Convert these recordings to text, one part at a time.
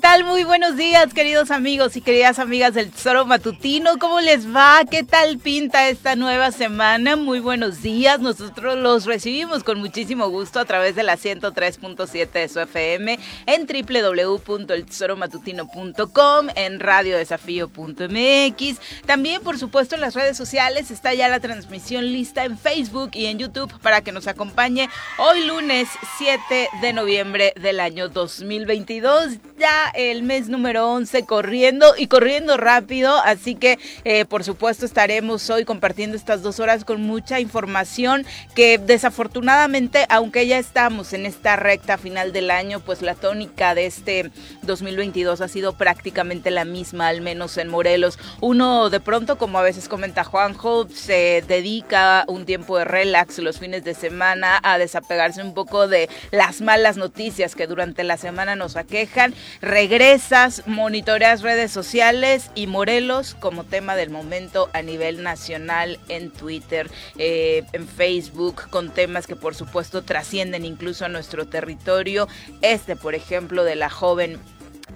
Tal? Muy buenos días, queridos amigos y queridas amigas del Tesoro Matutino. ¿Cómo les va? ¿Qué tal pinta esta nueva semana? Muy buenos días. Nosotros los recibimos con muchísimo gusto a través de la 103.7 de su FM en www.eltesoromatutino.com, en radiodesafío.mx. También, por supuesto, en las redes sociales está ya la transmisión lista en Facebook y en YouTube para que nos acompañe hoy lunes 7 de noviembre del año 2022. Ya el mes número 11 corriendo y corriendo rápido, así que eh, por supuesto estaremos hoy compartiendo estas dos horas con mucha información que desafortunadamente, aunque ya estamos en esta recta final del año, pues la tónica de este 2022 ha sido prácticamente la misma, al menos en Morelos. Uno de pronto, como a veces comenta Juanjo, se dedica un tiempo de relax los fines de semana a desapegarse un poco de las malas noticias que durante la semana nos aquejan regresas, monitoreas redes sociales y Morelos como tema del momento a nivel nacional en Twitter, eh, en Facebook, con temas que por supuesto trascienden incluso a nuestro territorio. Este, por ejemplo, de la joven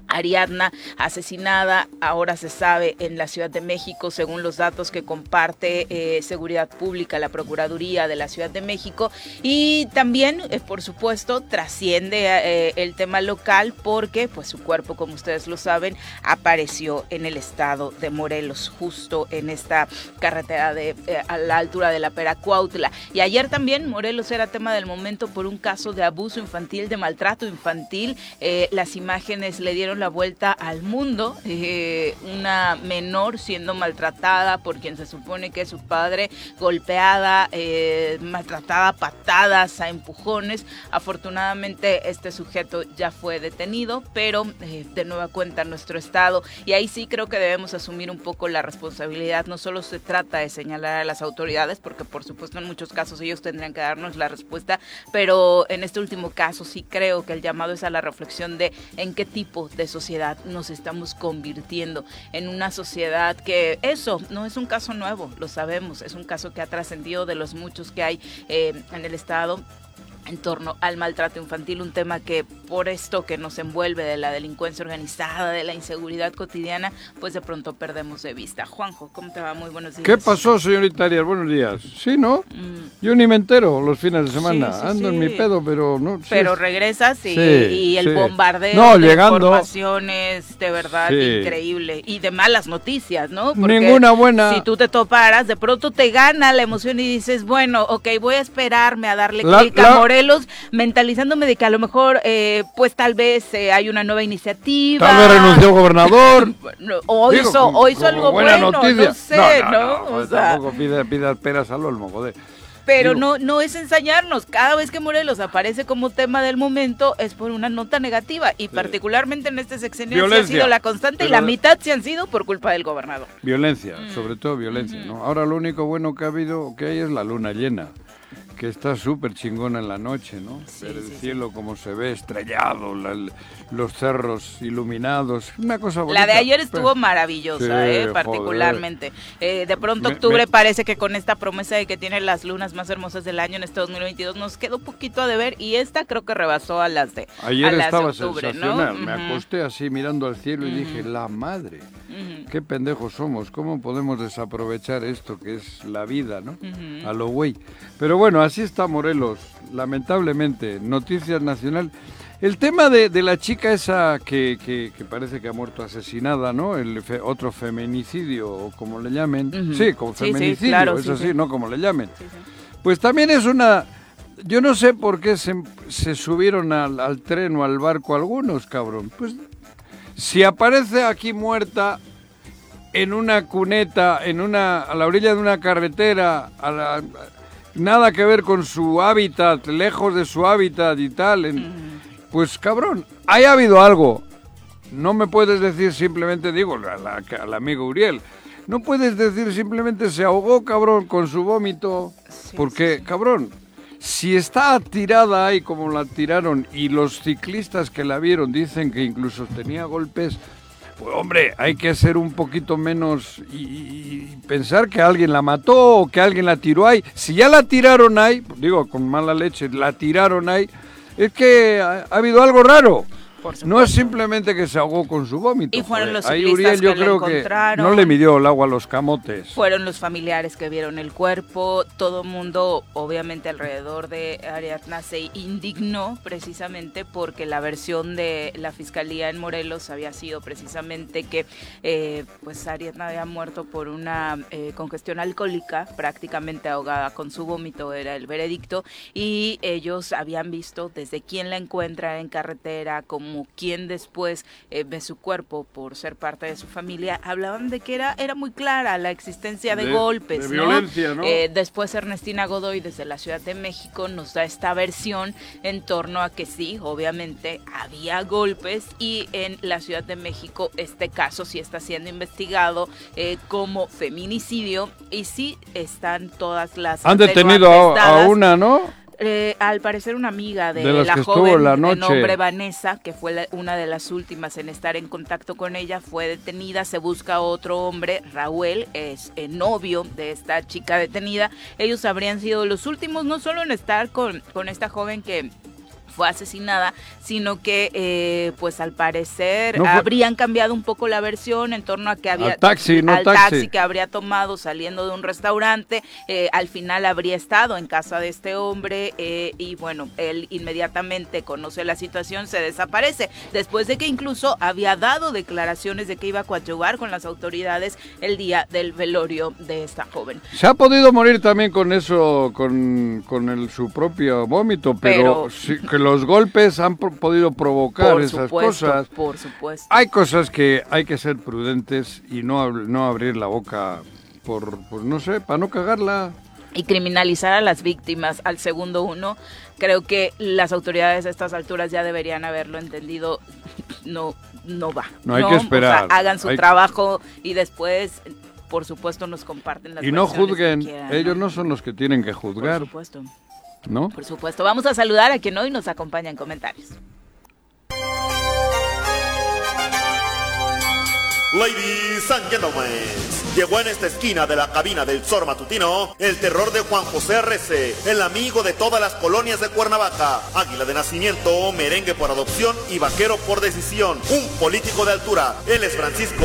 Ariadna, asesinada, ahora se sabe, en la Ciudad de México, según los datos que comparte eh, Seguridad Pública, la Procuraduría de la Ciudad de México. Y también, eh, por supuesto, trasciende eh, el tema local porque, pues, su cuerpo, como ustedes lo saben, apareció en el estado de Morelos, justo en esta carretera de, a la altura de la Peracuautla. Y ayer también Morelos era tema del momento por un caso de abuso infantil, de maltrato infantil. las imágenes le dieron la vuelta al mundo, eh, una menor siendo maltratada por quien se supone que es su padre, golpeada, eh, maltratada patadas, a empujones. Afortunadamente este sujeto ya fue detenido, pero eh, de nueva cuenta nuestro Estado, y ahí sí creo que debemos asumir un poco la responsabilidad, no solo se trata de señalar a las autoridades, porque por supuesto en muchos casos ellos tendrían que darnos la respuesta, pero en este último caso sí creo que el llamado es a la reflexión de en qué tipo de sociedad nos estamos convirtiendo en una sociedad que eso no es un caso nuevo, lo sabemos, es un caso que ha trascendido de los muchos que hay eh, en el Estado en torno al maltrato infantil, un tema que por esto que nos envuelve de la delincuencia organizada, de la inseguridad cotidiana, pues de pronto perdemos de vista. Juanjo, ¿cómo te va? Muy buenos días. ¿Qué pasó, señorita Arias? Buenos días. Sí, ¿no? Mm. Yo ni me entero los fines de semana. Ando en mi pedo, pero no. pero regresas y, el bombardeo de informaciones de verdad increíble. Y de malas noticias, ¿no? Ninguna buena. Si tú te toparas, de pronto te gana la emoción y dices, bueno, ok, voy a esperarme a darle clic a Morelos, mentalizándome de que a lo mejor, eh, pues tal vez eh, hay una nueva iniciativa. Tal vez renunció gobernador. o hizo, hizo algo bueno, no sé, ¿no? o sea, tampoco pide peras al olmo, joder. pero no, no es ensañarnos. Cada vez que Morelos aparece como tema del momento es por una nota negativa y particularmente en este sexenio ha sido la constante y la mitad se han sido por culpa del gobernador. Violencia, mm. sobre todo violencia, ¿no? Ahora lo único bueno que ha habido, que hay es la luna llena que está súper chingona en la noche, ¿no? el cielo como se ve estrellado, los cerros iluminados, una cosa bonita. La de ayer estuvo maravillosa, eh, particularmente. Eh, de pronto octubre parece que con esta promesa de que tiene las lunas más hermosas del año en este 2022 nos quedó un poquito a deber y esta creo que rebasó a las de Ayer estaba sensacional, me acosté así mirando al cielo y dije, la madre, qué pendejos somos, ¿cómo podemos desaprovechar esto que es la vida, ¿no? A lo güey. Pero bueno, así está Morelos, lamentablemente. Noticias Nacional. El tema de, la chica esa que, parece que ha muerto asesinada, ¿no? El otro feminicidio, o como le llamen. Sí, como feminicidio, es así, ¿no? Como le llamen. Pues también es una... Yo no sé por qué se, se subieron al, al, tren o al barco algunos, cabrón. Pues si aparece aquí muerta en una cuneta, en una, a la orilla de una carretera, a la, nada que ver con su hábitat, lejos de su hábitat y tal. Pues cabrón, haya habido algo. No me puedes decir simplemente, digo, al amigo Uriel, no puedes decir simplemente se ahogó, cabrón, con su vómito. porque, cabrón, si está tirada ahí como la tiraron y los ciclistas que la vieron dicen que incluso tenía golpes, pues hombre, hay que ser un poquito menos y, pensar que alguien la mató o que alguien la tiró ahí. Si ya la tiraron ahí, digo con mala leche, la tiraron ahí, es que ha habido algo raro no es simplemente que se ahogó con su vómito. Y fueron los Ahí Uriel yo creo que no le midió el agua a los camotes. Fueron los familiares que vieron el cuerpo, todo el mundo obviamente alrededor de Ariadna se indignó precisamente porque la versión de la fiscalía en Morelos había sido precisamente que eh, pues Ariadna había muerto por una eh, congestión alcohólica, prácticamente ahogada con su vómito era el veredicto y ellos habían visto desde quién la encuentra en carretera como quien después eh, ve su cuerpo por ser parte de su familia, hablaban de que era, era muy clara la existencia de, golpes. violencia, ¿no? Eh, después Ernestina Godoy desde la Ciudad de México nos da esta versión en torno a que sí, obviamente había golpes y en la Ciudad de México este caso sí está siendo investigado eh, como feminicidio y sí están todas las... Han detenido a una, ¿no? Eh, al parecer una amiga de, la joven de nombre Vanessa, que fue una de las últimas en estar en contacto con ella, fue detenida. Se busca otro hombre, Raúl, es el eh, novio de esta chica detenida. Ellos habrían sido los últimos, no solo en estar con, con esta joven que fue asesinada, sino que pues pues al parecer habrían cambiado un poco la versión en torno a que había al taxi, no al taxi. que habría tomado saliendo de un restaurante, eh, al final habría estado en casa de este hombre eh, y bueno, él inmediatamente conoce la situación, se desaparece, después de que incluso había dado declaraciones de que iba a coadyuvar con las autoridades el día del velorio de esta joven. Se ha podido morir también con eso, con, con el, su propio vómito, pero, sí, que los golpes han podido provocar esas cosas. Por supuesto. Hay cosas que hay que ser prudentes y no, no abrir la boca por, pues no sé, para no cagarla. Y criminalizar a las víctimas al segundo uno, creo que las autoridades a estas alturas ya deberían haberlo entendido. No, no va. No hay que esperar. hagan su trabajo y después por supuesto nos comparten las Y no juzguen, ellos ¿no? son los que tienen que juzgar. Por supuesto. ¿No? Por supuesto. Vamos a saludar a quien hoy nos acompaña en comentarios. Ladies and gentlemen, llegó en esta esquina de la cabina del Zor Matutino el terror de Juan José R.C., el amigo de todas las colonias de Cuernavaca, águila de nacimiento, merengue por adopción y vaquero por decisión, un político de altura. Él es Francisco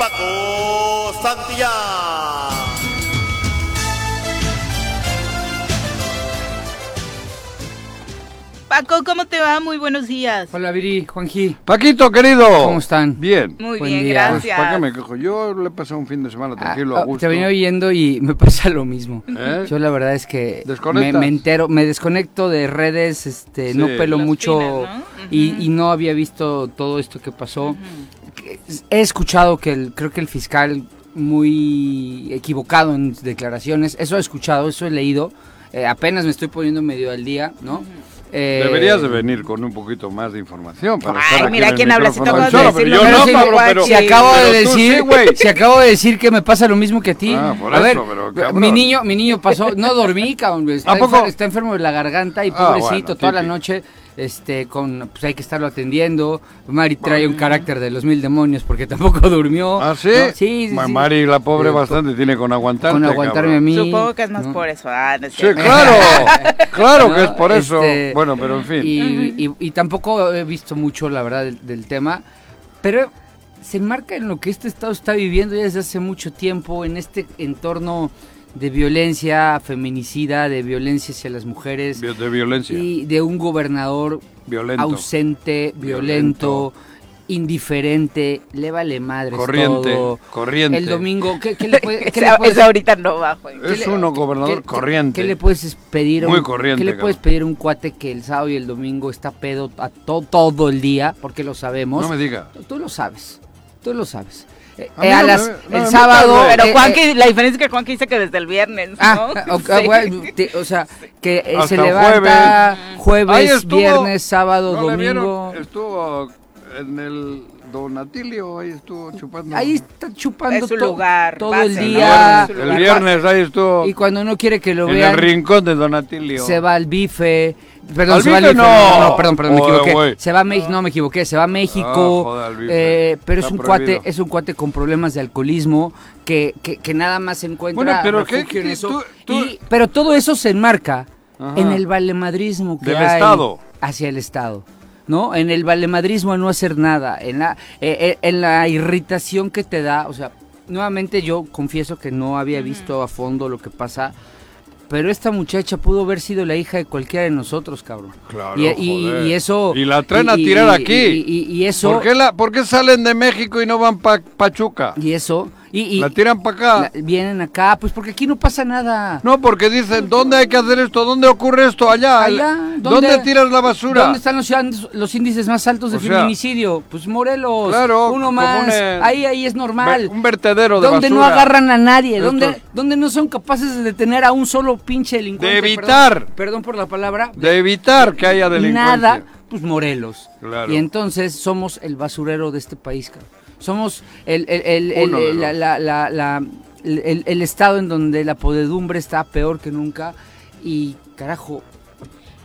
Paco Santillán. Paco, ¿cómo te va? Muy buenos días. Hola, Viri, Juanji. Paquito, querido. ¿Cómo están? Bien. Muy bien, gracias. ¿Para qué me quejo? Yo le he pasado un fin de semana tranquilo, a ah, gusto. Te venía oyendo y me pasa lo mismo. ¿Eh? Yo la verdad es que me, me, entero, me desconecto de redes, este, no pelo mucho Y, no había visto todo esto que pasó. He escuchado que el, creo que el fiscal muy equivocado en declaraciones. Eso he escuchado, eso he leído. Eh, apenas me estoy poniendo medio al día, ¿no? Eh, Deberías de venir con un poquito más de información para Ay, mira quién habla si pero yo no, si, Pablo, pero, si acabo de decir, si acabo de decir que me pasa lo mismo que a ti. Ah, por a ver, pero, mi niño, mi niño pasó, no dormí, cabrón, está, está enfermo de la garganta y ah, pobrecito toda la noche este, con, pues hay que estarlo atendiendo. Mari trae un carácter de los mil demonios porque tampoco durmió. ¿Ah, sí? Sí, Mari, la pobre, bastante tiene con aguantarme. Con aguantarme a mí. Supongo que es más por eso. Ah, sí, claro, claro que es por eso. Este, bueno, pero en fin. Y, y, tampoco he visto mucho, la verdad, del, tema, pero se marca en lo que este estado está viviendo ya desde hace mucho tiempo, en este entorno de violencia feminicida, de violencia hacia las mujeres. De violencia. Y de un gobernador ausente, violento, indiferente, le vale madre corriente, todo. Corriente. El domingo, ¿qué, le, puede, ahorita no va, Es uno gobernador corriente. ¿Qué le puedes pedir? Muy corriente. ¿Qué le puedes pedir a un cuate que el sábado y el domingo está pedo a todo el día? Porque lo sabemos. No me diga. Tú lo sabes. Tú lo sabes. Eh, a las, el sábado. Pero eh, Juan, eh, la diferencia es que Juan dice que desde el viernes. Ah, o, sea, que se levanta jueves, viernes, sábado, domingo. Estuvo en el Donatilio, ahí estuvo chupando. Ahí está chupando su lugar, todo el día. El viernes ahí estuvo. Y cuando no quiere que lo vean. En el rincón de Donatilio. Se va al bife Perdón, se va no. no. perdón, perdón, me equivoqué. Se va a México, no me equivoqué, se va a México. Ah, eh, pero es un cuate, es un cuate con problemas de alcoholismo que, que, que nada más se encuentra bueno, pero ¿qué, en eso. pero todo eso se enmarca en el valemadrismo que Del hay Estado. hacia el Estado. ¿No? En el valemadrismo a no hacer nada, en la, eh, eh, en la irritación que te da, o sea, nuevamente yo confieso que no había visto a fondo lo que pasa pero esta muchacha pudo haber sido la hija de cualquiera de nosotros, cabrón. Claro, y, y, eso... Y la traen a tirar aquí. Y, eso... ¿Por qué, la, ¿Por qué salen de México y no van para Pachuca? Y eso... Y, la tiran para acá. vienen acá, pues porque aquí no pasa nada. No, porque dicen, ¿dónde hay que hacer esto? ¿Dónde ocurre esto? Allá. Allá ¿Dónde, tiras la basura? ¿Dónde están los, los índices más altos de feminicidio? Pues Morelos. Claro. Uno más. ahí, ahí es normal. Un vertedero de Donde no agarran a nadie. Donde, donde no son capaces de detener a un solo pinche delincuente. De evitar. Perdón, por la palabra. De evitar que haya delincuencia. Nada, pues Morelos. Claro. Y entonces somos el basurero de este país, cabrón. Somos el, el, el, estado en donde la podedumbre está peor que nunca. Y carajo,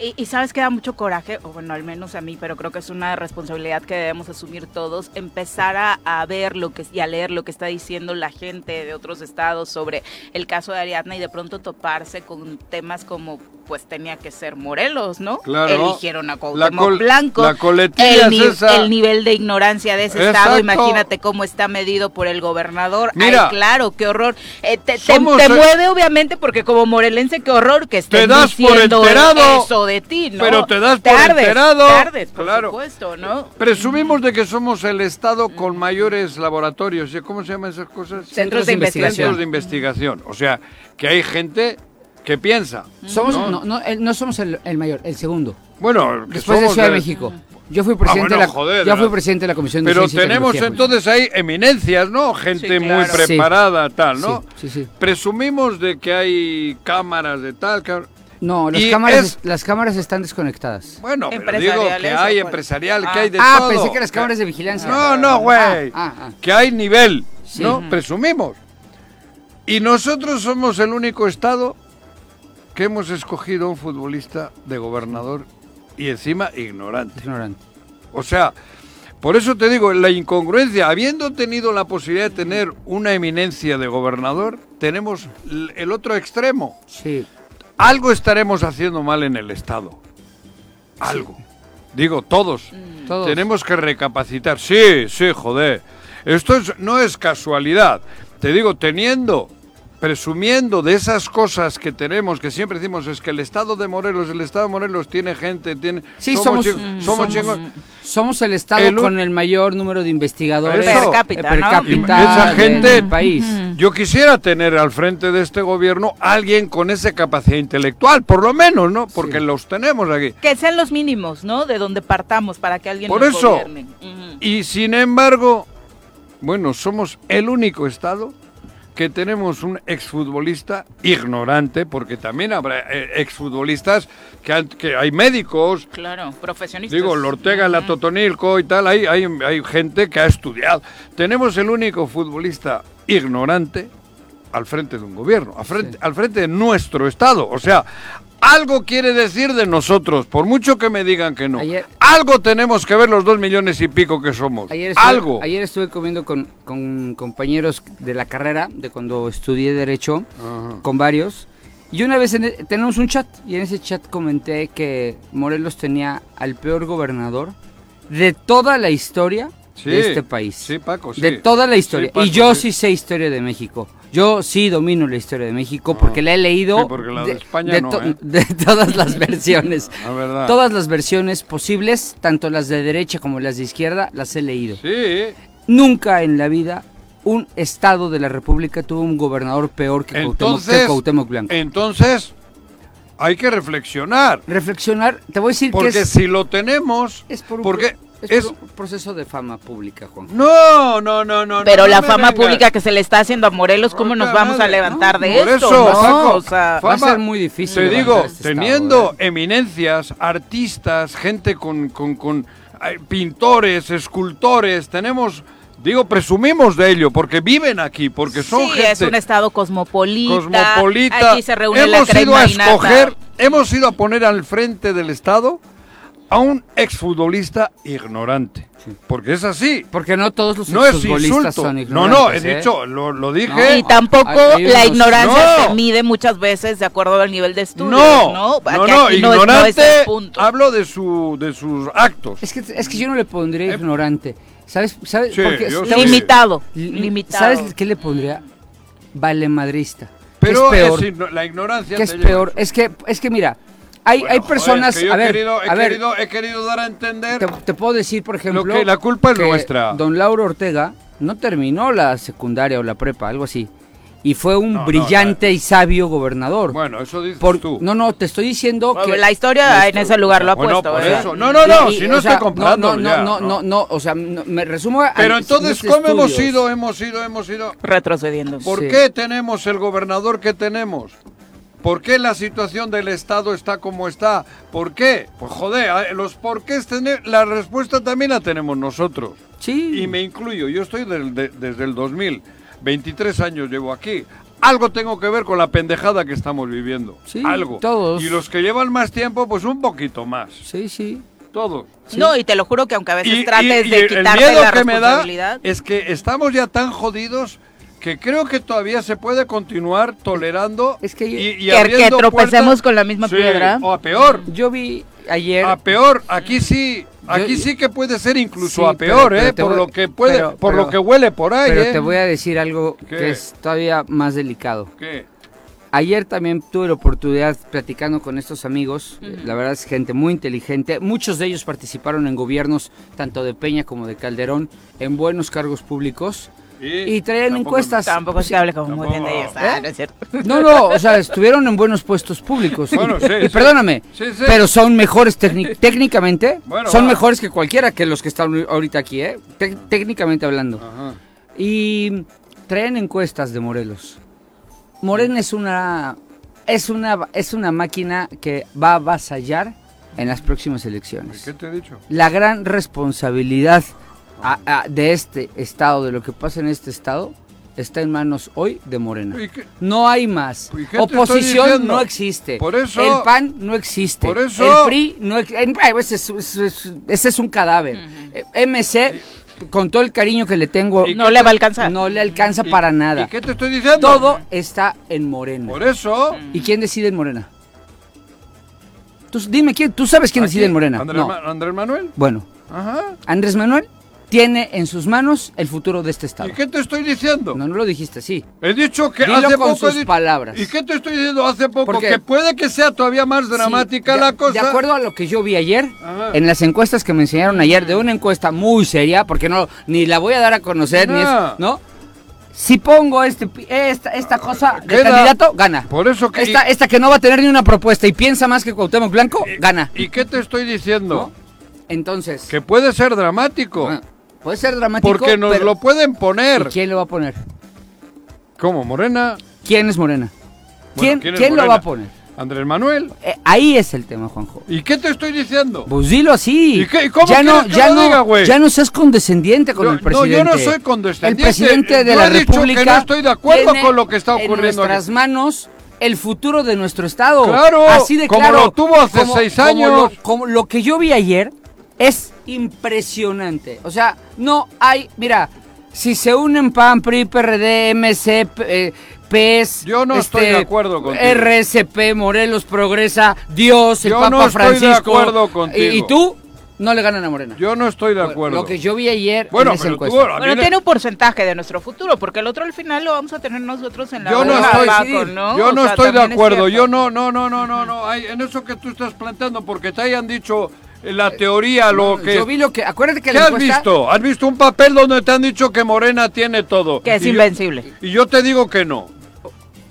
y, sabes que da mucho coraje, o bueno, al menos a mí, pero creo que es una responsabilidad que debemos asumir todos, empezar a, ver lo que y a leer lo que está diciendo la gente de otros estados sobre el caso de Ariadna y de pronto toparse con temas como pues tenía que ser Morelos, ¿no? Claro. Eligieron a Cuauhtémoc Blanco. La coletilla el, esa. el nivel de ignorancia de ese estado, imagínate cómo está medido por el gobernador. Mira, Ay, claro, qué horror. Eh, te, te, mueve obviamente porque como morelense qué horror que estés diciendo eso de ti, ¿no? Pero te das por enterado. por claro. supuesto, ¿no? Presumimos de que somos el estado con mayores laboratorios, ¿cómo se llaman esas cosas? Centros de investigación. Centros de investigación. O sea, que hay gente ¿Qué piensa? Somos, no, no, no, somos el, mayor, el segundo. Bueno, después de Ciudad de México. Yo fui presidente, de la, yo fui presidente de la Comisión de Pero tenemos entonces ahí eminencias, ¿no? Gente muy preparada, tal, ¿no? Sí, sí, Presumimos de que hay cámaras de tal. No, las cámaras, las cámaras están desconectadas. Bueno, pero digo que hay empresarial, que hay de ah, todo. Ah, pensé que las cámaras de vigilancia. No, no, güey. Ah, ah, que hay nivel, ¿no? Presumimos. Y nosotros somos el único estado que hemos escogido un futbolista de gobernador y encima ignorante. Ignorante. O sea, por eso te digo, la incongruencia, habiendo tenido la posibilidad de tener una eminencia de gobernador, tenemos el otro extremo. Sí. Algo estaremos haciendo mal en el Estado. Algo. Digo, todos. Mm. todos. Tenemos que recapacitar. Sí, sí, joder. Esto no es casualidad. Te digo, teniendo presumiendo de esas cosas que tenemos, que siempre decimos, es que el Estado de Morelos, el Estado de Morelos tiene gente, tiene... Sí, somos, somos, somos, el Estado con el mayor número de investigadores per cápita, Esa gente, del país. Yo quisiera tener al frente de este gobierno alguien con esa capacidad intelectual, por lo menos, ¿no? Porque los tenemos aquí. Que sean los mínimos, ¿no? De donde partamos para que alguien por eso, Y sin embargo, bueno, somos el único Estado que tenemos un exfutbolista ignorante, porque también habrá eh, exfutbolistas que, que hay médicos. Claro, profesionistas. Digo, Ortega, la Totonilco y tal, hay, hay, hay gente que ha estudiado. Tenemos el único futbolista ignorante al frente de un gobierno, al frente, al frente de nuestro Estado. O sea, algo quiere decir de nosotros, por mucho que me digan que no. algo tenemos que ver los dos millones y pico que somos. algo. Ayer estuve comiendo con, compañeros de la carrera, de cuando estudié Derecho, con varios. Y una vez tenemos un chat, y en ese chat comenté que Morelos tenía al peor gobernador de toda la historia de este país. Sí, Paco, De toda la historia. y yo sí sé historia de México. Yo sí domino la historia de México porque ah, la he leído de, España ¿eh? de, todas las versiones. Todas las versiones posibles, tanto las de derecha como las de izquierda, las he leído. Sí. Nunca en la vida un estado de la República tuvo un gobernador peor que, Cuauhtémoc, Blanco. Entonces, hay que reflexionar. Reflexionar, te voy a decir que Porque si lo tenemos, es por porque es, un proceso de fama pública, Juan. No, no, no, no. Pero la fama pública que se le está haciendo a Morelos, ¿cómo nos vamos a levantar de por esto? Eso, o sea, va a ser muy difícil. Te digo, este teniendo eminencias, artistas, gente con, con, con pintores, escultores, tenemos Digo, presumimos de ello, porque viven aquí, porque son sí, es un estado cosmopolita. Cosmopolita. Aquí se reúne hemos la ido a escoger, hemos ido a poner al frente del estado a un exfutbolista ignorante. Porque es así. Porque no todos los no exfutbolistas son ignorantes. No, no, he ¿eh? dicho, lo, dije. y tampoco la ignorancia se mide muchas veces de acuerdo al nivel de estudio. No, no, no, ignorante. hablo de, su, de sus actos. Es que, es que yo no le pondría eh, ignorante. ¿Sabes? ¿Sabes? limitado, limitado. ¿Sabes qué le pondría? Valemadrista. Pero es peor. la ignorancia. ¿Qué es peor? Es que, es que mira, hay, hay personas. a ver, he, querido, dar a entender. Te, puedo decir, por ejemplo. que la culpa es nuestra. Don Lauro Ortega no terminó la secundaria o la prepa, algo así. Y fue un brillante y sabio gobernador. Bueno, eso dices tú. No, no, te estoy diciendo que... La historia en ese lugar lo ha puesto, No, no, no, si no estoy comprando no, no, no, no, o sea, me resumo... Pero entonces, ¿cómo hemos ido, hemos ido, hemos ido... Retrocediendo. ¿Por qué tenemos el gobernador que tenemos? ¿Por qué la situación del Estado está como está? ¿Por qué? Pues joder, los por qué la respuesta también la tenemos nosotros. Sí. Y me incluyo, yo estoy desde el 2000, 23 años llevo aquí. Algo tengo que ver con la pendejada que estamos viviendo. Sí, Algo. Todos. Y los que llevan más tiempo, pues un poquito más. Sí, sí. Todos. No, y te lo juro que aunque a veces trates de quitarte el la que me da es que estamos ya tan jodidos que creo que todavía se puede continuar tolerando es que, y, que, tropecemos con la misma piedra. O a peor. Yo vi ayer. A peor, aquí sí. Aquí sí que puede ser incluso a peor, ¿eh? por lo que puede, por lo que huele por ahí. Pero ¿eh? te voy a decir algo que es todavía más delicado. ¿Qué? Ayer también tuve la oportunidad platicando con estos amigos, la verdad es gente muy inteligente, muchos de ellos participaron en gobiernos tanto de Peña como de Calderón en buenos cargos públicos y traían encuestas. Tampoco se habla como muy bien de ellos. Ah, ¿no es cierto? No, no, o sea, estuvieron en buenos puestos públicos. Bueno, sí, y perdóname, pero son mejores técnicamente, son mejores que cualquiera que los que están ahorita aquí, ¿eh? técnicamente hablando. Y traen encuestas de Morelos. Morena es una es una es una máquina que va a avasallar en las próximas elecciones. ¿Qué te he dicho? La gran responsabilidad de este estado, de lo que pasa en este estado, está en manos hoy de Morena. No hay más. Oposición no existe. Por eso, el PAN no existe. Por eso, el PRI no existe. Ese, es un cadáver. Eh, MC, con todo el cariño que le tengo, no le va a alcanzar. No le alcanza para nada. ¿Y qué te estoy diciendo? Todo está en Morena. Por eso. ¿Y quién decide en Morena? Tú, dime, ¿quién, ¿tú sabes quién decide en Morena? Andrés Manuel. Bueno. Ajá. Andrés Manuel tiene en sus manos el futuro de este Estado. ¿Y qué te estoy diciendo? No, no lo dijiste sí. He dicho que Dilo hace con poco... sus palabras. ¿Y qué te estoy diciendo hace poco? Que puede que sea todavía más dramática la cosa. De acuerdo a lo que yo vi ayer, en las encuestas que me enseñaron ayer, de una encuesta muy seria, porque no ni la voy a dar a conocer, ni es, ¿no? Si pongo este, esta, esta cosa de candidato, gana. Por eso que... Esta, esta que no va a tener ni una propuesta y piensa más que Cuauhtémoc Blanco, gana. ¿Y qué te estoy diciendo? Entonces... Que puede ser dramático. Puede ser dramático. Porque nos lo pueden poner. quién lo va a poner? ¿Cómo? ¿Morena? ¿Quién es Morena? Bueno, ¿Quién, ¿quién es ¿quién lo va a poner? ¿Andrés Manuel? Eh, ahí es el tema, Juanjo. ¿Y qué te estoy diciendo? Pues dilo así. ¿Y qué- cómo ya no, ya no, diga, güey? ya no seas condescendiente con Yo- el no, presidente. yo no soy condescendiente. El presidente de Yo la he dicho que República. no estoy de acuerdo con lo que está ocurriendo En nuestras aquí. manos el futuro de nuestro estado. Claro, así de como claro. lo tuvo hace seis como años. lo- como lo que yo vi ayer es impresionante. O sea, no hay, mira, si se unen PAN, PRI, PRD, MC, P- eh, PES, Yo no estoy de acuerdo contigo. RSP, Morelos Progresa, Dios, el Yo Papa no estoy de Francisco. acuerdo y- contigo. Y, tú no le ganan a Morena. Yo no estoy de acuerdo. Lo que yo vi ayer Bueno, en esa pero encuesta. Bueno, tiene un porcentaje de nuestro futuro, porque el otro al final lo vamos a tener nosotros en la Yo no estoy, Paco, ¿no? yo O no sea, estoy de es acuerdo. Yo no, no, no, no, no, no. Hay- en eso que tú estás planteando, porque te hayan dicho la teoría, lo que. Yo vi lo que. Acuérdate que ¿Qué la has encuesta- visto? ¿Has visto un papel donde te han dicho que Morena tiene todo? Que es Y yo- invencible. y yo te digo que no.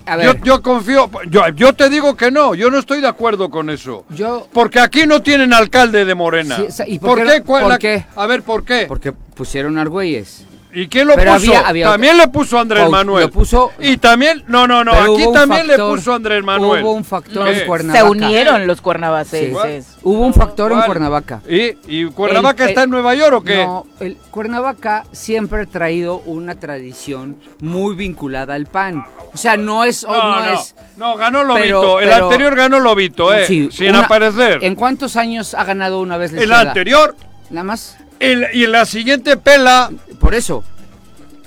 A Yo, ver, yo confío, yo, yo te digo que no, yo no estoy de acuerdo con eso. yo. Porque aquí no tienen alcalde de Morena. Sí, ¿y por qué no? ¿Cuál ¿Por la- qué? A ver, ¿por qué? Porque pusieron Argüelles. ¿Y quién lo Pero puso? había- había también le puso Andrés Manuel. lo puso- Y también, no, no, no, Pero aquí también factor- le puso Andrés Manuel. Hubo un factor en Cuernavaca. Se unieron los cuernavacenses. Hubo un factor en. Cuernavaca. ¿Y, y Cuernavaca El- está el- en Nueva York o qué? No, el Cuernavaca siempre ha traído una tradición muy vinculada al PAN. O sea, no es. no, no, no, es no, ganó pero- Lobito. el pero- anterior ganó Lobito, eh. Sí, sin una- aparecer. ¿En cuántos años ha ganado una vez la el anterior. Nada más. El- y en la siguiente pela. Por eso.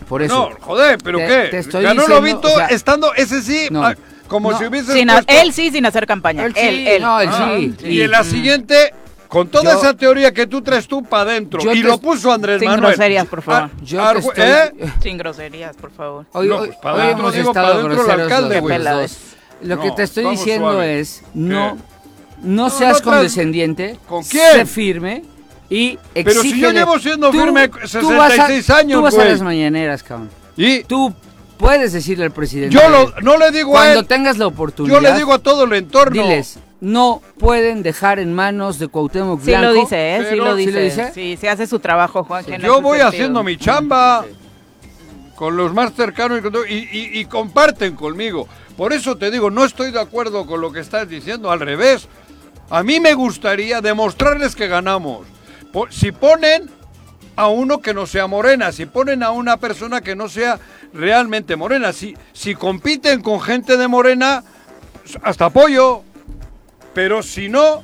Por eso. No, joder, ¿pero Te- qué? te estoy ganó diciendo, Lobito o sea, estando, ese sí, No. ah, como No. si hubiese. Sin él sí, sin hacer campaña. Él Él, sí, él. no, él Ah, sí. Y en la siguiente, con toda Yo- esa teoría que tú traes tú para adentro, y te- lo puso Andrés Sin Manuel. groserías, por favor. Ah, Yo estoy- ¿eh? Sin groserías, por favor. Hoy, pues, para hoy adentro hemos digo, para adentro el alcalde, güey. dos. Lo que te estoy diciendo suave. es, no, no No, seas condescendiente, ¿Con quién? sé firme y Pero si yo exígele- llevo siendo Tú- firme tú vas a- 66 años, Tú vas a las mañaneras, cabrón. Y Tú puedes decirle al presidente. yo lo- no le digo a cuando él, tengas la oportunidad. yo le digo a todo el entorno. Diles, no pueden dejar en manos de Cuauhtémoc Sí Blanco. lo dice, ¿eh? Sí lo ¿Sí dice. lo dice? Sí, sí hace su trabajo, Juan. en Yo ese voy sentido. haciendo mi chamba con los más cercanos y con todo- y, y- y comparten conmigo. Por eso te digo, no estoy de acuerdo con lo que estás diciendo, al revés. A mí me gustaría demostrarles que ganamos. Si ponen a uno que no sea morena, si ponen a una persona que no sea realmente morena, si, si compiten con gente de morena, hasta apoyo. Pero si no,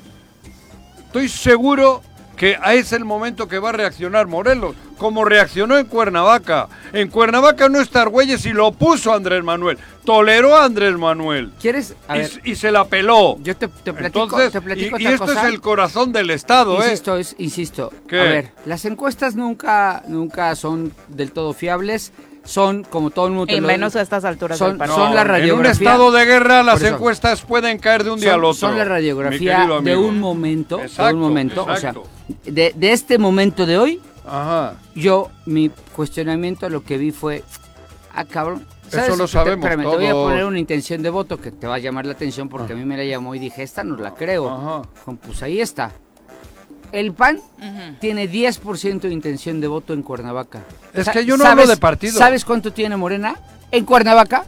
estoy seguro que es el momento que va a reaccionar Morelos, como reaccionó en Cuernavaca. En Cuernavaca no está Argüelles y lo puso Andrés Manuel, toleró a Andrés Manuel ¿Quieres? A y, ver, y se la peló. yo te, te platico, Entonces, te platico y, esto cosa. es el corazón del Estado, ¿eh? Insisto, es- insisto. ¿Qué? A ver, las encuestas nunca, nunca son del todo fiables. Son, como todo el mundo te Y lo- menos a estas alturas son- del partido. son la en un radiografía. estado de guerra las eso. encuestas pueden caer de un día son, al otro. son la radiografía de un momento, de un momento, o exacto. sea, de, de este momento de hoy, Ajá. yo, mi cuestionamiento, lo que vi fue, ah, cabrón. Eso lo Te- sabemos espérame, te voy a poner una intención de voto que te va a llamar la atención porque a mí me la llamó y dije, esta no la creo. Ajá. Pues ahí está. El PAN Ujú. tiene 10% de intención de voto en Cuernavaca. Es que yo no ¿sabes- hablo de partido. ¿Sabes cuánto tiene Morena? En Cuernavaca,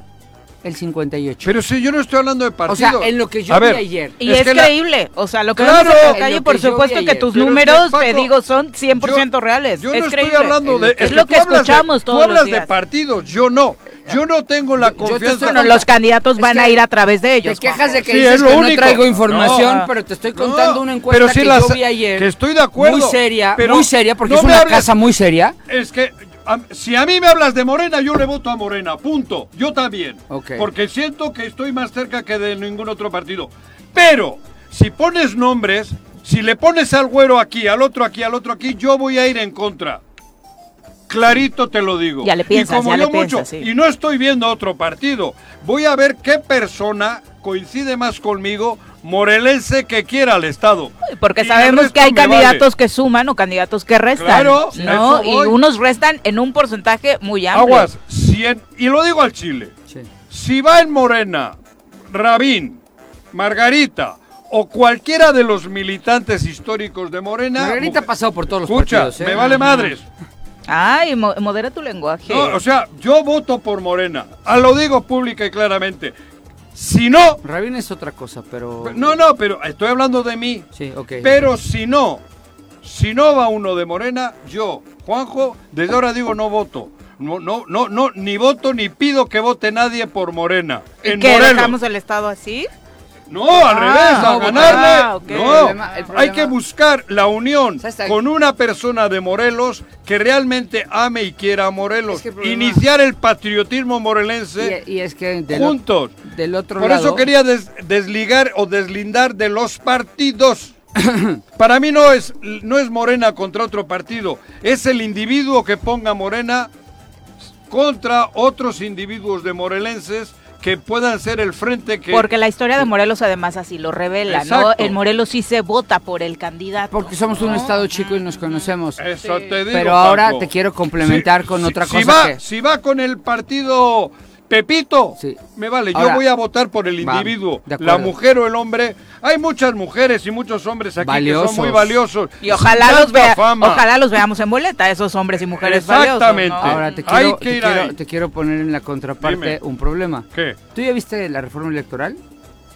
el 58. Pero si yo no estoy hablando de o partido. sea, en lo que yo A vi ver, ayer. Y Es es, que la- creíble. O sea, lo que Claro. vemos en la En lo por que yo supuesto que ayer. tus Pero es que, números, te Paco, digo, son 100% reales. Yo es no creíble. estoy hablando de. Es lo que hablas de- escuchamos todos Tú hablas los días. de partidos, yo no. Yo no tengo la Yo- yo te confianza. Bueno, los candidatos Es van que a ir a través de ellos. Te quejas de que Sí, dices es lo que no único. traigo información, No. pero te estoy No, contando una encuesta pero sí que la yo vi ayer. que estoy de acuerdo, Muy seria, pero muy seria, porque no es una hables- casa muy seria. Es que a- si a mí me hablas de Morena, yo le voto a Morena, punto. Yo también. Ok. Porque siento que estoy más cerca que de ningún otro partido. Pero si pones nombres, si le pones al güero aquí, al otro aquí, al otro aquí, yo voy a ir en contra. Clarito te lo digo. Ya le piensas, y como ya yo le piensas, mucho, sí. y no estoy viendo otro partido. Voy a ver qué persona coincide más conmigo, morelense que quiera al Estado. Porque Y sabemos que hay vale. candidatos que suman o candidatos que restan. Claro, ¿no? Y unos restan en un porcentaje muy amplio. Aguas, si en- y lo digo al Chile. Sí. Si va en Morena, Rabín, Margarita o cualquiera de los militantes históricos de Morena. Margarita ha pasado por todos los Escucha, partidos. ¿eh? me vale madres. Ay, modera tu lenguaje. o sea, yo voto por Morena. Lo digo pública y claramente. Si no... Rabín es otra cosa, pero... No, no, pero estoy hablando de mí. Sí, ok. Pero si no, si no va uno de Morena, yo, Juanjo, desde ahora digo no voto. No, no, no, no, ni voto ni pido que vote nadie por Morena. ¿Y que dejamos el Estado así? No, al ah, revés, a ganarle. no, hay que buscar la unión con una persona de Morelos que realmente ame y quiera a Morelos. Iniciar el patriotismo morelense y, es que juntos. del otro Por eso quería desligar o deslindar de los partidos. Para mí no es, no es Morena contra otro partido, es el individuo que ponga Morena contra otros individuos de morelenses que puedan ser el frente que... Porque la historia de Morelos además así lo revela, ¿no? En Morelos sí se vota por el candidato. Porque somos un estado chico y nos conocemos. Eso te digo, Pero ahora te quiero complementar con otra cosa va, Si va con el partido Pepito, me vale, yo voy a votar por el individuo, la mujer o el hombre. Hay muchas mujeres y muchos hombres aquí que son muy valiosos. Y ojalá los, vea, ojalá los veamos en boleta, esos hombres y mujeres Exactamente. valiosos. Ahora te quiero, te, quiero, poner en la contraparte un problema. ¿Qué? ¿Tú ya viste la reforma electoral?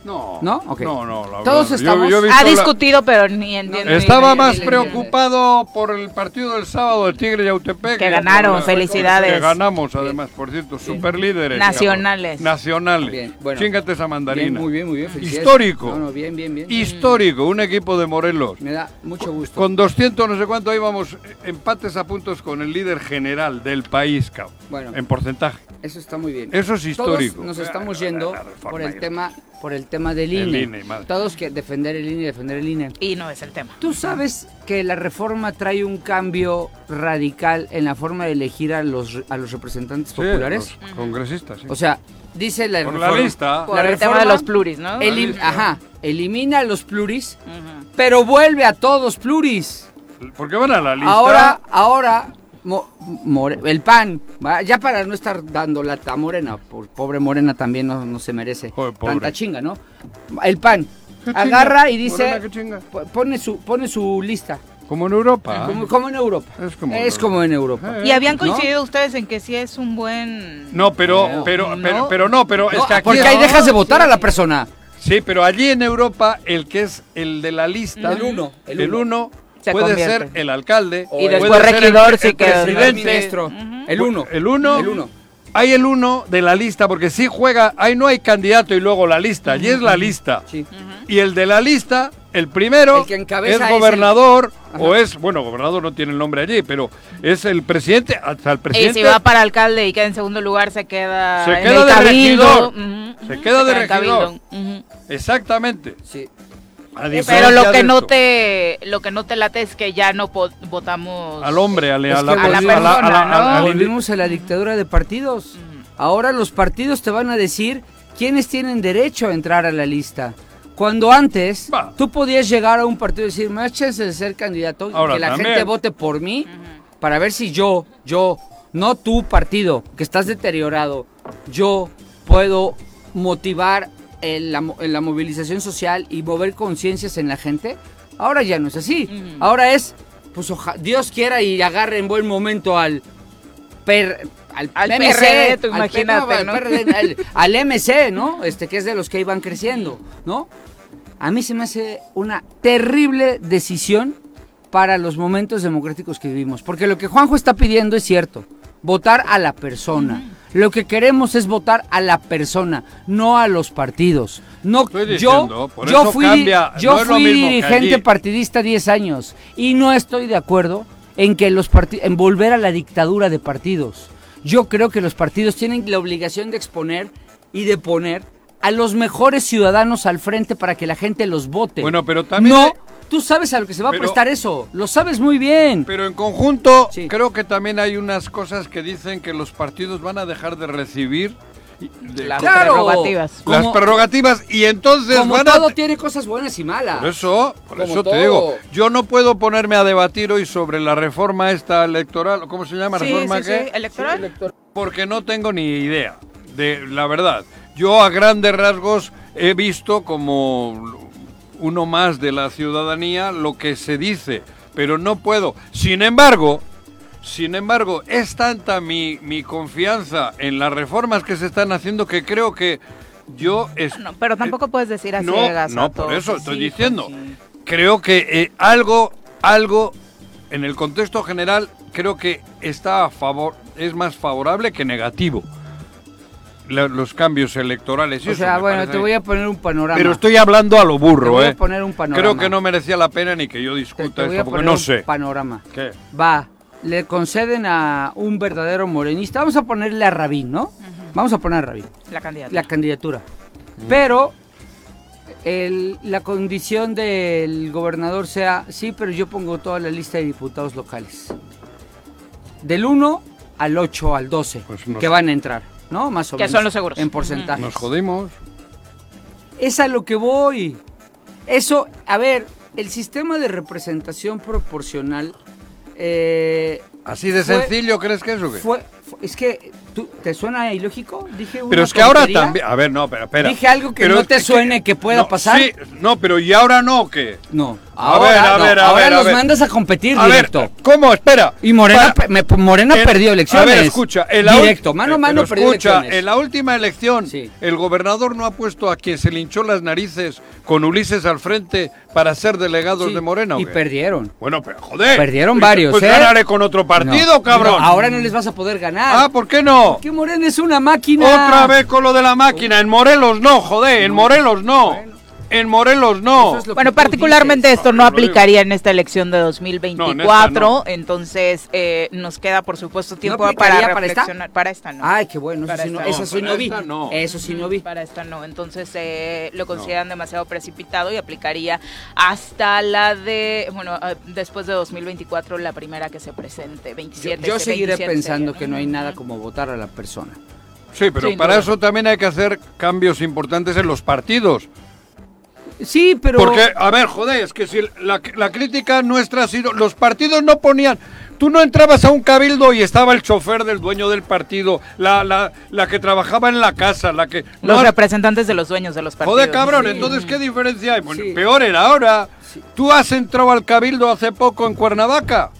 No. ¿No? No, no, la Todos estamos... ha discutido, pero ni entiendo. Estaba más preocupado por el partido del sábado del Tigre y Autepec. Que ganaron, felicidades. Que ganamos, además, por cierto, super líderes. Nacionales. Nacionales. Bien, bueno. Chingate esa mandarina. muy bien, muy bien. Histórico. No, no, bien, bien, bien. Histórico, un equipo de Morelos. Me da mucho gusto. Con 200, no sé cuánto íbamos, empates a puntos con el líder general del país, cabrón. Bueno. En porcentaje. Eso está muy bien. Eso es histórico. nos estamos yendo por el tema por el tema del INE. INE Todos que defender el INE, defender el INE. Y no es el tema. ¿Tú sabes que la reforma trae un cambio radical en la forma de elegir a los, a los representantes populares? Los congresistas, sí. O sea, dice la Por la lista. Por el tema de los pluris, ¿no? ajá, elimina a los pluris, pero vuelve a todos pluris. Porque van a la lista. Ahora, ahora el PAN, ya para no estar dando lata a Morena, pobre Morena también no, se merece tanta chinga, ¿no? El PAN agarra y dice, pone su, pone su lista. Como en Europa. Como, en Europa. Es como, en Europa. ¿Y habían coincidido ustedes en que sí es un buen... No, pero, pero, pero, no, pero es que aquí Porque ahí dejas de votar a la persona. Sí, pero allí en Europa el que es el de la lista... El uno. El uno puede ser el alcalde y después regidor el, sí que presidente, el uno. El uno. El uno. Hay el uno de la lista porque si juega ahí no hay candidato y luego la lista allí es la lista. Y el de la lista el primero es gobernador o es bueno gobernador no tiene el nombre allí pero es el presidente hasta el presidente y si va para alcalde y queda en segundo lugar se queda se queda de regidor. Se queda de regidor. exactamente. Sí pero lo que no te lo que no te late es que ya no votamos al hombre, a, la, persona, Volvimos a la dictadura de partidos. Ahora los partidos te van a decir quiénes tienen derecho a entrar a la lista. Cuando antes tú podías llegar a un partido y decir, me chance de ser candidato y que la gente vote por mí para ver si yo, yo, no tu partido, que estás deteriorado, yo puedo motivar en la, movilización social y mover conciencias en la gente, ahora ya no es así. Ahora es, pues Dios quiera y agarre en buen momento al per, al, al MC, imagínate, ¿no? al, MC, ¿no? Este que es de los que iban creciendo, ¿no? A mí se me hace una terrible decisión para los momentos democráticos que vivimos, porque lo que Juanjo está pidiendo es cierto, votar a la persona. Lo que queremos es votar a la persona, no a los partidos. No, yo, yo fui, yo fui dirigente partidista 10 años y no estoy de acuerdo en que los en volver a la dictadura de partidos. Yo creo que los partidos tienen la obligación de exponer y de poner a los mejores ciudadanos al frente para que la gente los vote. Bueno, pero también no Tú sabes a lo que se va a prestar eso, lo sabes muy bien. Pero en conjunto, creo que también hay unas cosas que dicen que los partidos van a dejar de recibir las prerrogativas. Las prerrogativas y entonces como van a... todo tiene cosas buenas y malas. Por eso, por eso te digo, yo no puedo ponerme a debatir hoy sobre la reforma esta electoral, ¿cómo se llama? ¿Reforma qué? ¿Electoral? Porque no tengo ni idea, de la verdad. Yo a grandes rasgos he visto como uno más de la ciudadanía lo que se dice, pero no puedo. Sin embargo, Sin embargo, es tanta mi, mi confianza en las reformas que se están haciendo que creo que yo... Es, no, pero tampoco puedes decir así. No, no, por eso estoy diciendo. Creo que eh, algo, algo en el contexto general, creo que está a favor, es más favorable que negativo los cambios electorales. o sea, bueno, te voy a poner un panorama. Pero estoy hablando a lo burro, te voy ¿eh? A poner un panorama. Creo que no merecía la pena ni que yo discuta esto, porque no sé. panorama. ¿Qué? Va, le conceden a un verdadero morenista. Vamos a ponerle a Rabín, ¿no? Vamos a poner a Rabín. La candidatura. La candidatura. Pero el, la condición del gobernador sea, sí, pero yo pongo toda la lista de diputados locales. Del 1 al 8, al 12, pues que van a entrar. ¿No? Más o menos. son los seguros. En porcentaje. Nos jodimos. Es a lo que voy. Eso, a ver, el sistema de representación proporcional. Eh, ¿Así de sencillo crees que es o qué? Fue, es que ¿te suena ilógico? Dije Pero es que ahora también. A ver, no, pero espera. Dije algo que no te suene que, pueda pasar. Sí, no, pero ¿y ahora no qué? No. A ver, a ver, a ahora los mandas a competir a directo. Ver, ¿Cómo? Espera. Y Morena, Morena perdió elecciones. A ver, escucha. directo, mano a mano perdió escucha, en la última elección, el gobernador no ha puesto a quien se le hinchó las narices con Ulises al frente para ser delegados de Morena. Y perdieron. Bueno, pero joder. Perdieron varios. Pues ¿eh? ganaré con otro partido, cabrón. ahora no les vas a poder ganar. Ah, ¿por qué no? Que Morena es una máquina. Otra vez con lo de la máquina. En Morelos no, joder. En Morelos no. En Morelos no. bueno, particularmente esto no aplicaría en esta elección de 2024, entonces eh, nos queda por supuesto tiempo para reflexionar. Para esta? no. Ay, qué bueno, eso, sí no, eso sí no vi. Eso sí no vi. Para esta no, entonces eh, lo consideran demasiado precipitado y aplicaría hasta la de, bueno, eh, después de 2024 la primera que se presente, 27. Yo, seguiré pensando que no hay nada como votar a la persona. Sí, pero para eso también hay que hacer cambios importantes en los partidos. Sí, pero... Porque, a ver, joder, es que si la, la crítica nuestra ha sido... Los partidos no ponían... Tú no entrabas a un cabildo y estaba el chofer del dueño del partido, la, la, la que trabajaba en la casa, la que... Los representantes de los dueños de los partidos. Joder, cabrón, entonces, ¿qué diferencia hay? Bueno, Peor era ahora. Tú has entrado al cabildo hace poco en Cuernavaca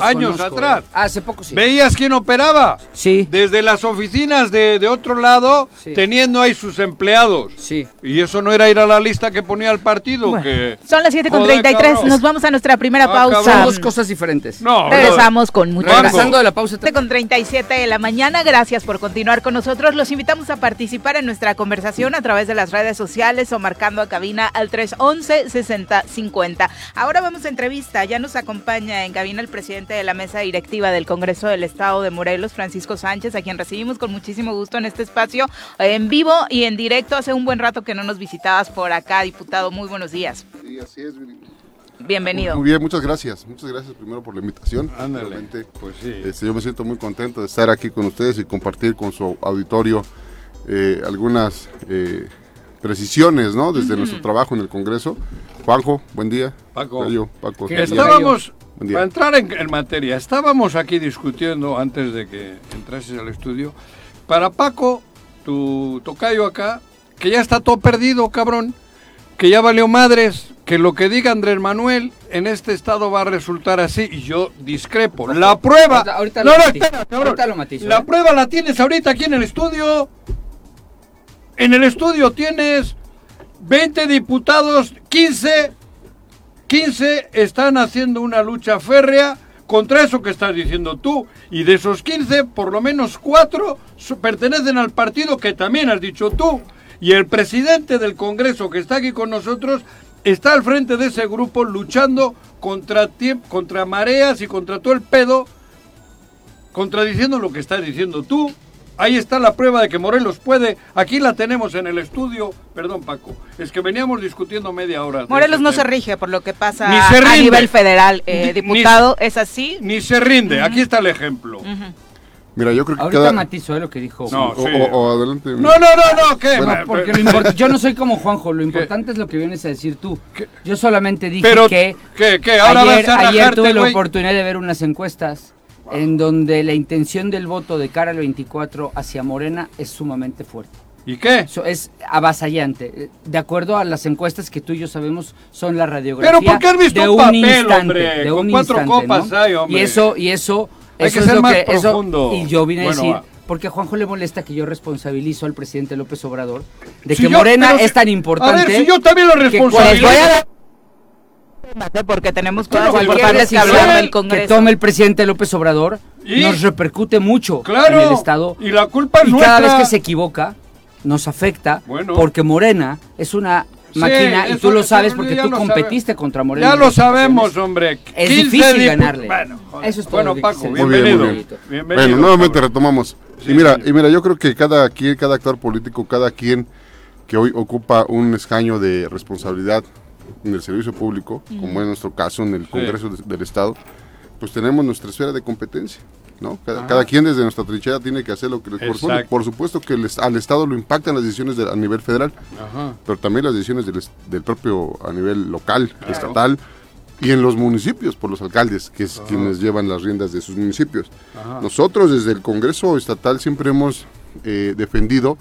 años atrás. ¿eh? Hace poco sí. ¿Veías quién operaba? Sí. Desde las oficinas de, de otro lado, teniendo ahí sus empleados. Sí. Y eso no era ir a la lista que ponía el partido. que... Son las 7.33, nos vamos a nuestra primera ah, pausa. Son dos cosas diferentes. No, Regresamos con mucho Regresando de la pausa. Con 37 de la mañana, gracias por continuar con nosotros. Los invitamos a participar en nuestra conversación a través de las redes sociales o marcando a cabina al 311-6050. Ahora vamos a entrevista, ya nos acompaña en cabina el presidente de la mesa directiva del Congreso del Estado de Morelos, Francisco Sánchez, a quien recibimos con muchísimo gusto en este espacio, eh, en vivo y en directo. Hace un buen rato que no nos visitabas por acá, diputado. Muy buenos días. Sí, así es. Bienvenido. Muy bien, muchas gracias. Muchas gracias primero por la invitación. Ándale. Pues sí. Este, yo me siento muy contento de estar aquí con ustedes y compartir con su auditorio eh, algunas eh, precisiones, ¿no? Desde nuestro trabajo en el Congreso. Juanjo, buen día. Paco. Paco. Estábamos, para entrar en, materia, estábamos aquí discutiendo antes de que entrases al estudio. Para Paco, tu tocayo acá, que ya está todo perdido, cabrón, que ya valió madres, que lo que diga Andrés Manuel en este estado va a resultar así y yo discrepo. La prueba... Ahorita, no, no, espera, cabrón. la ¿eh? prueba la tienes ahorita aquí en el estudio. En el estudio tienes 20 diputados, 15 15 están haciendo una lucha férrea contra eso que estás diciendo tú. Y de esos 15, por lo menos 4 pertenecen al partido que también has dicho tú. Y el presidente del Congreso que está aquí con nosotros está al frente de ese grupo luchando contra, contra mareas y contra todo el pedo, contradiciendo lo que estás diciendo tú. Ahí está la prueba de que Morelos puede. Aquí la tenemos en el estudio. Perdón, Paco. Es que veníamos discutiendo media hora. Morelos no se rige por lo que pasa a nivel federal. Eh, diputado, ¿es así? Ni se rinde. Aquí está el ejemplo. Mira, yo creo que Ahorita matizo eh, lo que dijo. No, o, adelante. No, no, no, no, ¿qué? porque yo no soy como Juanjo, lo importante es lo que vienes a decir tú. Yo solamente dije que ¿qué, qué? ¿Ahora ayer, ayer tuve la oportunidad de ver unas encuestas en donde la intención del voto de cara al 24 hacia Morena es sumamente fuerte. ¿Y qué? es avasallante. De acuerdo a las encuestas que tú y yo sabemos, son la radiografía ¿Pero por qué has visto de un, papel, instante, hombre? de Con cuatro instante, copas ¿no? hay, hombre. Y eso, y eso Hay que ser más profundo. y yo vine a decir, porque a Juanjo le molesta que yo responsabilizo al presidente López Obrador de que Morena es tan importante. A ver, si yo también lo responsabilizo. Porque tenemos cosas importantes que hablar del Congreso. Que tome el presidente López Obrador nos repercute mucho en el Estado. Y la culpa es y cada vez que se equivoca, nos afecta. Porque Morena es una máquina y tú lo sabes porque tú competiste contra Morena. Ya lo sabemos, hombre. Es difícil ganarle. Bueno, Eso es todo. Bueno, Paco, bienvenido. Bueno, nuevamente retomamos. y mira, y mira, yo creo que cada quien, cada actor político, cada quien que hoy ocupa un escaño de responsabilidad en el servicio público, como en nuestro caso en el Congreso del Estado, pues tenemos nuestra esfera de competencia. ¿no? Cada, quien desde nuestra trinchera tiene que hacer lo que le corresponde. Por supuesto que al Estado lo impactan las decisiones a nivel federal, pero también las decisiones del, propio a nivel local, estatal y en los municipios por los alcaldes, que es quienes llevan las riendas de sus municipios. Nosotros desde el Congreso Estatal siempre hemos eh, defendido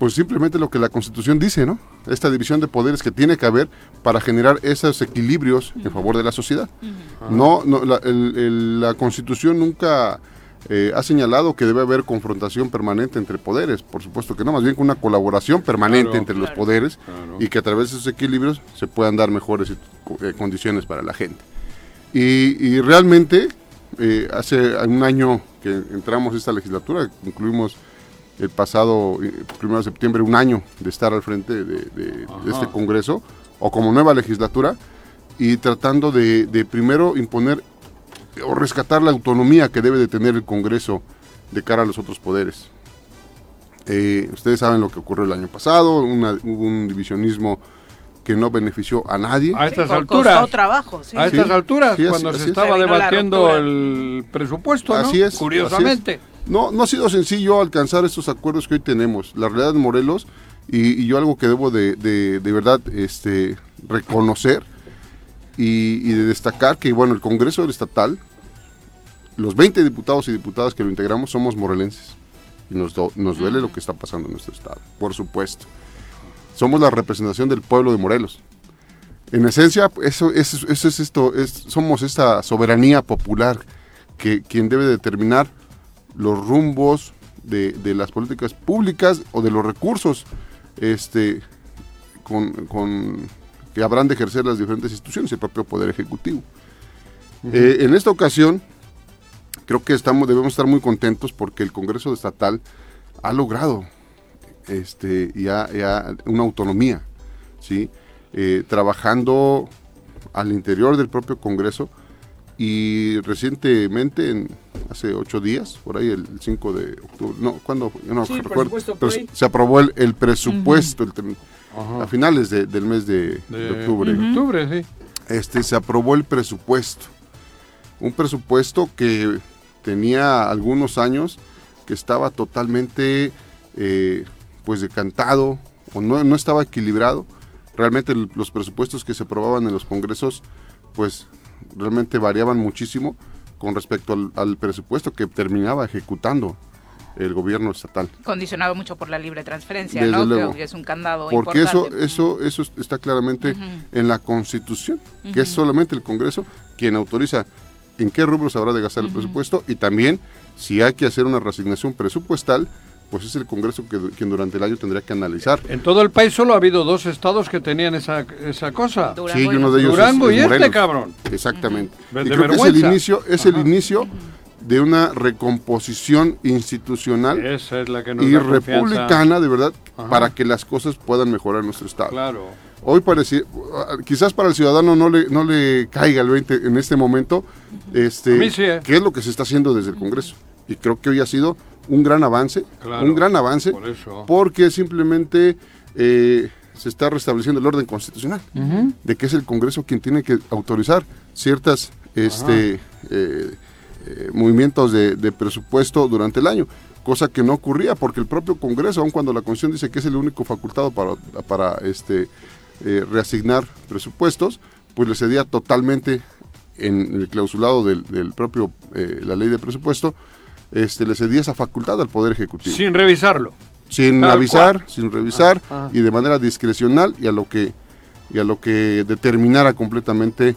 pues simplemente lo que la Constitución dice, ¿no? Esta división de poderes que tiene que haber para generar esos equilibrios en favor de la sociedad. No, no la, Constitución nunca eh, ha señalado que debe haber confrontación permanente entre poderes, por supuesto que no, más bien con una colaboración permanente entre los poderes y que a través de esos equilibrios se puedan dar mejores eh, condiciones para la gente. Y, realmente, eh, hace un año que entramos a esta legislatura, incluimos el pasado eh, primero de septiembre un año de estar al frente de, este Congreso o como nueva legislatura y tratando de, primero imponer o rescatar la autonomía que debe de tener el Congreso de cara a los otros poderes. Eh, ustedes saben lo que ocurrió el año pasado, hubo un divisionismo que no benefició a nadie. A estas alturas. Trabajo, A estas alturas, cuando se estaba debatiendo el presupuesto, así es, curiosamente. No, no ha sido sencillo alcanzar estos acuerdos que hoy tenemos. La realidad de Morelos, y, yo algo que debo de, de, verdad este, reconocer y, de destacar que, bueno, el Congreso Estatal, los 20 diputados y diputadas que lo integramos somos morelenses. Y nos, nos duele lo que está pasando en nuestro estado, por supuesto. Somos la representación del pueblo de Morelos. En esencia, eso, eso, eso es esto, es, somos esta soberanía popular que quien debe determinar los rumbos de, las políticas públicas o de los recursos este, con, que habrán de ejercer las diferentes instituciones y el propio Poder Ejecutivo. Eh, en esta ocasión, creo que estamos, debemos estar muy contentos porque el Congreso Estatal ha logrado este, ya, una autonomía, ¿sí? Eh, trabajando al interior del propio Congreso y recientemente, en, hace ocho días, por ahí el 5 de octubre, no, ¿cuándo? no recuerdo, pero se aprobó el, presupuesto a finales del mes de, octubre. octubre, sí. Este, se aprobó el presupuesto. Un presupuesto que tenía algunos años que estaba totalmente eh, pues decantado o no, no estaba equilibrado. Realmente los presupuestos que se aprobaban en los congresos pues realmente variaban muchísimo con respecto al, presupuesto que terminaba ejecutando el gobierno estatal. Condicionado mucho por la libre transferencia, ¿no? Creo que es un candado Porque eso, eso, eso está claramente en la Constitución, que es solamente el Congreso quien autoriza en qué rubros habrá de gastar el presupuesto y también si hay que hacer una resignación presupuestal, pues es el Congreso que, quien durante el año tendría que analizar. En todo el país solo ha habido dos estados que tenían esa, esa cosa. Durango sí, uno de ellos Durango y este cabrón. Exactamente. y creo que es el inicio, es el inicio de una recomposición institucional y republicana, de verdad, para que las cosas puedan mejorar en nuestro estado. Claro. Hoy parece, quizás para el ciudadano no le, no le caiga el 20 en este momento, este, ¿eh? qué es lo que se está haciendo desde el Congreso. Y creo que hoy ha sido un gran avance, un gran avance, porque simplemente eh, se está restableciendo el orden constitucional, de que es el Congreso quien tiene que autorizar ciertas este, eh, eh, movimientos de, presupuesto durante el año, cosa que no ocurría porque el propio Congreso, aun cuando la Constitución dice que es el único facultado para, para este, reasignar presupuestos, pues le cedía totalmente en el clausulado del, del propio, la ley de presupuesto, este, le cedía esa facultad al Poder Ejecutivo. Sin revisarlo. Sin avisar, sin revisar ah, ah. y de manera discrecional y a lo que y a lo que determinara completamente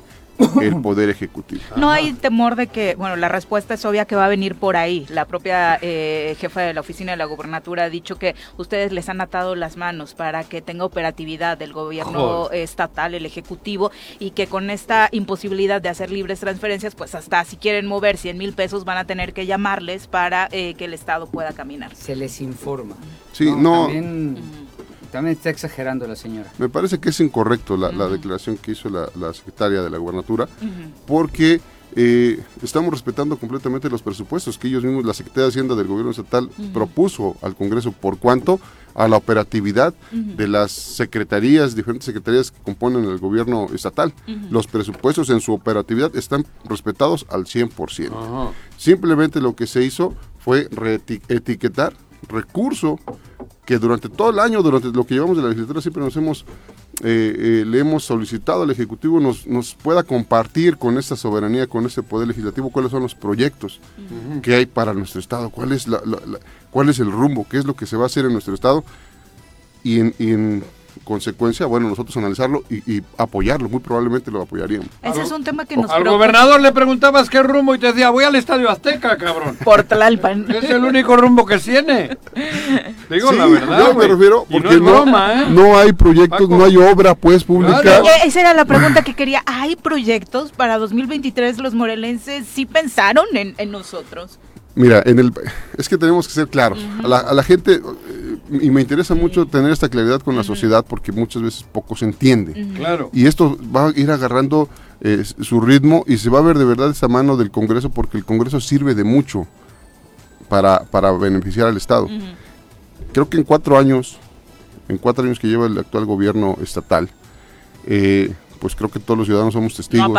el Poder Ejecutivo. No hay temor de que, bueno, la respuesta es obvia que va a venir por ahí. La propia eh, jefa de la oficina de la gubernatura ha dicho que ustedes les han atado las manos para que tenga operatividad el gobierno estatal, el Ejecutivo, y que con esta imposibilidad de hacer libres transferencias, pues hasta si quieren mover 100 mil pesos van a tener que llamarles para eh, que el Estado pueda caminar. Se les informa. Sí, no. También está exagerando la señora. Me parece que es incorrecto la, declaración que hizo la, secretaria de la gubernatura, porque eh, estamos respetando completamente los presupuestos que ellos mismos, la Secretaría de Hacienda del Gobierno Estatal, propuso al Congreso por cuanto a la operatividad de las secretarías, diferentes secretarías que componen el gobierno estatal. Los presupuestos en su operatividad están respetados al 100%. Simplemente lo que se hizo fue etiquetar recurso que durante todo el año, durante lo que llevamos de la legislatura, siempre nos hemos, eh, eh, le hemos solicitado al Ejecutivo nos, nos pueda compartir con esta soberanía, con este poder legislativo, cuáles son los proyectos que hay para nuestro Estado, cuál es, la, cuál es el rumbo, qué es lo que se va a hacer en nuestro Estado. Y en consecuencia, bueno, nosotros analizarlo y, apoyarlo, muy probablemente lo apoyaríamos. Ese es un tema que nos Al gobernador le preguntabas qué rumbo y te decía, voy al Estadio Azteca, cabrón. Por Tlalpan. Es el único rumbo que tiene. Digo la verdad. Yo me refiero, porque no, ¿eh? no, hay proyectos, no hay obra, pues, pública. Esa era la pregunta que quería. ¿Hay proyectos para 2023? Los morelenses sí pensaron en, en nosotros. Mira, en el, es que tenemos que ser claros. a, la, gente, eh, y me interesa mucho tener esta claridad con la sociedad porque muchas veces poco se entiende. Claro. Y esto va a ir agarrando eh, su ritmo y se va a ver de verdad esa mano del Congreso porque el Congreso sirve de mucho para, para beneficiar al Estado. Creo que en cuatro años, en cuatro años que lleva el actual gobierno estatal, eh, pues creo que todos los ciudadanos somos testigos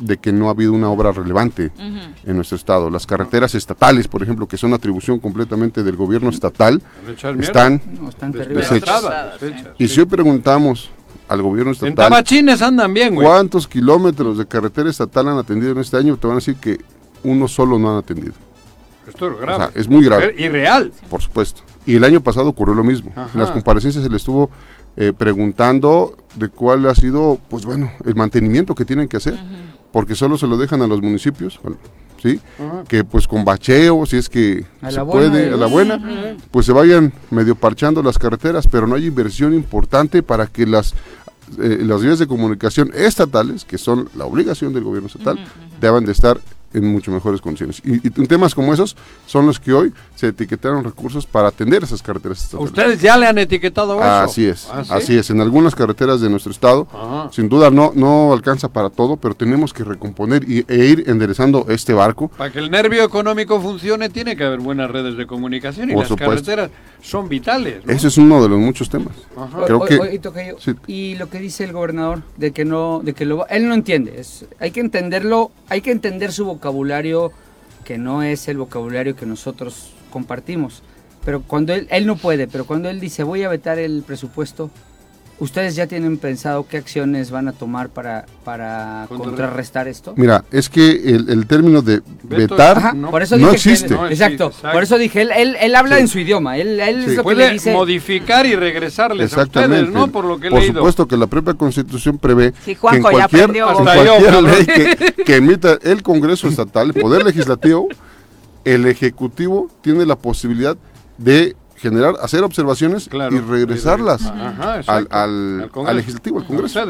de que no ha habido una obra relevante en nuestro estado. Las carreteras estatales, por ejemplo, que son atribución completamente del gobierno estatal, están, deshechas. Y si hoy preguntamos al gobierno estatal... andan bien, ¿Cuántos kilómetros de carretera estatal han atendido en este año? Te van a decir que uno solo no han atendido. Esto es grave. es muy grave. Y real. Por supuesto. Y el año pasado ocurrió lo mismo. En las comparecencias se le estuvo eh, preguntando de cuál ha sido, pues bueno, el mantenimiento que tienen que hacer, porque solo se lo dejan a los municipios, ¿sí? Que pues con bacheo, si es que se puede, a la buena, pues se vayan medio parchando las carreteras, pero no hay inversión importante para que las eh, las vías de comunicación estatales, que son la obligación del gobierno estatal, deban de estar en mucho mejores condiciones. Y, temas como esos son los que hoy se etiquetaron recursos para atender esas carreteras estatales. ¿Ustedes ya le han etiquetado eso? Así es, ¿Ah, así es. En algunas carreteras de nuestro estado, sin duda no, no alcanza para todo, pero tenemos que recomponer y, e ir enderezando este barco. Para que el nervio económico funcione, tiene que haber buenas redes de comunicación y las carreteras son vitales. Ese es uno de los muchos temas. Creo que, y lo que dice el gobernador de que no, de que lo, él no entiende, es, hay que entenderlo, hay que entender su vocabulario vocabulario que no es el vocabulario que nosotros compartimos. Pero cuando él, él no puede, pero cuando él dice voy a vetar el presupuesto, ¿Ustedes ya tienen pensado qué acciones van a tomar para, para contrarrestar. esto? Mira, es que el, término de vetar no, existe. exacto, por eso dije, él, él, habla en su idioma, él, él Puede modificar y regresarles a ustedes, ¿no? Por lo que he Por supuesto que la propia Constitución prevé que en cualquier, ley que, que emita el Congreso Estatal, el Poder Legislativo, el Ejecutivo tiene la posibilidad de generar, hacer observaciones y regresarlas al, al, legislativo, al Congreso.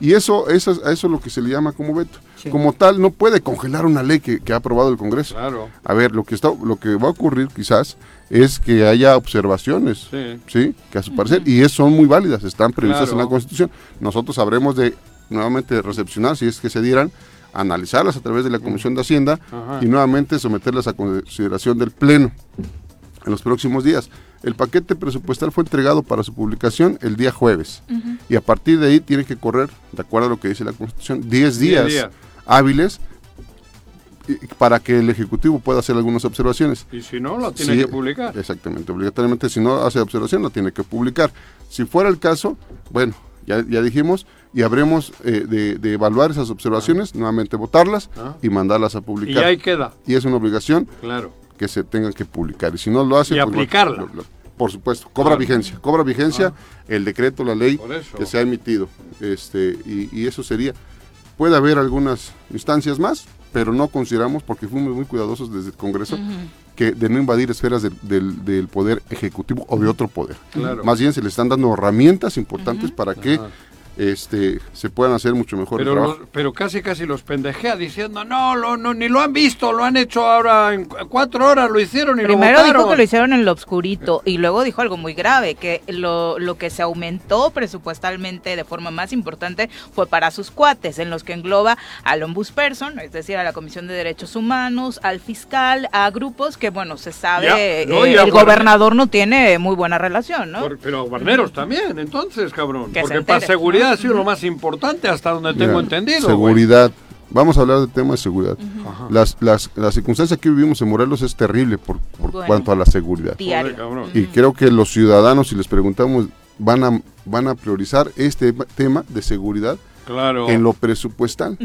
Y eso, eso, eso es lo que se le llama como veto. Como tal, no puede congelar una ley que, ha aprobado el Congreso. A ver, lo que está, lo que va a ocurrir quizás es que haya observaciones, sí, que a su parecer, y es, son muy válidas, están previstas en la Constitución. Nosotros habremos de nuevamente recepcionar, si es que se dieran, analizarlas a través de la Comisión de Hacienda y nuevamente someterlas a consideración del Pleno en los próximos días. El paquete presupuestal fue entregado para su publicación el día jueves y a partir de ahí tiene que correr, de acuerdo a lo que dice la Constitución, 10 días, hábiles para que el Ejecutivo pueda hacer algunas observaciones. Y si no, lo tiene que publicar. Exactamente, obligatoriamente si no hace observación, lo tiene que publicar. Si fuera el caso, bueno, ya, ya dijimos, y habremos eh, de, evaluar esas observaciones, nuevamente votarlas ah. y mandarlas a publicar. Y ahí queda. Y es una obligación. Claro que se tengan que publicar. Y si no lo hacen... Y pues, aplicarla. por supuesto, cobra vigencia. Cobra vigencia ah. el decreto, la ley que se ha emitido. este Y, eso sería... puede haber algunas instancias más, pero no consideramos, porque fuimos muy cuidadosos desde el Congreso, que de no invadir esferas del, del, poder ejecutivo o de otro poder. Más bien se le están dando herramientas importantes para que este, se puedan hacer mucho mejor pero, pero casi casi los pendejea diciendo, no, lo, no, ni lo han visto, lo han hecho ahora en cuatro horas, lo hicieron y Primero lo dijo que lo hicieron en lo obscurito y luego dijo algo muy grave, que lo, lo que se aumentó presupuestalmente de forma más importante fue para sus cuates, en los que engloba al ombudsperson, es decir, a la Comisión de Derechos Humanos, al fiscal, a grupos que, bueno, se sabe, eh, el gobernador no tiene muy buena relación, ¿no? pero guarneros también, entonces, cabrón, porque para seguridad ha sido lo más importante hasta donde tengo entendido. Seguridad. Vamos a hablar del tema de seguridad. las, las, la circunstancia que vivimos en Morelos es terrible por, cuanto a la seguridad. Y creo que los ciudadanos, si les preguntamos, van a, van a priorizar este tema de seguridad claro. en lo presupuestal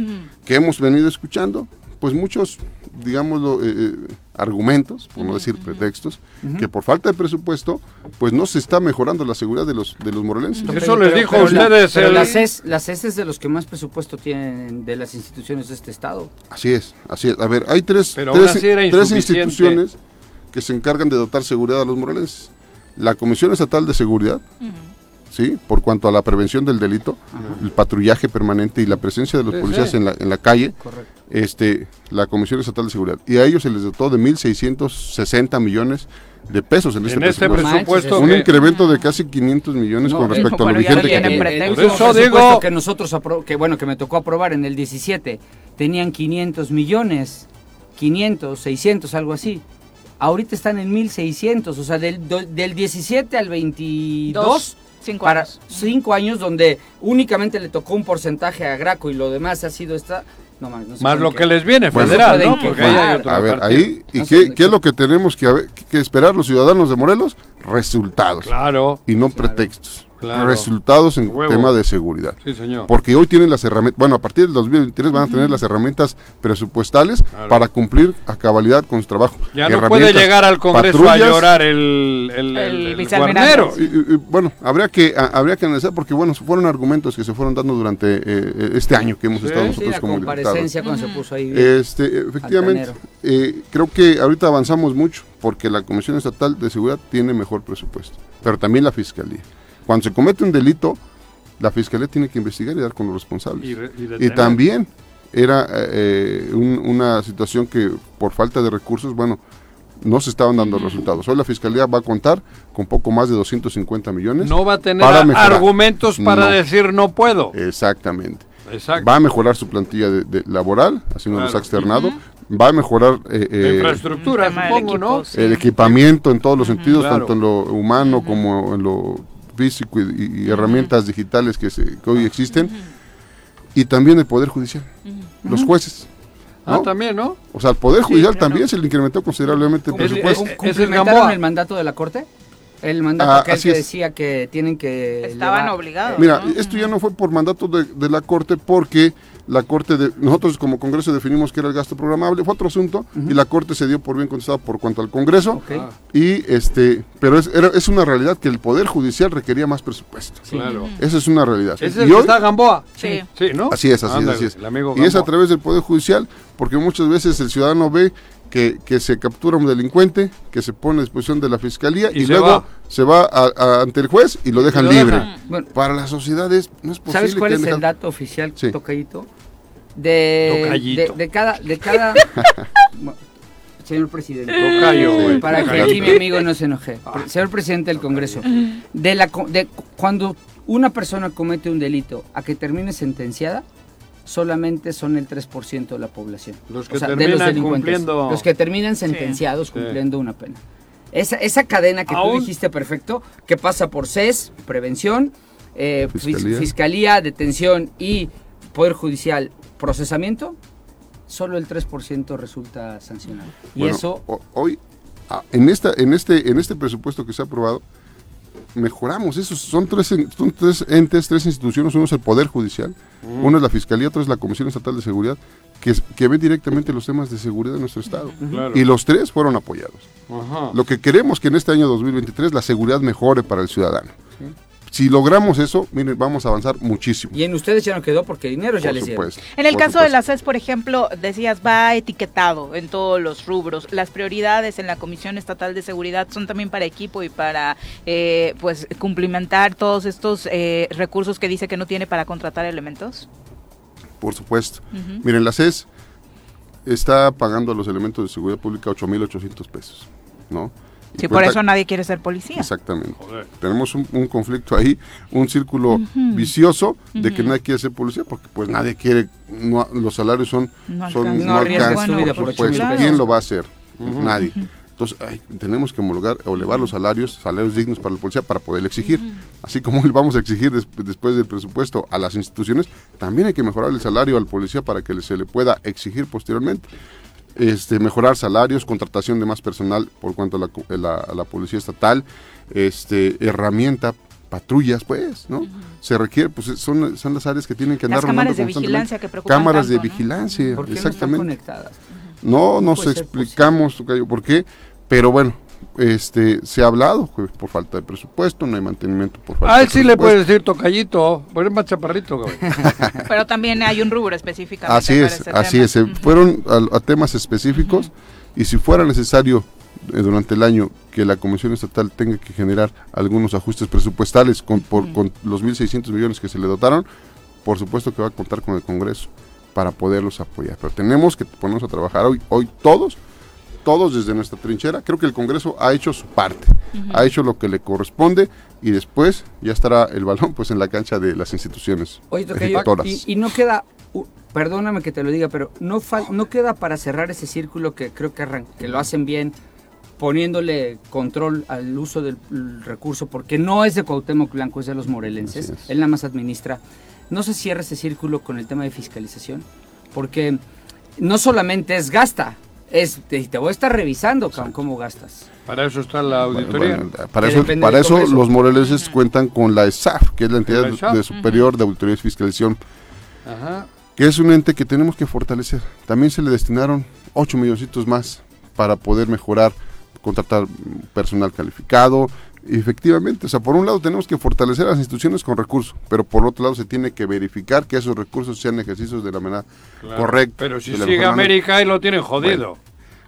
que hemos venido escuchando pues muchos, digámoslo, eh, eh, argumentos, por no decir pretextos, que por falta de presupuesto, pues no se está mejorando la seguridad de los de los morelenses. Eso les dijo a ustedes. pero las CES, las es de los que más presupuesto tienen de las instituciones de este estado. Así es, así es. A ver, hay tres, tres, instituciones que se encargan de dotar seguridad a los morelenses. La Comisión Estatal de Seguridad, ¿sí? por cuanto a la prevención del delito, el patrullaje permanente y la presencia de los policías En, la, en la calle, este, la Comisión Estatal de Seguridad. Y a ellos se les dotó de 1.660 millones de pesos en, este, este presupuesto. un incremento de casi 500 millones con respecto a lo vigente que eso digo que nosotros que bueno que me tocó aprobar en el 17 tenían 500 millones 500 600 algo así ahorita están en 1600 o sea del, del 17 al 22 Cinco para años. cinco años donde únicamente le tocó un porcentaje a Graco y lo demás ha sido esta... No, más, lo que les viene federal, ¿no? a ver, ahí, ¿y qué, qué, es lo que tenemos que, que esperar los ciudadanos de Morelos? Resultados. Claro. Y no pretextos resultados en tema de seguridad. Sí, señor. Porque hoy tienen las herramientas, bueno, a partir del 2023 van a tener las herramientas presupuestales para cumplir a cabalidad con su trabajo. Ya no puede llegar al Congreso a llorar el, el, el, bueno, habría que, habría que analizar porque, bueno, fueron argumentos que se fueron dando durante eh, este año que hemos estado nosotros como comparecencia cuando se puso ahí. Este, efectivamente, eh, creo que ahorita avanzamos mucho porque la Comisión Estatal de Seguridad tiene mejor presupuesto, pero también la Fiscalía. Cuando se comete un delito, la fiscalía tiene que investigar y dar con los responsables. Y, también era eh, una situación que por falta de recursos, bueno, no se estaban dando resultados. Hoy la fiscalía va a contar con poco más de 250 millones. No va a tener argumentos para decir no puedo. Exactamente. Va a mejorar su plantilla de, laboral, así nos lo ha externado. Va a mejorar eh, eh infraestructura, supongo, ¿no? El equipamiento en todos los sentidos, tanto en lo humano como en lo físico y, herramientas digitales que, se, hoy existen, y también el Poder Judicial, los jueces. Ah, también, ¿no? O sea, el Poder Judicial también se le incrementó considerablemente el presupuesto. ¿Es, el mandato de la Corte? El mandato ah, que, decía que tienen que... Estaban obligados. Mira, esto ya no fue por mandato de, de la Corte porque la Corte, de, nosotros como Congreso definimos que era el gasto programable, fue otro asunto, y la Corte se dio por bien contestado por cuanto al Congreso, y este, pero es, era, es una realidad que el Poder Judicial requería más presupuesto. Claro. Esa es una realidad. ¿Es el y está Gamboa? Sí. sí. ¿no? Así es, así es, así es. Y es a través del Poder Judicial, porque muchas veces el ciudadano ve que, que, se captura un delincuente, que se pone a disposición de la fiscalía y, luego se va ante el juez y lo dejan libre. Para las sociedades no es posible. ¿Sabes cuál es el dato oficial, sí. Tocayito? De, de, cada... De cada señor presidente, para que aquí mi amigo no se enoje. Señor presidente del Congreso, de, la, de cuando una persona comete un delito a que termine sentenciada, solamente son el 3% de la población. Los que terminan cumpliendo... Los que terminan sentenciados cumpliendo una pena. Esa, esa cadena que tú dijiste perfecto, que pasa por CES, prevención, eh, fiscalía. detención y Poder Judicial, procesamiento, solo el 3% resulta sancionado. Y eso... Hoy, ah, en, esta, en, este, en este presupuesto que se ha aprobado, mejoramos. Esos son tres, son tres entes, tres instituciones. Uno es el Poder Judicial, mm. uno es la Fiscalía, otro es la Comisión Estatal de Seguridad, que, que ve directamente los temas de seguridad de nuestro Estado. Y los tres fueron apoyados. Lo que queremos que en este año 2023 la seguridad mejore para el ciudadano. Si logramos eso, miren, vamos a avanzar muchísimo. Y en ustedes ya no quedó porque dinero ya les dieron. En el caso de la CES, por ejemplo, decías, va etiquetado en todos los rubros. Las prioridades en la Comisión Estatal de Seguridad son también para equipo y para eh, pues cumplimentar todos estos eh, recursos que dice que no tiene para contratar elementos. Por supuesto. Miren, la CES está pagando a los elementos de seguridad pública 8.800 pesos, ¿no? Sí, por eso nadie quiere ser policía. Exactamente. Tenemos un, conflicto ahí, un círculo vicioso de que nadie quiere ser policía porque pues nadie quiere, los salarios son, no son, no alcanzan, pues, ¿quién lo va a hacer? Nadie. Entonces, tenemos que homologar o elevar los salarios, salarios dignos para la policía para poder exigir. Así como vamos a exigir después del presupuesto a las instituciones, también hay que mejorar el salario al policía para que se le pueda exigir posteriormente. Este, mejorar salarios, contratación de más personal por cuanto a la, policía estatal, este, herramienta patrullas, pues, ¿no? Se requiere, pues son, son las áreas que tienen que andar Las cámaras de vigilancia que preocupan Cámaras de vigilancia, exactamente. No, nos explicamos por qué, pero bueno, este se ha hablado por falta de presupuesto, no hay mantenimiento por falta ah, de sí le puedes decir tocallito, pues es más chaparrito. Pero también hay un rubro específicamente. Así es, así es. Fueron a, temas específicos y si fuera necesario eh, durante el año que la Comisión Estatal tenga que generar algunos ajustes presupuestales con, por, con los 1.600 millones que se le dotaron, por supuesto que va a contar con el Congreso para poderlos apoyar. Pero tenemos que ponernos a trabajar hoy, hoy todos todos desde nuestra trinchera. Creo que el Congreso ha hecho su parte, ha hecho lo que le corresponde y después ya estará el balón pues en la cancha de las instituciones Oye, y, y, no queda, perdóname que te lo diga, pero no, no queda para cerrar ese círculo que creo que, que lo hacen bien poniéndole control al uso del recurso, porque no es de Cuauhtémoc Blanco, es de los morelenses, él nada más administra. No se cierra ese círculo con el tema de fiscalización, porque no solamente es gasta, es, te, voy a estar revisando cómo gastas. Para eso está la auditoría. para eso, para eso los moreleses cuentan con la ESAF, que es la entidad de superior de auditoría y fiscalización, que es un ente que tenemos que fortalecer. También se le destinaron 8 milloncitos más para poder mejorar, contratar personal calificado, efectivamente, o sea, por un lado tenemos que fortalecer las instituciones con recursos, pero por otro lado se tiene que verificar que esos recursos sean ejercicios de la manera correcta. Pero si sigue América y lo tienen jodido.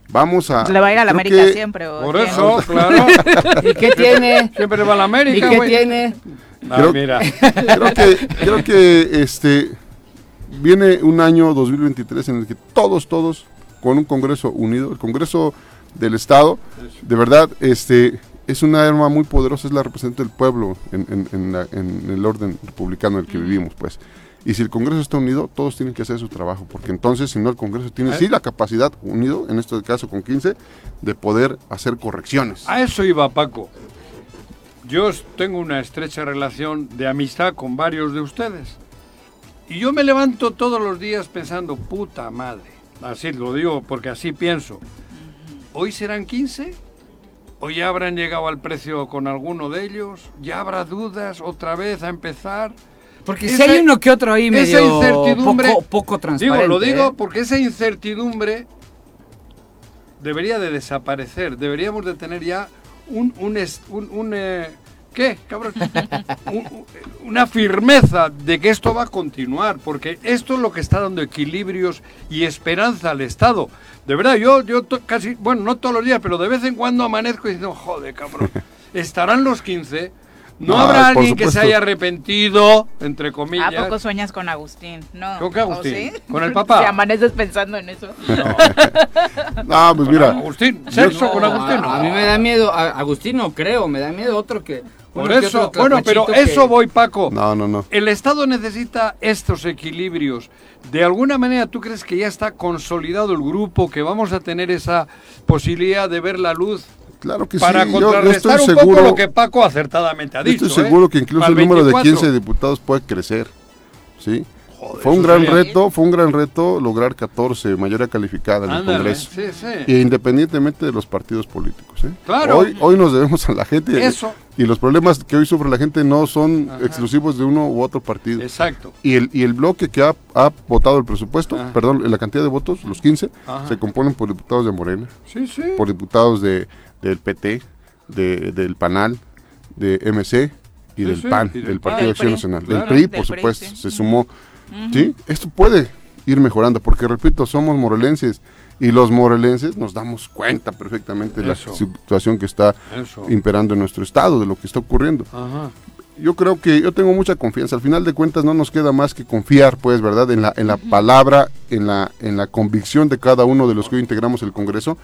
Vamos a. Le va a ir a la América siempre. por eso, claro. ¿Y qué tiene? Siempre va a la América. ¿Y qué tiene? creo, mira. Creo que, creo que este viene un año 2023 en el que todos, todos, con un Congreso unido, el Congreso del Estado, de verdad, este es una arma muy poderosa, es la representante del pueblo en, el orden republicano en el que vivimos, pues. Y si el Congreso está unido, todos tienen que hacer su trabajo, porque entonces, si no, el Congreso tiene sí la capacidad, unido, en este caso con 15, de poder hacer correcciones. A eso iba Paco. Yo tengo una estrecha relación de amistad con varios de ustedes. Y yo me levanto todos los días pensando, puta madre. Así lo digo porque así pienso. ¿Hoy serán 15? ¿O ya habrán llegado al precio con alguno de ellos? ¿Ya habrá dudas otra vez a empezar? Porque si hay uno que otro ahí medio esa incertidumbre, poco, poco transparente. Digo, lo digo ¿eh? porque esa incertidumbre debería de desaparecer. Deberíamos de tener ya un, un, un, eh, ¿Qué, cabrón? una firmeza de que esto va a continuar, porque esto es lo que está dando equilibrios y esperanza al Estado. De verdad, yo, yo casi, bueno, no todos los días, pero de vez en cuando amanezco y digo, joder, cabrón, estarán los 15. No, habrá alguien que se haya arrepentido, entre comillas. ¿A poco sueñas con Agustín? No. ¿Con qué Agustín? ¿Con el papá? Si amaneces pensando en eso. No, pues mira. Agustín, sexo con Agustín. A, mí me da miedo, Agustín no creo, me da miedo otro que por eso, bueno, pero eso voy, Paco. No, no, no. El Estado necesita estos equilibrios. ¿De alguna manera tú crees que ya está consolidado el grupo, que vamos a tener esa posibilidad de ver la luz? Claro que para sí. contrarrestar un poco lo que Paco acertadamente ha dicho. estoy seguro ¿eh? que incluso el, número de 15 diputados puede crecer. ¿sí? fue un gran reto, fue un gran reto lograr 14, mayoría calificada en el Congreso. independientemente de los partidos políticos. ¿eh? Claro. Hoy, hoy nos debemos a la gente. Y los problemas que hoy sufre la gente no son exclusivos de uno u otro partido. Exacto. Y el, y el bloque que ha, ha votado el presupuesto, perdón, la cantidad de votos, los 15, se componen por diputados de Morena, por diputados de, del PT, de, del PANAL, de MC, y del PAN, del Partido de Acción Nacional, del PRI, por supuesto, se sumó. ¿Sí? Esto puede ir mejorando, porque repito, somos morelenses y los morelenses nos damos cuenta perfectamente de la situación que está imperando en nuestro estado, de lo que está ocurriendo. Yo creo que yo tengo mucha confianza. Al final de cuentas no nos queda más que confiar, pues, ¿verdad? En la, en la palabra, en la, en la convicción de cada uno de los que hoy integramos el Congreso.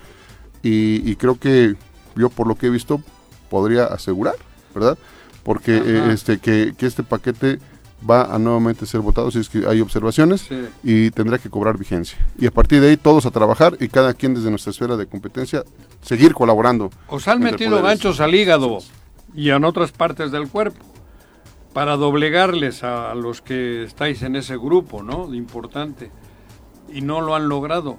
Y, creo que yo, por lo que he visto, podría asegurar, ¿verdad? Porque eh, este, que, que este paquete va a nuevamente ser votado si es que hay observaciones y tendrá que cobrar vigencia. Y a partir de ahí todos a trabajar y cada quien desde nuestra esfera de competencia seguir colaborando. Os han metido ganchos al hígado y en otras partes del cuerpo para doblegarles a, los que estáis en ese grupo, ¿no? Importante. Y no lo han logrado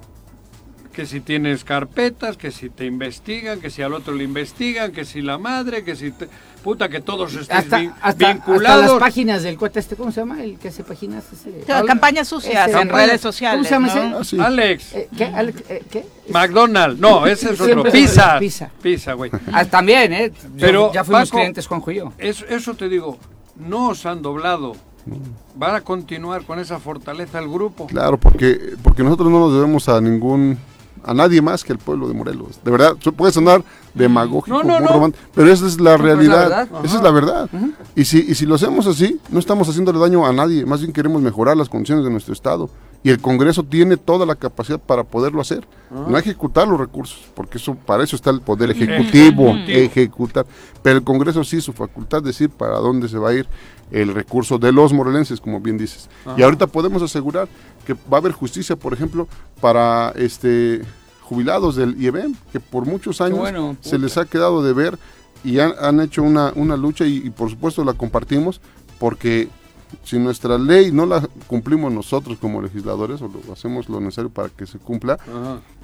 que si tienes carpetas, que si te investigan, que si al otro le investigan, que si la madre, que si te, puta que todos estén vinculados. Hasta las páginas del cuate este, ¿cómo se llama? El que hace páginas ese, campañas sucias en redes sociales. ¿Cómo se llama ese? Ah, Alex. Eh, ¿Qué? Alex eh, ¿qué? McDonald's. No, ese es otro. Pizza. Pizza. Pizza, güey. Ah, también, ¿eh? Pero ya fuimos clientes Juanjo y yo. Eso, eso te digo, no os han doblado. ¿Van a continuar con esa fortaleza el grupo? Claro, porque, porque nosotros no nos debemos a ningún a nadie más que el pueblo de Morelos. De verdad, puede sonar demagógico, muy romántico, pero esa es la realidad, esa es la verdad. y, si, y si lo hacemos así, no estamos haciéndole daño a nadie, más bien queremos mejorar las condiciones de nuestro Estado. Y el Congreso tiene toda la capacidad para poderlo hacer, ah. no ejecutar los recursos, porque eso para eso está el poder ejecutivo, ejecutar. Pero el Congreso sí, su facultad de decir para dónde se va a ir el recurso de los morelenses, como bien dices. Y ahorita podemos asegurar que va a haber justicia, por ejemplo, para este jubilados del IEBM, que por muchos años se les ha quedado de ver y han, hecho una, una lucha y, por supuesto la compartimos porque si nuestra ley no la cumplimos nosotros como legisladores o lo, hacemos lo necesario para que se cumpla,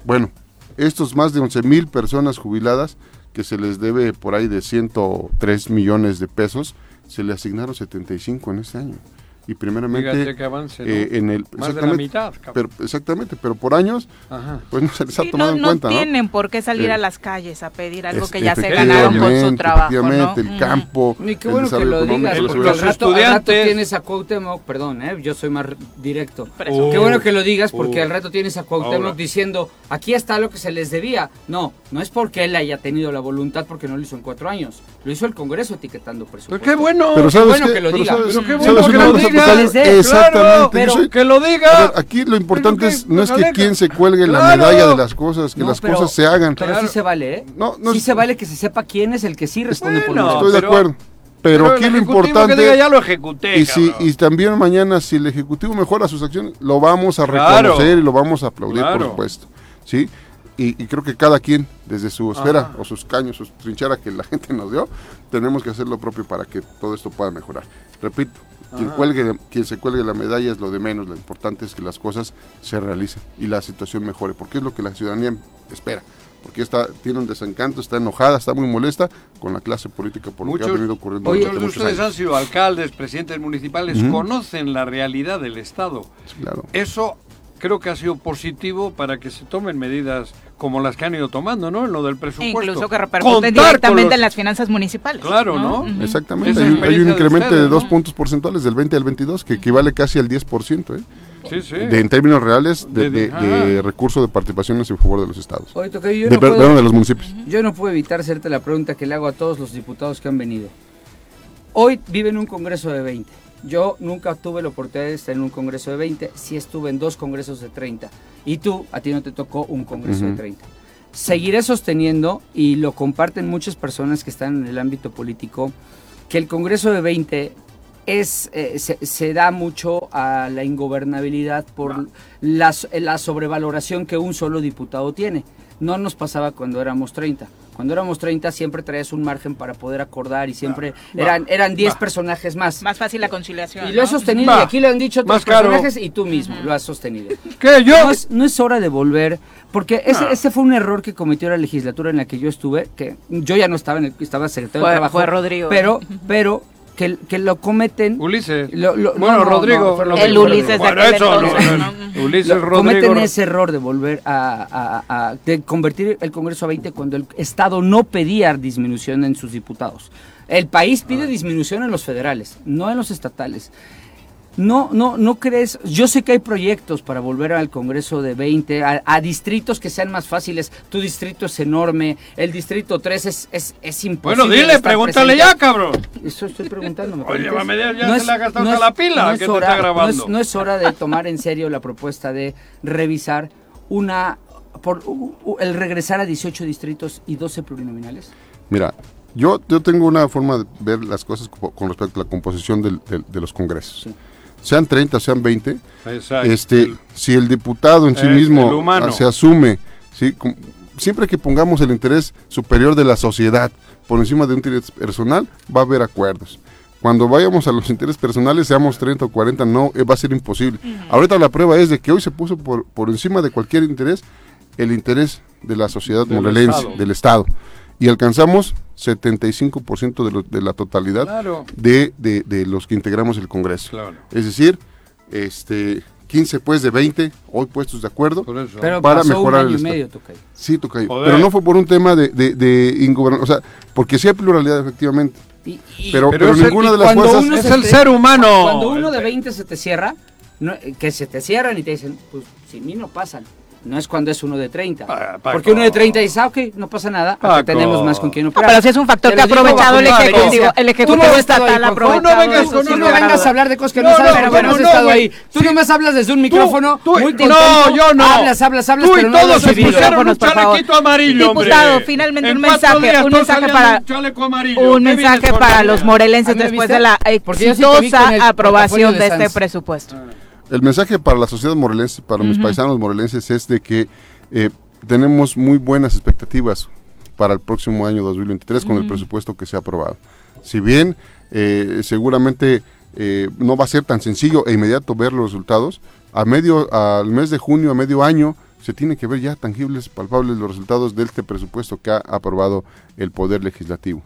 bueno, estos más de 11 mil personas jubiladas que se les debe por ahí de 103 millones de pesos, se le asignaron 75 en este año y primeramente eh, en el más de la mitad pero, exactamente pero por años pues no se les ha tomado en cuenta no tienen por qué salir a las calles a pedir algo que ya se ganaron con su trabajo efectivamente el campo y qué bueno que lo digas porque los estudiantes. tienes a Cuauhtémoc perdón eh, yo soy más directo. Qué bueno que lo digas porque al rato tienes a Cuauhtémoc diciendo aquí está lo que se les debía no no es porque él haya tenido la voluntad porque no lo hizo en cuatro años. Lo hizo el Congreso etiquetando presupuesto pero qué bueno. Pero qué bueno que, lo diga. pero qué bueno que lo diga Exactamente. pero que lo diga. aquí lo importante es, no es que quien se cuelgue la medalla de las cosas, que las cosas se hagan. Pero sí se vale, ¿eh? No, no sí se vale que se sepa quién es el que sí responde por lo Estoy de acuerdo. Pero, aquí lo importante que ya lo ejecuté, y si y también mañana si el ejecutivo mejora sus acciones lo vamos a reconocer y lo vamos a aplaudir por supuesto sí y, creo que cada quien desde su esfera o sus caños sus trincheras que la gente nos dio tenemos que hacer lo propio para que todo esto pueda mejorar repito quien, cuelgue, quien se cuelgue la medalla es lo de menos, lo importante es que las cosas se realicen y la situación mejore, porque es lo que la ciudadanía espera porque está, tiene un desencanto, está enojada, está muy molesta con la clase política por lo que ha venido ocurriendo. Muchos de ustedes han sido alcaldes, presidentes municipales, conocen la realidad del Estado. claro. Eso creo que ha sido positivo para que se tomen medidas como las que han ido tomando, ¿no? En lo del presupuesto. Incluso que repercuten directamente en las finanzas municipales. Claro, ¿no? Exactamente. Hay, un incremento de, dos puntos porcentuales del 20 al 22 que equivale casi al 10%, ¿eh? Sí, sí. De, en términos reales de, de, recursos de participaciones en favor de los estados. Oye, yo no puedo, de los municipios. Yo no puedo evitar hacerte la pregunta que le hago a todos los diputados que han venido. Hoy viven un congreso de 20 yo nunca tuve la oportunidad de estar en un congreso de 20, sí estuve en dos congresos de 30. Y tú, a ti no te tocó un congreso de 30. Seguiré sosteniendo, y lo comparten muchas personas que están en el ámbito político, que el congreso de 20 es, eh, se, da mucho a la ingobernabilidad por la, la sobrevaloración que un solo diputado tiene. No nos pasaba cuando éramos 30 cuando éramos 30 siempre traías un margen para poder acordar y siempre eran eran 10 personajes más. Más fácil la conciliación. Y lo he sostenido, y aquí lo han dicho otros personajes y tú mismo lo has sostenido. ¿Qué? ¿Yo? No es, hora de volver, porque ese, ese fue un error que cometió la legislatura en la que yo estuve, que yo ya no estaba, en el, estaba secretario de Trabajo. Fue Rodrigo. Pero, pero que, que lo cometen. Ulises. Lo- lo- bueno, no, no, Rodrigo. no, El Ulises de Bueno, eso, entonces, no, ¿no? Ulises Rodrigo. cometen ese error de volver a, a- a- de convertir el Congreso a 20 cuando el Estado no pedía disminución en sus diputados. El país pide disminución en los federales, no en los estatales. No, no, no crees. Yo sé que hay proyectos para volver al Congreso de 20, a, a distritos que sean más fáciles. Tu distrito es enorme, el distrito 3 es, es, es imposible. Bueno, dile, pregúntale presente. ya, cabrón. Eso estoy preguntando. ¿me Oye, va a ya se le ha gastado la pila, que te hora, está grabando. No es, no es hora de tomar en serio la propuesta de revisar una por u- u- el regresar a 18 distritos y 12 plurinominales. Mira, yo, yo tengo una forma de ver las cosas co- con respecto a la composición del- del- de los congresos. Sí. Sean 30, sean 20, Exacto. este, si el diputado en sí mismo se asume, ¿sí? Siempre que pongamos el interés superior de la sociedad por encima de un interés personal, va a haber acuerdos. Cuando vayamos a los intereses personales, seamos 30 o 40, no, eh, va a ser imposible. Ahorita la prueba es de que hoy se puso por, por encima de cualquier interés el interés de la sociedad Del morelense, Estado. del Estado. Y alcanzamos 75% de, lo- de la totalidad Claro. de, de- de los que integramos el Congreso. Claro. Es decir, este 15 pues de 20, hoy puestos de acuerdo. Pero Para pasó mejorar un el medio, Tocayo. Sí, Tocayo. Pero no fue por un tema de, de, de ingoberna- o sea, porque sí hay pluralidad efectivamente. Y- y- Pero, Pero pero, es el- ninguna y de las cuando fuerzas... uno Es se el te- ser humano. Cuando uno de 20 se te cierra, no, eh, que se te cierran y te dicen, pues sin mí no pasan. No es cuando es uno de 30. Ah. Porque uno de 30 dice, ah, ok, no pasa nada, acá Paco. tenemos más con quien No, operar. pero sí es un factor que ha aprovechado el Ejecutivo, experiencia. el Ejecutivo no Estatal aprovechado. vengas sin Tú no a vengas a hablar de cosas que No, no, sabes, no, pero ¿cómo has no, estado ahí. Tú nomás hablas desde un micrófono, tú- muy no, contento. yo no. Hablas, hablas, hablas, Tú y pero no todos se pusieron un chalequito amarillo, hombre. Diputado, finalmente En un mensaje, un mensaje para- un chaleco amarillo. Un ¿Qué mensaje para los morelenses ¿Ah, después de la exitosa aprobación de este presupuesto. El mensaje para la sociedad morelense, para mis paisanos morelenses, es de que eh, tenemos muy buenas expectativas para el próximo año 2023 con el presupuesto que se ha aprobado. Si bien eh, seguramente eh, no va a ser tan sencillo e inmediato ver los resultados, a medio, al mes de junio, a medio año, se tiene que ver ya tangibles, palpables los resultados de este presupuesto que ha aprobado el Poder Legislativo.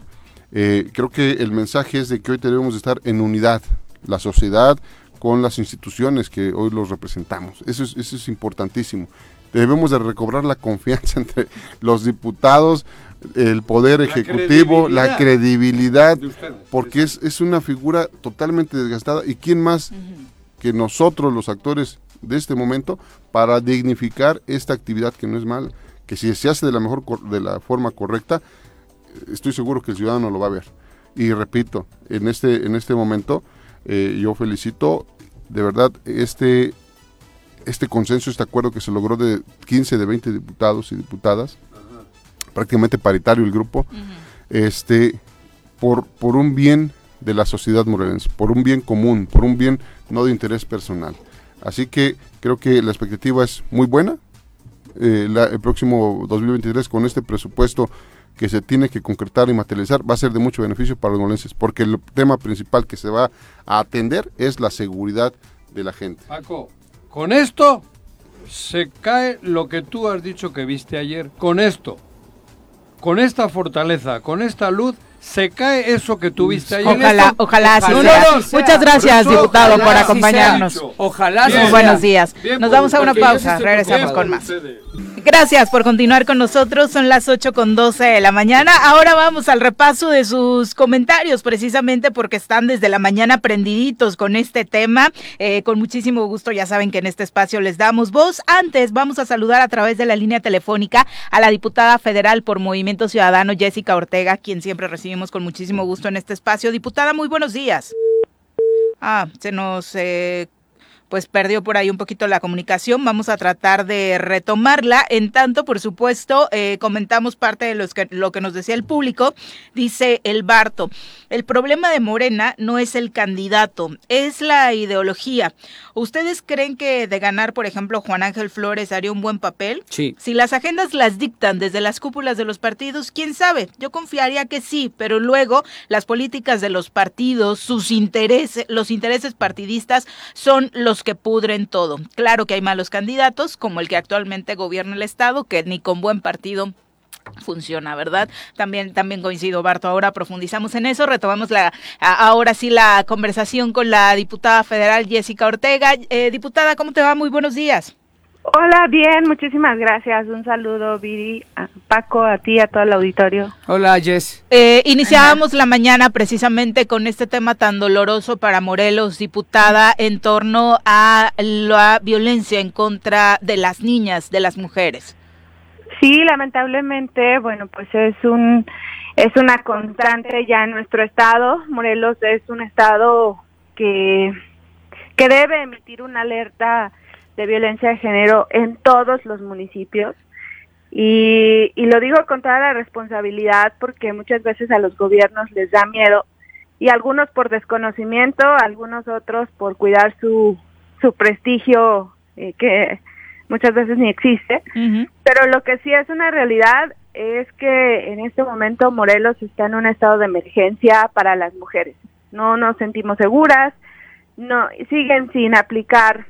Creo que el mensaje es de que hoy debemos de estar en unidad, la sociedad con las instituciones que hoy los representamos. Eso es, eso es importantísimo. Debemos de recobrar la confianza entre los diputados, el poder La ejecutivo, la credibilidad, ustedes. porque es, es una figura totalmente desgastada. ¿Y quién más que nosotros, los actores de este momento, para dignificar esta actividad que no es mala? Que si se hace de la mejor de la forma correcta, estoy seguro que el ciudadano lo va a ver. Y repito, en este, en este momento eh, yo felicito de verdad este, este consenso, este acuerdo que se logró de 15 de 20 diputados y diputadas, prácticamente paritario el grupo, este, por, por un bien de la sociedad morelense, por un bien común, por un bien no de interés personal. Así que creo que la expectativa es muy buena. Eh, la- el próximo 2023 con este presupuesto que se tiene que concretar y materializar va a ser de mucho beneficio para los molenses, porque el tema principal que se va a atender es la seguridad de la gente. Paco, con esto se cae lo que tú has dicho que viste ayer. Con esto, con esta fortaleza, con esta luz, se cae eso que tú viste ayer. Ojalá, ojalá Ojalá sea. Muchas gracias, diputado, por acompañarnos. Ojalá Bien. Buenos días. Bien Nos vamos a una pausa. Regresamos con más. ustedes. Gracias por continuar con nosotros. Son las 8 con 12 de la mañana. Ahora vamos al repaso de sus comentarios, precisamente porque están desde la mañana prendiditos con este tema. Eh, con muchísimo gusto, ya saben que en este espacio les damos voz. Antes, vamos a saludar a través de la línea telefónica a la diputada federal por Movimiento Ciudadano, Jessica Ortega, quien siempre con muchísimo gusto en este espacio. Diputada, muy buenos días. Ah, se nos eh, pues perdió por ahí un poquito la comunicación. Vamos a tratar de retomarla. En tanto, por supuesto, eh, comentamos parte de los que, lo que nos decía el público. Dice el Barto, el problema de Morena no es el candidato, es la ideología. ¿Ustedes creen que de ganar, por ejemplo, Juan Ángel Flores haría un buen papel? Sí. Si las agendas las dictan desde las cúpulas de los partidos, quién sabe. Yo confiaría que sí, pero luego las políticas de los partidos, sus intereses, los intereses partidistas son los que pudren todo. Claro que hay malos candidatos, como el que actualmente gobierna el Estado, que ni con buen partido funciona, ¿verdad? También, también coincido, Barto. Ahora profundizamos en eso, retomamos la, ahora sí la conversación con la diputada federal Jessica Ortega. Eh, diputada, ¿cómo te va? Muy buenos días. Hola, bien, muchísimas gracias. Un saludo, Viri, a Paco, a ti, a todo el auditorio. Hola, Jess. Eh, iniciábamos la mañana precisamente con este tema tan doloroso para Morelos, diputada, en torno a la violencia en contra de las niñas, de las mujeres. Sí, lamentablemente, bueno, pues es un es una constante ya en nuestro estado. Morelos es un estado que que debe emitir una alerta de violencia de género en todos los municipios. Y, y lo digo con toda la responsabilidad porque muchas veces a los gobiernos les da miedo y algunos por desconocimiento, algunos otros por cuidar su, su prestigio eh, que muchas veces ni existe. Pero lo que sí es una realidad es que en este momento Morelos está en un estado de emergencia para las mujeres. No nos sentimos seguras, no siguen sin aplicar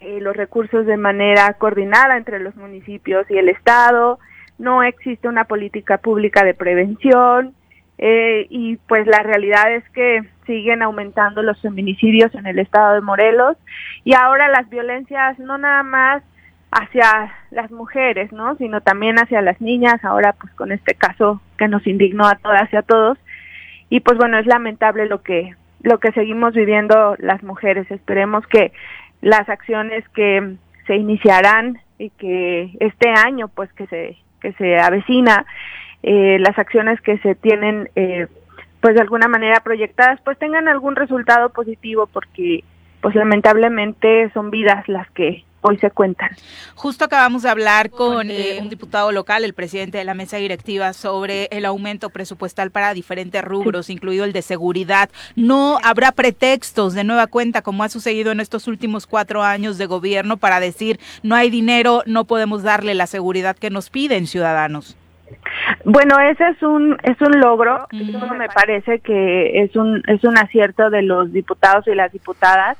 eh, los recursos de manera coordinada entre los municipios y el Estado, no existe una política pública de prevención eh, y pues la realidad es que siguen aumentando los feminicidios en el estado de Morelos y ahora las violencias no nada más hacia las mujeres, ¿no? sino también hacia las niñas, ahora pues con este caso que nos indignó a todas y a todos y pues bueno, es lamentable lo que lo que seguimos viviendo las mujeres. Esperemos que las acciones que se iniciarán y que este año pues que se que se avecina eh, las acciones que se tienen eh, pues de alguna manera proyectadas pues tengan algún resultado positivo porque pues lamentablemente son vidas las que hoy se cuentan. Justo acabamos de hablar con eh, un diputado local, el presidente de la mesa directiva, sobre el aumento presupuestal para diferentes rubros, incluido el de seguridad. No habrá pretextos de nueva cuenta, como ha sucedido en estos últimos cuatro años de gobierno, para decir no hay dinero, no podemos darle la seguridad que nos piden ciudadanos. Bueno, ese es un es un logro. me parece que es un es un acierto de los diputados y las diputadas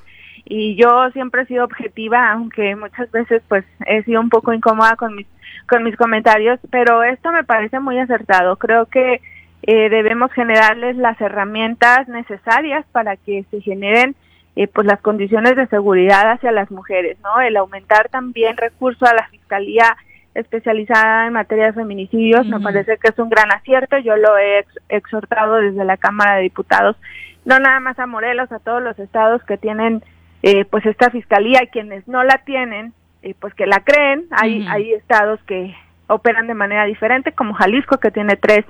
y yo siempre he sido objetiva, aunque muchas veces pues he sido un poco incómoda con mis con mis comentarios, pero esto me parece muy acertado. Creo que eh, debemos generarles las herramientas necesarias para que se generen eh, pues las condiciones de seguridad hacia las mujeres, ¿no? El aumentar también recursos a la fiscalía especializada en materia de feminicidios me parece que es un gran acierto. Yo lo he exhortado desde la Cámara de Diputados, no nada más a Morelos, a todos los estados que tienen eh, pues esta fiscalía y quienes no la tienen, eh, pues que la creen. Hay, hay estados que operan de manera diferente, como Jalisco, que tiene tres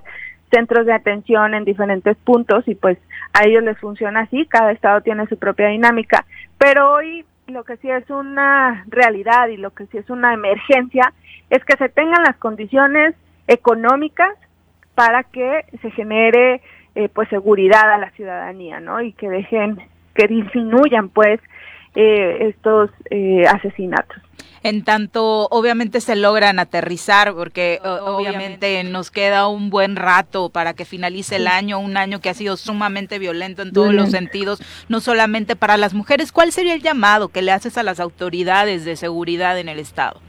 centros de atención en diferentes puntos y pues a ellos les funciona así, cada estado tiene su propia dinámica, pero hoy lo que sí es una realidad y lo que sí es una emergencia es que se tengan las condiciones económicas para que se genere eh, pues seguridad a la ciudadanía, ¿no? Y que dejen que disminuyan pues eh, estos eh, asesinatos. En tanto, obviamente se logran aterrizar, porque obviamente, nos queda un buen rato para que finalice el año, un año que ha sido sumamente violento en todos los sentidos, no solamente para las mujeres. ¿Cuál sería el llamado que le haces a las autoridades de seguridad en el Estado?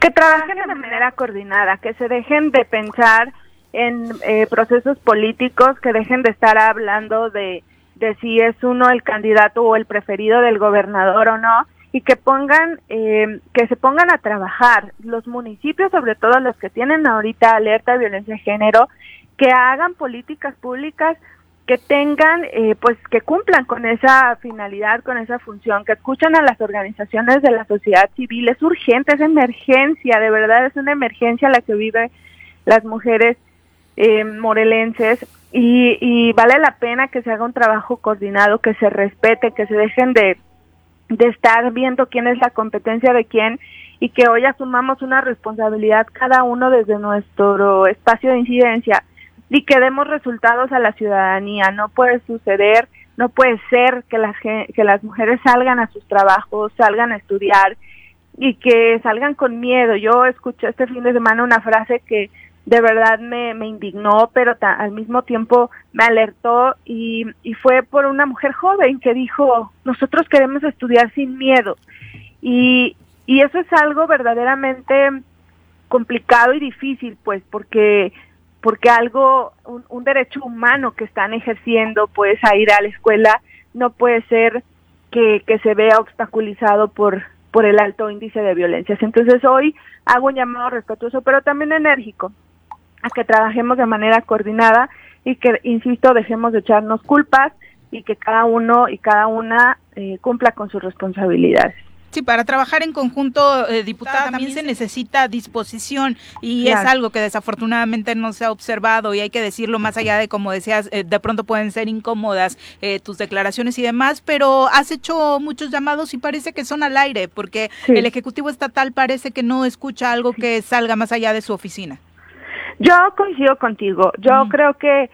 Que trabajen de manera coordinada, que se dejen de pensar en eh, procesos políticos, que dejen de estar hablando de de si es uno el candidato o el preferido del gobernador o no y que pongan eh, que se pongan a trabajar. Los municipios sobre todo los que tienen ahorita alerta de violencia de género que hagan políticas públicas que tengan eh, pues que cumplan con esa finalidad con esa función que escuchen a las organizaciones de la sociedad civil. Es urgente es emergencia de verdad es una emergencia la que viven las mujeres eh, morelenses y, vale la pena que se haga un trabajo coordinado, que se respete, que se dejen de, de estar viendo quién es la competencia de quién y que hoy asumamos una responsabilidad cada uno desde nuestro espacio de incidencia y que demos resultados a la ciudadanía. No puede suceder, no puede ser que las, que las mujeres salgan a sus trabajos, salgan a estudiar y que salgan con miedo. Yo escuché este fin de semana una frase que de verdad me, me indignó, pero al mismo tiempo me alertó y, fue por una mujer joven que dijo, nosotros queremos estudiar sin miedo. Y, y eso es algo verdaderamente complicado y difícil, pues, porque porque algo, un, derecho humano que están ejerciendo, pues, a ir a la escuela, no puede ser que, que se vea obstaculizado por, por el alto índice de violencias. Entonces hoy hago un llamado respetuoso, pero también enérgico, a que trabajemos de manera coordinada y que, insisto, dejemos de echarnos culpas y que cada uno y cada una eh, cumpla con sus responsabilidades. Sí, para trabajar en conjunto, eh, diputada, también se necesita disposición y es algo que desafortunadamente no se ha observado y hay que decirlo más allá de, como decías, eh, de pronto pueden ser incómodas eh, tus declaraciones y demás, pero has hecho muchos llamados y parece que son al aire porque el Ejecutivo Estatal parece que no escucha algo que salga más allá de su oficina. Yo coincido contigo, yo creo que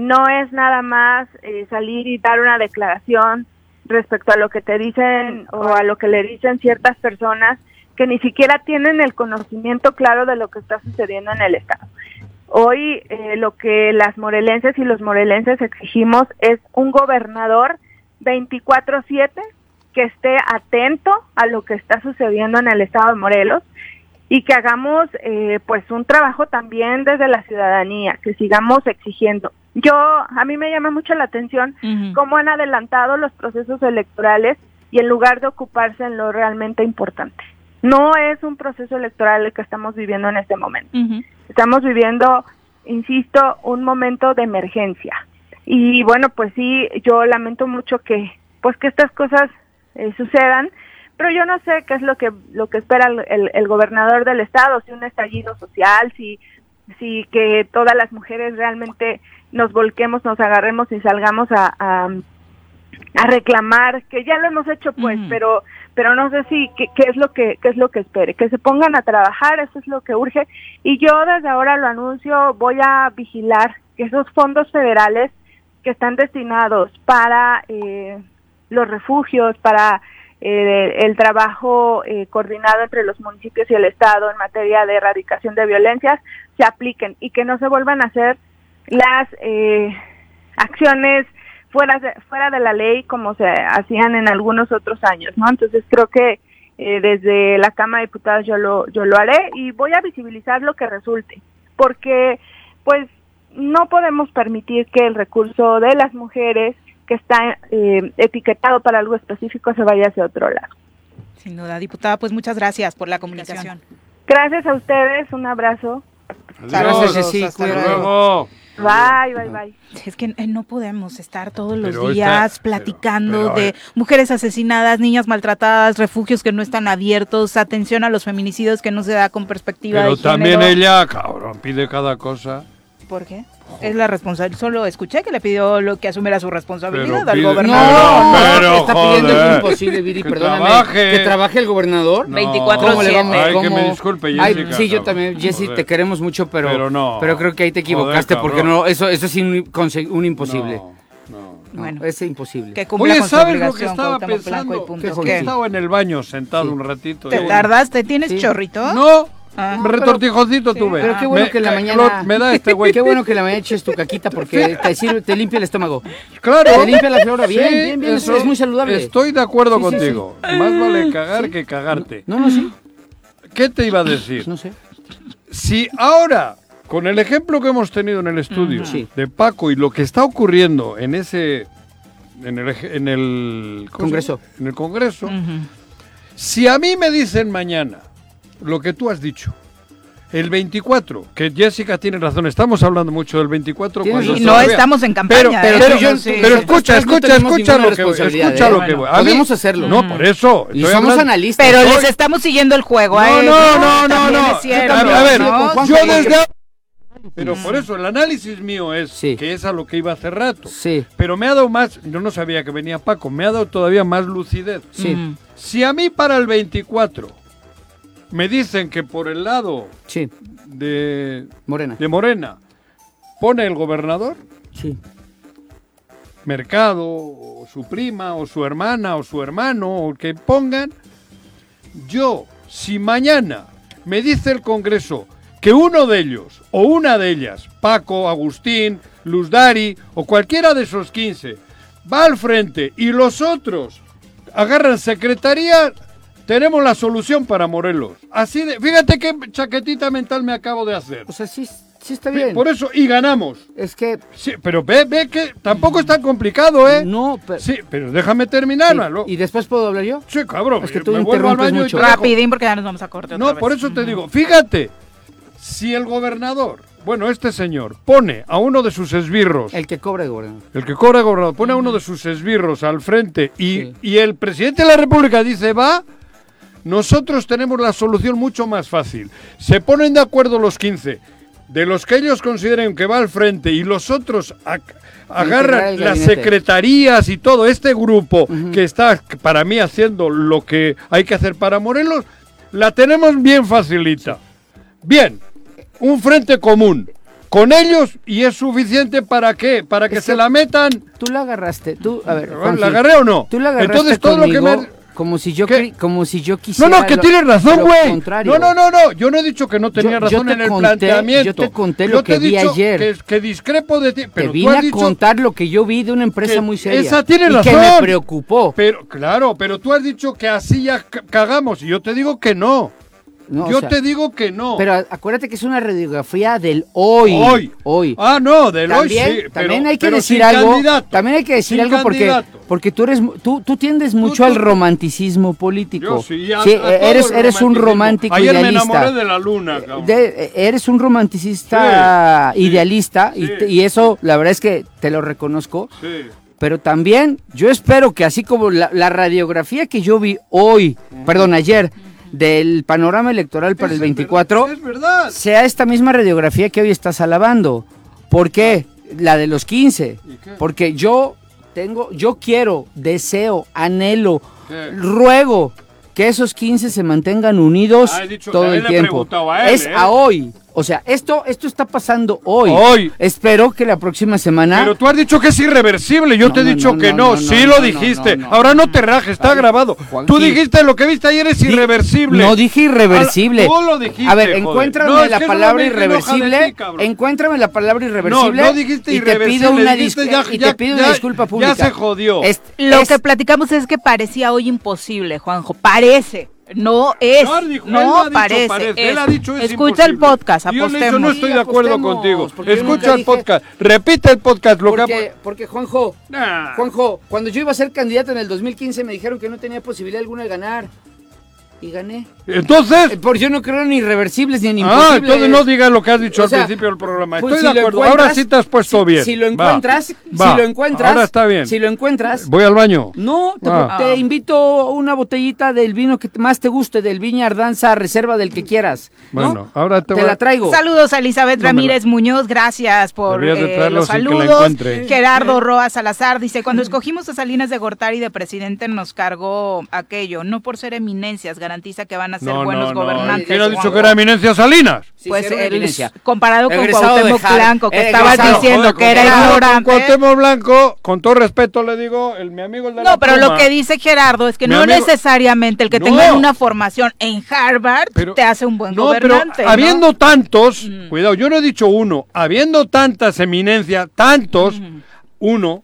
no es nada más salir y dar una declaración respecto a lo que te dicen o a lo que le dicen ciertas personas que ni siquiera tienen el conocimiento claro de lo que está sucediendo en el Estado. Hoy eh, lo que las morelenses y los morelenses exigimos es un gobernador 24/7 que esté atento a lo que está sucediendo en el Estado de Morelos y que hagamos eh, pues un trabajo también desde la ciudadanía, que sigamos exigiendo. Yo, a mí me llama mucho la atención cómo han adelantado los procesos electorales y en lugar de ocuparse en lo realmente importante. No es un proceso electoral el que estamos viviendo en este momento. Estamos viviendo, insisto, un momento de emergencia. Y bueno, pues sí, yo lamento mucho que pues que estas cosas eh, sucedan, pero yo no sé qué es lo que lo que espera el, el, gobernador del estado, si un estallido social, si si que todas las mujeres realmente nos volquemos, nos agarremos y salgamos a, a, reclamar, que ya lo hemos hecho pues, pero pero no sé si qué, qué, es lo que qué es lo que espere, que se pongan a trabajar, eso es lo que urge. Y yo desde ahora lo anuncio, voy a vigilar que esos fondos federales que están destinados para eh, los refugios, para eh, el trabajo eh, coordinado entre los municipios y el Estado en materia de erradicación de violencias se apliquen y que no se vuelvan a hacer las eh, acciones fuera de, fuera de la ley como se hacían en algunos otros años, ¿no? Entonces creo que eh, desde la Cámara de Diputados yo lo yo lo haré y voy a visibilizar lo que resulte, porque pues no podemos permitir que el recurso de las mujeres que está eh, etiquetado para algo específico se vaya hacia otro lado. Sin duda, diputada, pues muchas gracias por la comunicación. Gracias a ustedes, un abrazo. Gracias, sí, luego. Bye, bye, bye. Es que eh, no podemos estar todos los días platicando de mujeres asesinadas, niñas maltratadas, refugios que no están abiertos, atención a los feminicidios que no se da con perspectiva Pero también ella, cabrón, pide cada cosa. ¿Por qué? Es la responsabilidad. Solo escuché que le pidió lo que asumiera su responsabilidad al gobernador. No, no, está pidiendo es imposible, Viri, que perdóname. Trabaje. Que trabaje el gobernador. 24-7. Ay, que me disculpe, Jessica. sí, yo también, Jessy, te queremos mucho, pero, pero, no. pero creo que ahí te equivocaste porque no, eso, eso es un, un imposible. No. Bueno, es imposible. Que Oye, ¿sabes lo que estaba pensando? Que estaba en el baño sentado un ratito. ¿Te tardaste? ¿Tienes chorrito? No, Ah, Retortijocito tuve. Pero qué bueno que en la mañana. Me da este güey. Qué bueno que en la mañana eches tu caquita porque te, sirve, te limpia el estómago. Claro. Te limpia la flora. Bien, bien, bien. Eso, es muy saludable. Estoy de acuerdo contigo. Más vale cagar que cagarte. No, no, sí. ¿Qué te iba a decir? No sé. Si ahora, con el ejemplo que hemos tenido en el estudio de Paco y lo que está ocurriendo en ese. En el, en el Congreso. En el Congreso. Si a mí me dicen mañana lo que tú has dicho. El 24, que Jessica tiene razón, estamos hablando mucho del 24. Cuando no estamos en campaña. Pero, ¿eh? pero, escucha, escucha, escucha lo que voy. Escucha lo que voy. Podemos hacerlo. No, por eso. Y somos analistas. Pero les estamos siguiendo el juego. No, no, no, no, no. A ver, yo desde pero por eso el análisis mío es que es a lo que iba hace rato. Sí. Pero me ha dado más, yo no sabía que venía Paco, me ha dado todavía más lucidez. Sí. Si a mí para el 24 me dicen que por el lado sí. de Morena. de Morena pone el gobernador. Sí. Mercado, o su prima, o su hermana, o su hermano, o que pongan. Yo, si mañana me dice el Congreso que uno de ellos, o una de ellas, Paco, Agustín, Luz Dari, o cualquiera de esos 15, va al frente y los otros agarran secretaría, tenemos la solución para Morelos. Así de, fíjate qué chaquetita mental me acabo de hacer. O sea, sí, sí está bien. Por eso, y ganamos. Es que... Sí, pero ve, ve que tampoco es tan complicado, ¿eh? No, pero... Sí, pero déjame terminar, ¿Y después puedo hablar yo? Sí, cabrón. Es que tú interrumpes mucho. Rapidín porque ya nos vamos a cortar No, por eso te digo, fíjate, si el gobernador bueno, este señor pone a uno de sus esbirros. El que cobra gobernador. El que cobra gobernador. Pone a uno de sus esbirros al frente y, y el presidente de la República dice, va, nosotros tenemos la solución mucho más fácil. Se ponen de acuerdo los 15. De los que ellos consideren que va al frente y los otros agarran las secretarías y todo este grupo que está para mí haciendo lo que hay que hacer para Morelos, la tenemos bien facilita. Bien, un frente común con ellos y es suficiente para qué? Para que se la metan. Tú la agarraste, tú, a ver, ¿la agarré o no? Tú la agarraste Entonces todo lo que me como si yo como si yo quisiera No, no, que tienes razón, güey. No, no, no, no, yo no he dicho que no tenía razón en el planteamiento. Yo te conté lo que vi ayer. Que, que, discrepo de ti, pero te vine a contar lo que yo vi de una empresa muy seria. Esa tiene y razón. que me preocupó. Pero claro, pero tú has dicho que así ya cagamos y yo te digo que no. Yo te digo que no. Pero acuérdate que es una radiografía del hoy. Hoy. Hoy. Ah, no, del hoy sí. también hay que decir algo. También hay que decir algo porque, porque tú eres tú, tú tiendes mucho al romanticismo político. Yo sí, eres eres un romántico Ayer idealista. me enamoré de la luna. eres un romanticista idealista y, y, eso la verdad es que te lo reconozco. Sí. Pero también yo espero que así como la, la radiografía que yo vi hoy, perdón, ayer del panorama electoral para el 24 sea esta misma radiografía que hoy estás alabando. ¿Por qué? La de los 15. Porque yo tengo, yo quiero, deseo, anhelo, ruego que esos 15 se mantengan unidos ah, todo el tiempo. es a ¿eh? hoy. O sea, esto, esto está pasando hoy. Hoy. Espero que la próxima semana. Pero tú has dicho que es irreversible. Yo te he dicho que no. sí lo dijiste. Ahora no te rajes, está grabado. tú dijiste lo que viste ayer es irreversible. No dije irreversible. Tú lo dijiste. A ver, encuéntrame la palabra irreversible. encuéntrame la palabra irreversible. No, no dijiste irreversible. Y te pido una, y te pido una disculpa pública. Ya se jodió. lo que platicamos es que parecía hoy imposible, Juanjo. Parece. No es, no, parece. Él ha dicho es Escucha el podcast, apostemos. Yo no estoy de acuerdo contigo. Escucha el podcast, repite el podcast. Lo porque, porque Juanjo, Juanjo, cuando yo iba a ser candidato en el 2015 me dijeron que no tenía posibilidad alguna de ganar y gané. Entonces. Eh, por yo no creo en irreversibles ni en imposibles. Ah, entonces no digas lo que has dicho al principio del programa. Pues Estoy de acuerdo. Ahora sí te has puesto bien. Si lo encuentras, si lo encuentras. Ahora está bien. Si lo encuentras. Voy al baño. No, te, te invito una botellita del vino que más te guste, del Viña Ardanza, reserva del que quieras. Bueno, ahora te, te la traigo. Saludos a Elizabeth Ramírez Muñoz, gracias por eh, los saludos. Gerardo Roa Salazar dice, cuando escogimos a Salinas de Gortari de presidente nos cargó aquello, no por ser eminencias, garantiza que van a ser buenos gobernantes. ¿Quién ha dicho que era eminencia Salinas? pues comparado con Cuauhtémoc Blanco, que estabas diciendo que era ignorante. Con Cuauhtémoc Blanco, con todo respeto le digo, el, mi amigo el de No, pero lo que dice Gerardo es que no necesariamente el que tenga una formación en Harvard te hace un buen gobernante. Pero habiendo tantos, cuidado, yo no he dicho uno, habiendo tantas eminencias, tantos, uno,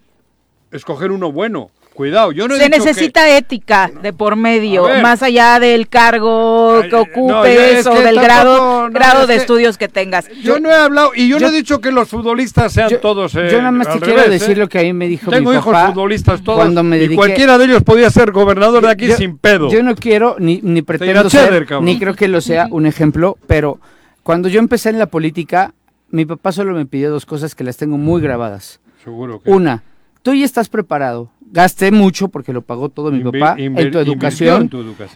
escoger uno bueno. Cuidado, yo no Se necesita ética de por medio, más allá del cargo que ocupes o del grado, grado de estudios que tengas. Yo no he hablado y yo, no he dicho que los futbolistas sean todos. Eh, yo nada más te quiero decir ¿eh? lo que a mí me dijo Tengo mi hijos futbolistas todos. Cuando me y cualquiera de ellos podía ser gobernador de aquí sin pedo. Yo no quiero ni, ni pretendo ser, ni creo que lo sea un ejemplo, pero cuando yo empecé en la política, mi papá solo me pidió dos cosas que las tengo muy grabadas. Seguro que. Una, tú ya estás preparado gasté mucho porque lo pagó todo mi papá en tu educación.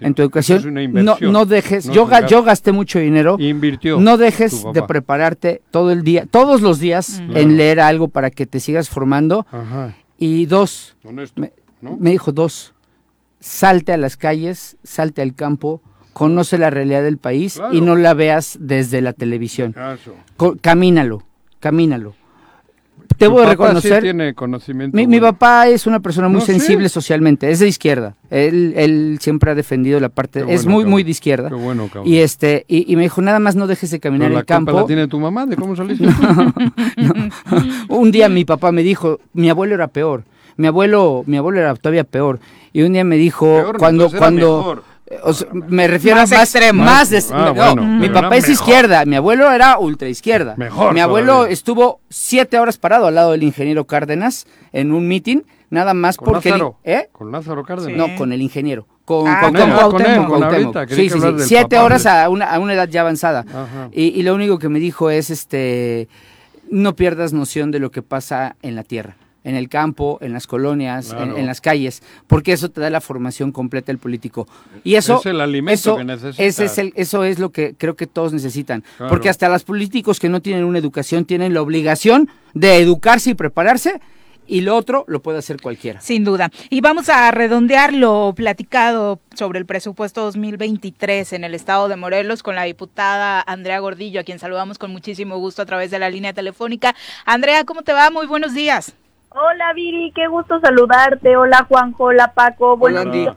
En tu educación. no, no dejes, yo, yo gasté mucho dinero. Invirtió. No dejes de prepararte todo el día, todos los días en leer algo para que te sigas formando. Y dos, me, dijo dos, salte a las calles, salte al campo, conoce la realidad del país y no la veas desde la televisión. camínalo, camínalo debo de reconocer. tiene conocimiento. Mi, papá es una persona muy sensible socialmente, es de izquierda. Él, él siempre ha defendido la parte, es muy, muy de izquierda. Qué bueno, Y este, y, me dijo, nada más no dejes de caminar en el campo. la tiene tu mamá de cómo saliste? un día mi papá me dijo, mi abuelo era peor. Mi abuelo, mi abuelo era todavía peor. Y un día me dijo, cuando, cuando, me refiero más a más extremos. Más ah, no, mi papá es izquierda, mi abuelo era ultra izquierda. Mejor. Mi abuelo estuvo siete horas parado al lado del ingeniero Cárdenas en un meeting, nada más ¿Con porque. Lázaro? ¿Eh? Con Lázaro Cárdenas. No, con el ingeniero. Con, ah, con, con, con, él, con ahorita, sí, sí, sí. Siete horas a una, a una edad ya avanzada. Y, y lo único que me dijo es este no pierdas noción de lo que pasa en la tierra en el campo, en las colonias, en, las calles, porque eso te da la formación completa del político. Y eso es el alimento eso, que necesitas. Ese es el, eso es lo que creo que todos necesitan, porque hasta los políticos que no tienen una educación tienen la obligación de educarse y prepararse y lo otro lo puede hacer cualquiera. Sin duda. Y vamos a redondear lo platicado sobre el presupuesto 2023 en el estado de Morelos con la diputada Andrea Gordillo, a quien saludamos con muchísimo gusto a través de la línea telefónica. Andrea, ¿cómo te va? Muy buenos días. Hola Viri, qué gusto saludarte. Hola Juanjo, hola Paco. Buenos días.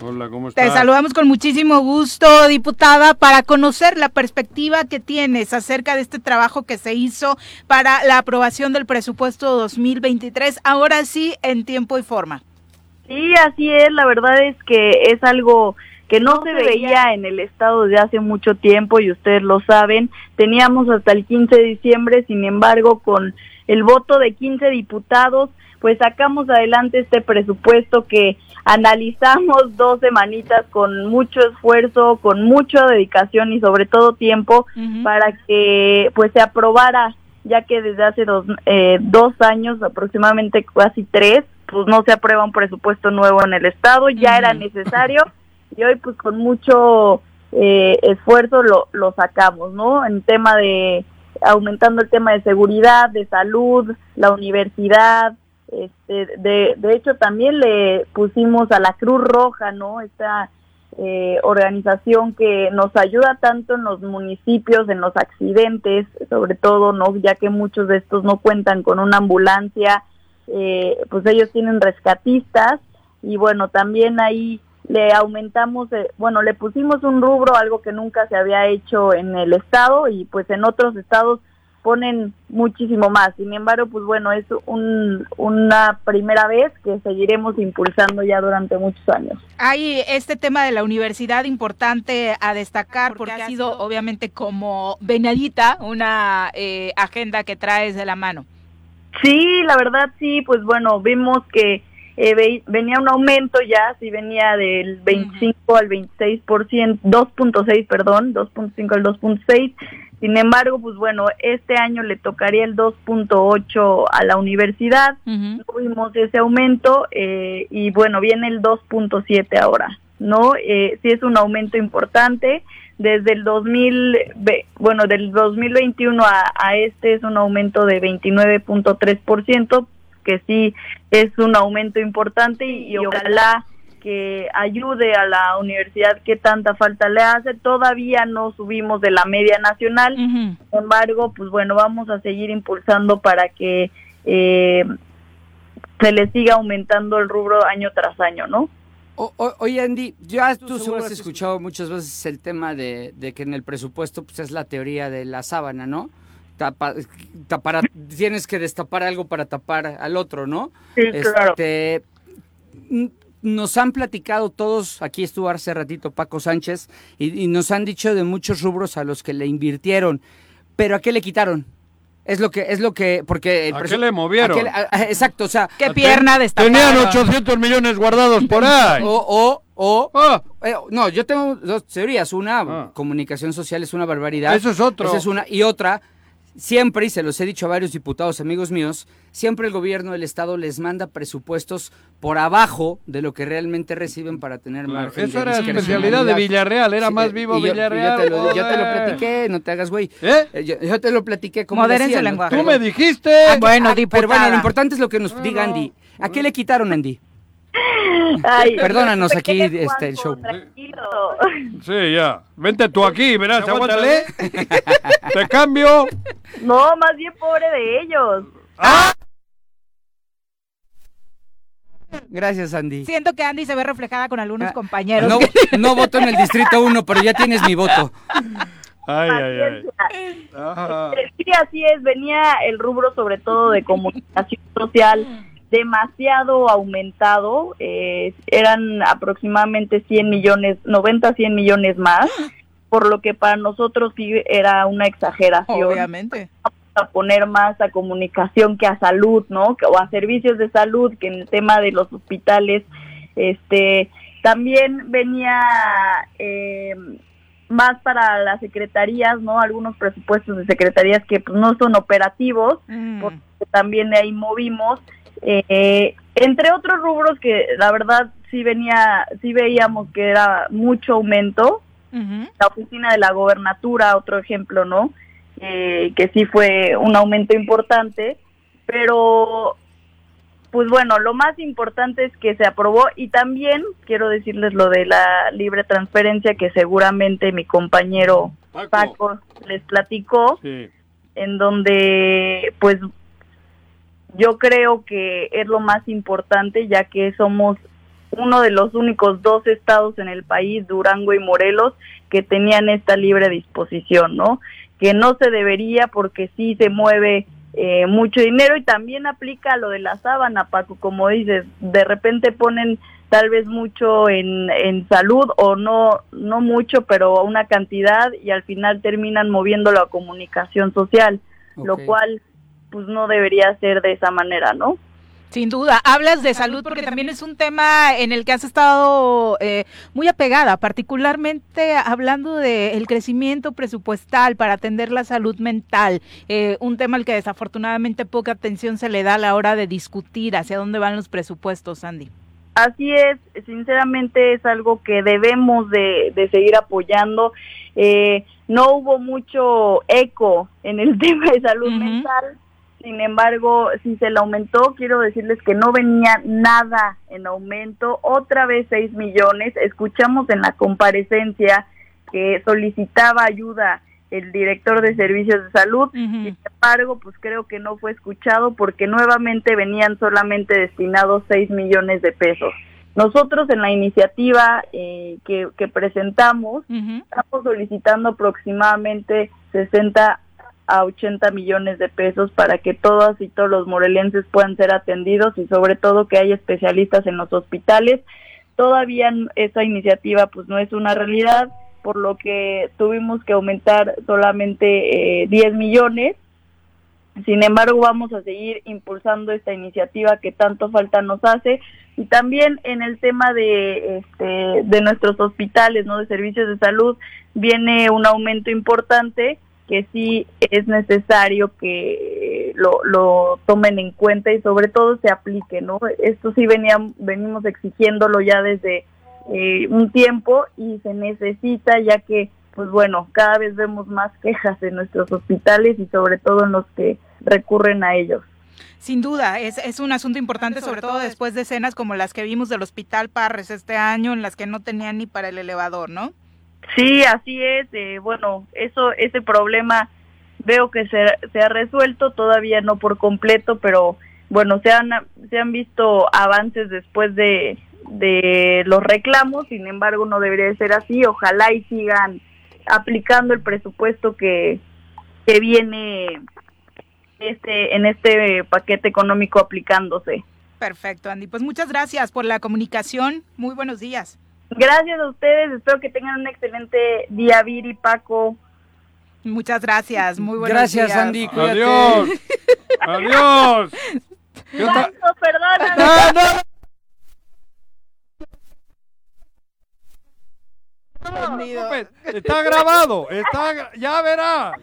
Hola, ¿cómo estás? Te saludamos con muchísimo gusto, diputada, para conocer la perspectiva que tienes acerca de este trabajo que se hizo para la aprobación del presupuesto 2023, ahora sí en tiempo y forma. Sí, así es, la verdad es que es algo que no se veía. en el estado desde hace mucho tiempo y ustedes lo saben. Teníamos hasta el 15 de diciembre, sin embargo, con el voto de 15 diputados, pues sacamos adelante este presupuesto que analizamos dos semanitas con mucho esfuerzo, con mucha dedicación y sobre todo tiempo para que pues se aprobara, ya que desde hace dos, eh, dos años, aproximadamente casi tres, pues no se aprueba un presupuesto nuevo en el Estado, ya era necesario y hoy pues con mucho eh, esfuerzo lo, lo sacamos, ¿no? En tema de aumentando el tema de seguridad, de salud, la universidad, este, de, de hecho también le pusimos a la Cruz Roja, ¿no? Esta eh, organización que nos ayuda tanto en los municipios, en los accidentes, sobre todo, ¿no? Ya que muchos de estos no cuentan con una ambulancia, eh, pues ellos tienen rescatistas y bueno, también ahí le aumentamos, eh, bueno, le pusimos un rubro, algo que nunca se había hecho en el estado y pues en otros estados ponen muchísimo más. Sin embargo, pues bueno, es un, una primera vez que seguiremos impulsando ya durante muchos años. Hay este tema de la universidad importante a destacar porque, ha sido obviamente como venadita una eh, agenda que traes de la mano. Sí, la verdad sí, pues bueno, vimos que eh, venía un aumento ya, sí venía del 25 al 26%, 2.6, perdón, 2.5 al 2.6. Sin embargo, pues bueno, este año le tocaría el 2.8 a la universidad, tuvimos ese aumento eh, y bueno, viene el 2.7 ahora, ¿no? Eh, sí es un aumento importante, desde el 2000, bueno, del 2021 a, a este es un aumento de 29.3%, que sí es un aumento importante y, ojalá que ayude a la universidad que tanta falta le hace. Todavía no subimos de la media nacional, sin embargo, pues bueno, vamos a seguir impulsando para que eh, se le siga aumentando el rubro año tras año, ¿no? oye, Andy, ya tú seguro has escuchado muchas veces el tema de, de, que en el presupuesto pues, es la teoría de la sábana, ¿no? Tapa, tienes que destapar algo para tapar al otro, ¿no? Sí, claro. Este, nos han platicado todos, aquí estuvo hace ratito Paco Sánchez, y, nos han dicho de muchos rubros a los que le invirtieron, pero ¿a qué le quitaron? Es lo que, es lo que, porque... ¿A qué le movieron? exacto, o sea... ¿Qué pierna destapada? Tenían 800 millones guardados por ahí. O, o, o... Ah. Eh, no, yo tengo dos teorías. Una, ah. comunicación social es una barbaridad. Eso es otro. Esa es una. Y otra, Siempre, y se los he dicho a varios diputados, amigos míos, siempre el gobierno del Estado les manda presupuestos por abajo de lo que realmente reciben para tener margen Eso era especialidad de Villarreal, era más vivo Villarreal. Yo te, lo, platiqué, no te hagas güey. ¿Eh? eh yo, te lo platiqué como Moderen lenguaje. Tú me dijiste. Ah, bueno, pero bueno, lo importante es lo que nos diga Andy. ¿A qué le quitaron, Andy? Ay, Perdónanos aquí este, el show. Sí, ya. Vente tú aquí, verás, aguántale. Te cambio. No, más bien pobre de ellos. ¡Ah! Gracias, Andy. Siento que Andy se ve reflejada con algunos ah, compañeros. No, no voto en el Distrito 1, pero ya tienes mi voto. Ay, ay, ay. Sí, así es. Venía el rubro sobre todo de comunicación social demasiado aumentado, eh, eran aproximadamente 100 millones, 90, 100 millones más, por lo que para nosotros sí era una exageración. Obviamente. A poner más a comunicación que a salud, ¿no? O a servicios de salud, que en el tema de los hospitales, este, también venía eh, más para las secretarías, ¿no? Algunos presupuestos de secretarías que pues, no son operativos, mm. porque también de ahí movimos eh, entre otros rubros que la verdad sí venía, sí veíamos que era mucho aumento. La oficina de la gobernatura, otro ejemplo, ¿no? Eh, que sí fue un aumento importante, pero pues bueno, lo más importante es que se aprobó y también quiero decirles lo de la libre transferencia que seguramente mi compañero Paco, les platicó, en donde pues yo creo que es lo más importante ya que somos uno de los únicos dos estados en el país, Durango y Morelos, que tenían esta libre disposición, ¿no? Que no se debería porque sí se mueve eh, mucho dinero y también aplica lo de la sábana, Paco, como dices, de repente ponen tal vez mucho en, en salud o no, no mucho, pero una cantidad y al final terminan moviendo la comunicación social, lo cual pues no debería ser de esa manera, ¿no? Sin duda, hablas de salud porque también es un tema en el que has estado eh, muy apegada, particularmente hablando del crecimiento presupuestal para atender la salud mental, eh, un tema al que desafortunadamente poca atención se le da a la hora de discutir hacia dónde van los presupuestos, Andy. Así es, sinceramente es algo que debemos de, seguir apoyando. Eh, no hubo mucho eco en el tema de salud mental sin embargo, si se le aumentó, quiero decirles que no venía nada en aumento, otra vez 6 millones. Escuchamos en la comparecencia que solicitaba ayuda el director de servicios de salud, sin embargo, pues creo que no fue escuchado porque nuevamente venían solamente destinados 6 millones de pesos. Nosotros en la iniciativa eh, que, presentamos estamos solicitando aproximadamente 60 a 80 millones de pesos para que todas y todos los morelenses puedan ser atendidos y sobre todo que haya especialistas en los hospitales. Todavía esa iniciativa pues no es una realidad, por lo que tuvimos que aumentar solamente eh, 10 millones. Sin embargo, vamos a seguir impulsando esta iniciativa que tanto falta nos hace y también en el tema de este, de nuestros hospitales, ¿no? de servicios de salud viene un aumento importante que sí es necesario que lo, lo tomen en cuenta y sobre todo se aplique, ¿no? Esto sí veníamos, venimos exigiéndolo ya desde eh, un tiempo y se necesita ya que, pues bueno, cada vez vemos más quejas en nuestros hospitales y sobre todo en los que recurren a ellos. Sin duda, es, es un asunto importante, sobre todo después de escenas como las que vimos del Hospital Parres este año, en las que no tenían ni para el elevador, ¿no? Sí, así es. Eh, bueno, eso, ese problema veo que se, se ha resuelto, todavía no por completo, pero bueno, se han, se han visto avances después de, de los reclamos, sin embargo no debería ser así, ojalá y sigan aplicando el presupuesto que, que viene este en este paquete económico aplicándose. Perfecto, Andy. Pues muchas gracias por la comunicación. Muy buenos días. Gracias a ustedes, espero que tengan un excelente día, Viri, Paco. Muchas gracias, muy buenos Gracias, días. Andy, Adiós. Adiós. Paco, perdóname. No, no, está grabado, está, ya verás.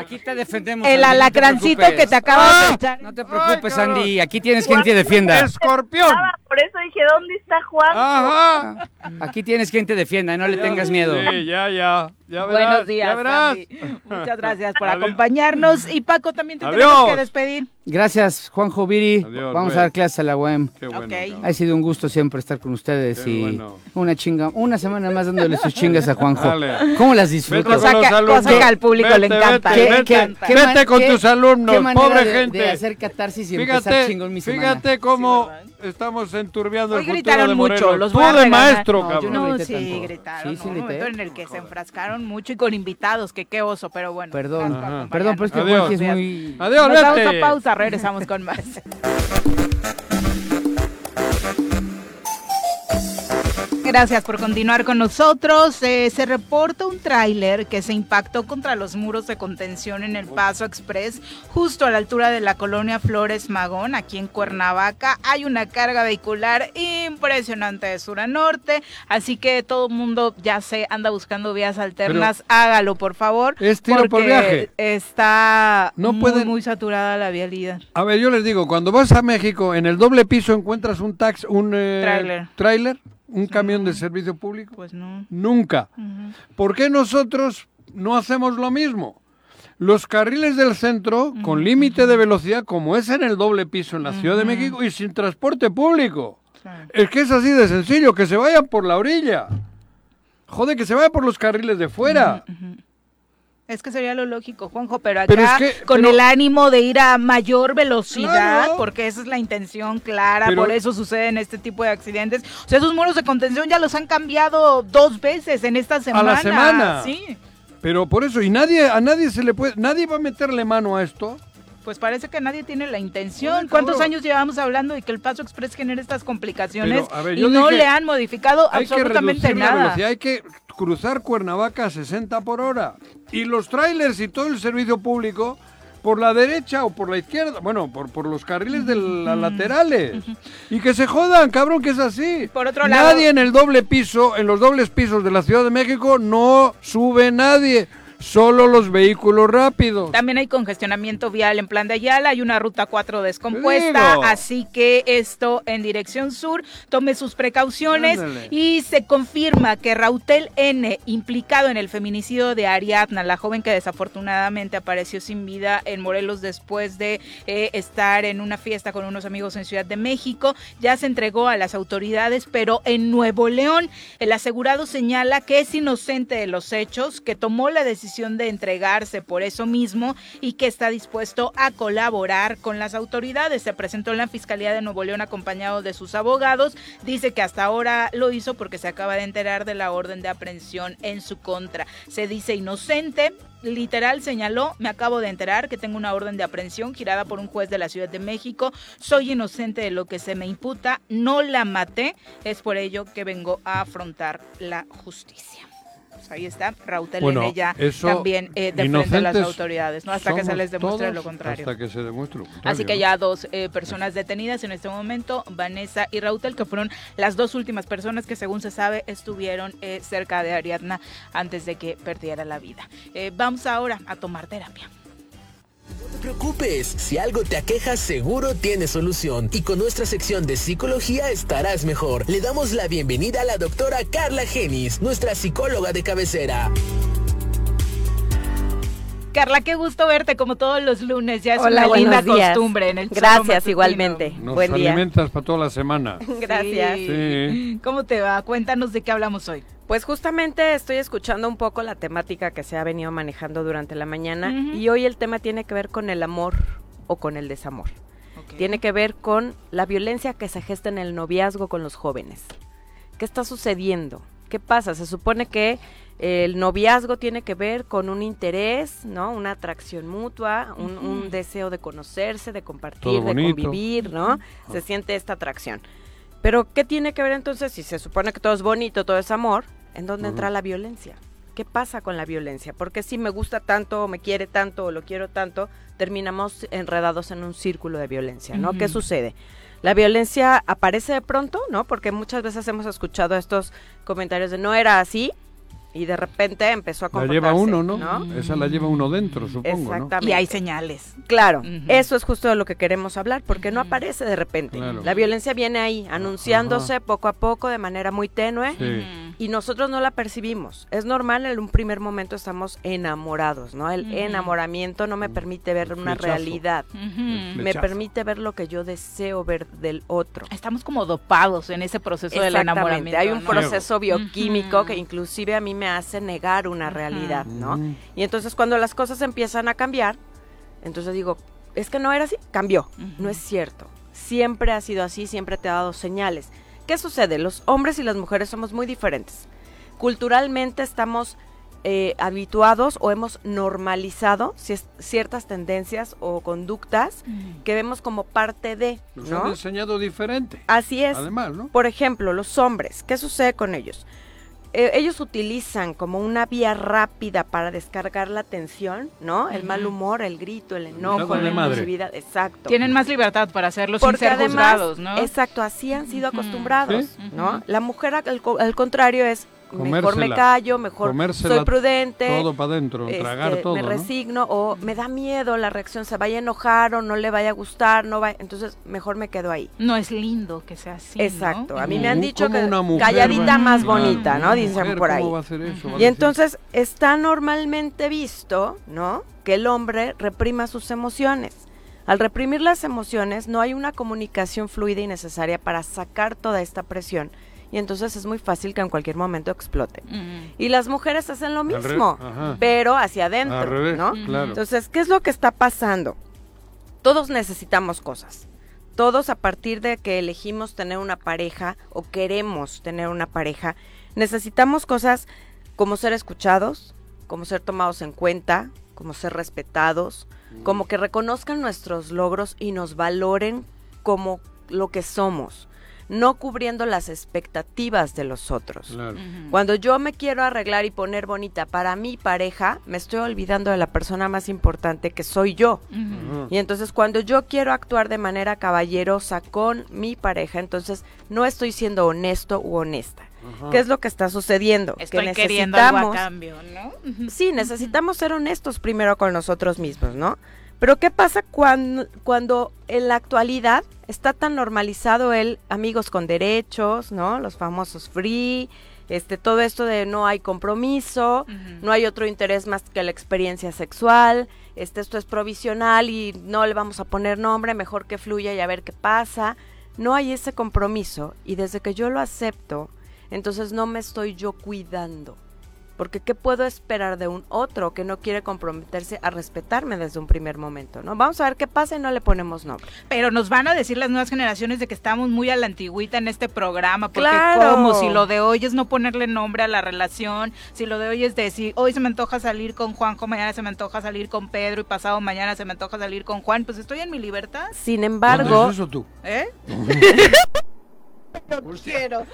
Aquí te defendemos. El alacrancito que te acaba de echar. No te preocupes, Andy. Aquí tienes quien te defienda. Escorpión. Por eso dije, ¿dónde está Juan? Ajá. Aquí tienes quien te defienda, no le tengas miedo. Sí, ya, ya. Ya verás, Buenos días, ya verás. Andy. Muchas gracias por acompañarnos. Y Paco, también te tenemos que despedir. Gracias, Juanjo Viri. Adiós, Vamos pues. a dar clases a la UEM. Qué bueno. Ha sido un gusto siempre estar con ustedes Qué y bueno. una chinga, una semana más dándole sus chingas a Juanjo. Dale. ¿Cómo las disfrutas? Cosa que- al público le encanta, Vete, le vete, encanta. qué vete con qué- tus alumnos, pobre de- gente. De hacer catarsis y empezar Fíjate, chingón mi semana. fíjate cómo estamos enturbiando Hoy el futuro gritaron de mucho, los Tú voy a de regañar. maestro, No, yo cabrón. no No, grité sí, tanto. gritaron. Sí, sí ¿no? Un grité. momento en el que se enfrascaron mucho y con invitados, que qué oso, pero bueno. Perdón, gracias por perdón, pero es que Adiós. Juanji es muy... Adiós, Nos vamos vete. a pausa, regresamos con más. Gracias por continuar con nosotros. Eh, se reporta un tráiler que se impactó contra los muros de contención en el Paso Express, justo a la altura de la colonia Flores Magón, aquí en Cuernavaca. Hay una carga vehicular impresionante de sur a norte, así que todo el mundo ya se anda buscando vías alternas. Hágalo, por favor. Es tiro por viaje. Está no muy, muy saturada la vialidad. A ver, yo les digo, cuando vas a México, en el doble piso encuentras un tax, un eh, tráiler un camión de servicio público? Pues no. Nunca. ¿Por qué nosotros no hacemos lo mismo? Los carriles del centro con límite de velocidad, como es en el doble piso en la Ciudad de México, y sin transporte público. Es que es así de sencillo, que se vayan por la orilla. Joder, que se vaya por los carriles de fuera. Es que sería lo lógico, Juanjo, pero acá con el ánimo de ir a mayor velocidad, porque esa es la intención clara, por eso suceden este tipo de accidentes. O sea, esos muros de contención ya los han cambiado dos veces en esta semana. A la semana. Sí. Pero por eso, y nadie, a nadie se le puede, nadie va a meterle mano a esto. Pues parece que nadie tiene la intención. ¿Cuántos años llevamos hablando de que el Paso Express genera estas complicaciones y no le han modificado absolutamente nada? hay que cruzar Cuernavaca a 60 por hora. Y los trailers y todo el servicio público por la derecha o por la izquierda, bueno, por, por los carriles de las laterales. Y que se jodan, cabrón, que es así. Por otro lado, nadie en el doble piso, en los dobles pisos de la Ciudad de México, no sube nadie solo los vehículos rápidos. También hay congestionamiento vial en Plan de Ayala, hay una ruta 4 descompuesta, así que esto en dirección sur, tome sus precauciones y se confirma que Rautel N, implicado en el feminicidio de Ariadna, la joven que desafortunadamente apareció sin vida en Morelos después de eh, estar en una fiesta con unos amigos en Ciudad de México, ya se entregó a las autoridades, pero en Nuevo León el asegurado señala que es inocente de los hechos, que tomó la decisión de entregarse por eso mismo y que está dispuesto a colaborar con las autoridades. Se presentó en la Fiscalía de Nuevo León acompañado de sus abogados. Dice que hasta ahora lo hizo porque se acaba de enterar de la orden de aprehensión en su contra. Se dice inocente, literal señaló, me acabo de enterar que tengo una orden de aprehensión girada por un juez de la Ciudad de México, soy inocente de lo que se me imputa, no la maté, es por ello que vengo a afrontar la justicia ahí está, Raúl bueno, ya también eh, de las autoridades, ¿no? Hasta que se les demuestre lo contrario. Hasta que se demuestre Así que ya dos eh, personas detenidas en este momento, Vanessa y Rautel, que fueron las dos últimas personas que según se sabe estuvieron eh, cerca de Ariadna antes de que perdiera la vida. Eh, vamos ahora a tomar terapia. Preocupes, si algo te aqueja seguro tiene solución y con nuestra sección de psicología estarás mejor. Le damos la bienvenida a la doctora Carla Genis, nuestra psicóloga de cabecera. Carla, qué gusto verte como todos los lunes. Ya es una linda costumbre en el Gracias, igualmente. Nos Buen día. alimentas para toda la semana. Gracias. ¿Cómo te va? Cuéntanos de qué hablamos hoy. Pues justamente estoy escuchando un poco la temática que se ha venido manejando durante la mañana y hoy el tema tiene que ver con el amor o con el desamor. Tiene que ver con la violencia que se gesta en el noviazgo con los jóvenes. ¿Qué está sucediendo? ¿Qué pasa? Se supone que el noviazgo tiene que ver con un interés, ¿no? Una atracción mutua, un, deseo de conocerse, de compartir, de convivir, ¿no? Se siente esta atracción. Pero ¿qué tiene que ver entonces si se supone que todo es bonito, todo es amor? ¿En dónde entra la violencia? ¿Qué pasa con la violencia? Porque si me gusta tanto, o me quiere tanto, o lo quiero tanto, terminamos enredados en un círculo de violencia, ¿no? ¿Qué sucede? La violencia aparece de pronto, ¿no? Porque muchas veces hemos escuchado estos comentarios de no era así, y de repente empezó a comportarse. La lleva uno, ¿no? Esa la lleva uno dentro, supongo, Exactamente. Y hay señales. Claro, eso es justo de lo que queremos hablar, porque no aparece de repente. La violencia viene ahí, anunciándose poco a poco, de manera muy tenue, y nosotros no la percibimos. Es normal, en un primer momento estamos enamorados, ¿no? El enamoramiento no me permite ver una realidad, me permite ver lo que yo deseo ver del otro. Estamos como dopados en ese proceso del enamoramiento. Hay un proceso bioquímico que inclusive a mí me hace negar una realidad, ¿no? Y entonces cuando las cosas empiezan a cambiar, entonces digo, es que no era así, cambió. No es cierto. Siempre ha sido así, siempre te ha dado señales. ¿Qué sucede? Los hombres y las mujeres somos muy diferentes. Culturalmente estamos eh, habituados o hemos normalizado ciertas tendencias o conductas que vemos como parte de. Nos han enseñado diferente. Así es. Además, ¿no? Por ejemplo, los hombres, ¿qué sucede con ellos? Eh, ellos utilizan como una vía rápida para descargar la tensión, ¿no? El mal humor, el grito, el enojo, la impulsividad, exacto. Tienen más libertad para hacerlo sin ser juzgados, ¿no? Exacto, así han sido acostumbrados, ¿no? La mujer al contrario es mejor me callo, mejor soy prudente. Todo para adentro, tragar este, todo. Me resigno o me da miedo la reacción, se vaya a enojar o no le vaya a gustar, no va, entonces mejor me quedo ahí. No es lindo que sea así. Exacto, a mí me han dicho que calladita más bonita, ¿no? Dicen por ahí. Y entonces está normalmente visto, ¿no? Que el hombre reprima sus emociones. Al reprimir las emociones no hay una comunicación fluida y necesaria para sacar toda esta presión y entonces es muy fácil que en cualquier momento explote. Y las mujeres hacen lo mismo, pero hacia adentro, ¿no? Entonces, ¿qué es lo que está pasando? Todos necesitamos cosas. Todos a partir de que elegimos tener una pareja o queremos tener una pareja, necesitamos cosas como ser escuchados, como ser tomados en cuenta, como ser respetados, como que reconozcan nuestros logros y nos valoren como lo que somos no cubriendo las expectativas de los otros. Cuando yo me quiero arreglar y poner bonita para mi pareja, me estoy olvidando de la persona más importante que soy yo. Y entonces cuando yo quiero actuar de manera caballerosa con mi pareja, entonces no estoy siendo honesto u honesta. ¿Qué es lo que está sucediendo? Estoy que necesitamos, cambio, ¿no? Sí, necesitamos ser honestos primero con nosotros mismos, ¿no? Pero ¿qué pasa cuando, cuando en la actualidad está tan normalizado el amigos con derechos, ¿no? Los famosos free, este, todo esto de no hay compromiso, no hay otro interés más que la experiencia sexual, este, esto es provisional y no le vamos a poner nombre, mejor que fluya y a ver qué pasa. No hay ese compromiso y desde que yo lo acepto, entonces no me estoy yo cuidando porque ¿qué puedo esperar de un otro que no quiere comprometerse a respetarme desde un primer momento? ¿no? Vamos a ver qué pasa y no le ponemos nombre. Pero nos van a decir las nuevas generaciones de que estamos muy a la antigüita en este programa, porque como si lo de hoy es no ponerle nombre a la relación, si lo de hoy es decir, hoy se me antoja salir con Juanjo, mañana se me antoja salir con Pedro y pasado mañana se me antoja salir con Juan, pues estoy en mi libertad. Sin embargo... es eso tú? ¿Eh? quiero.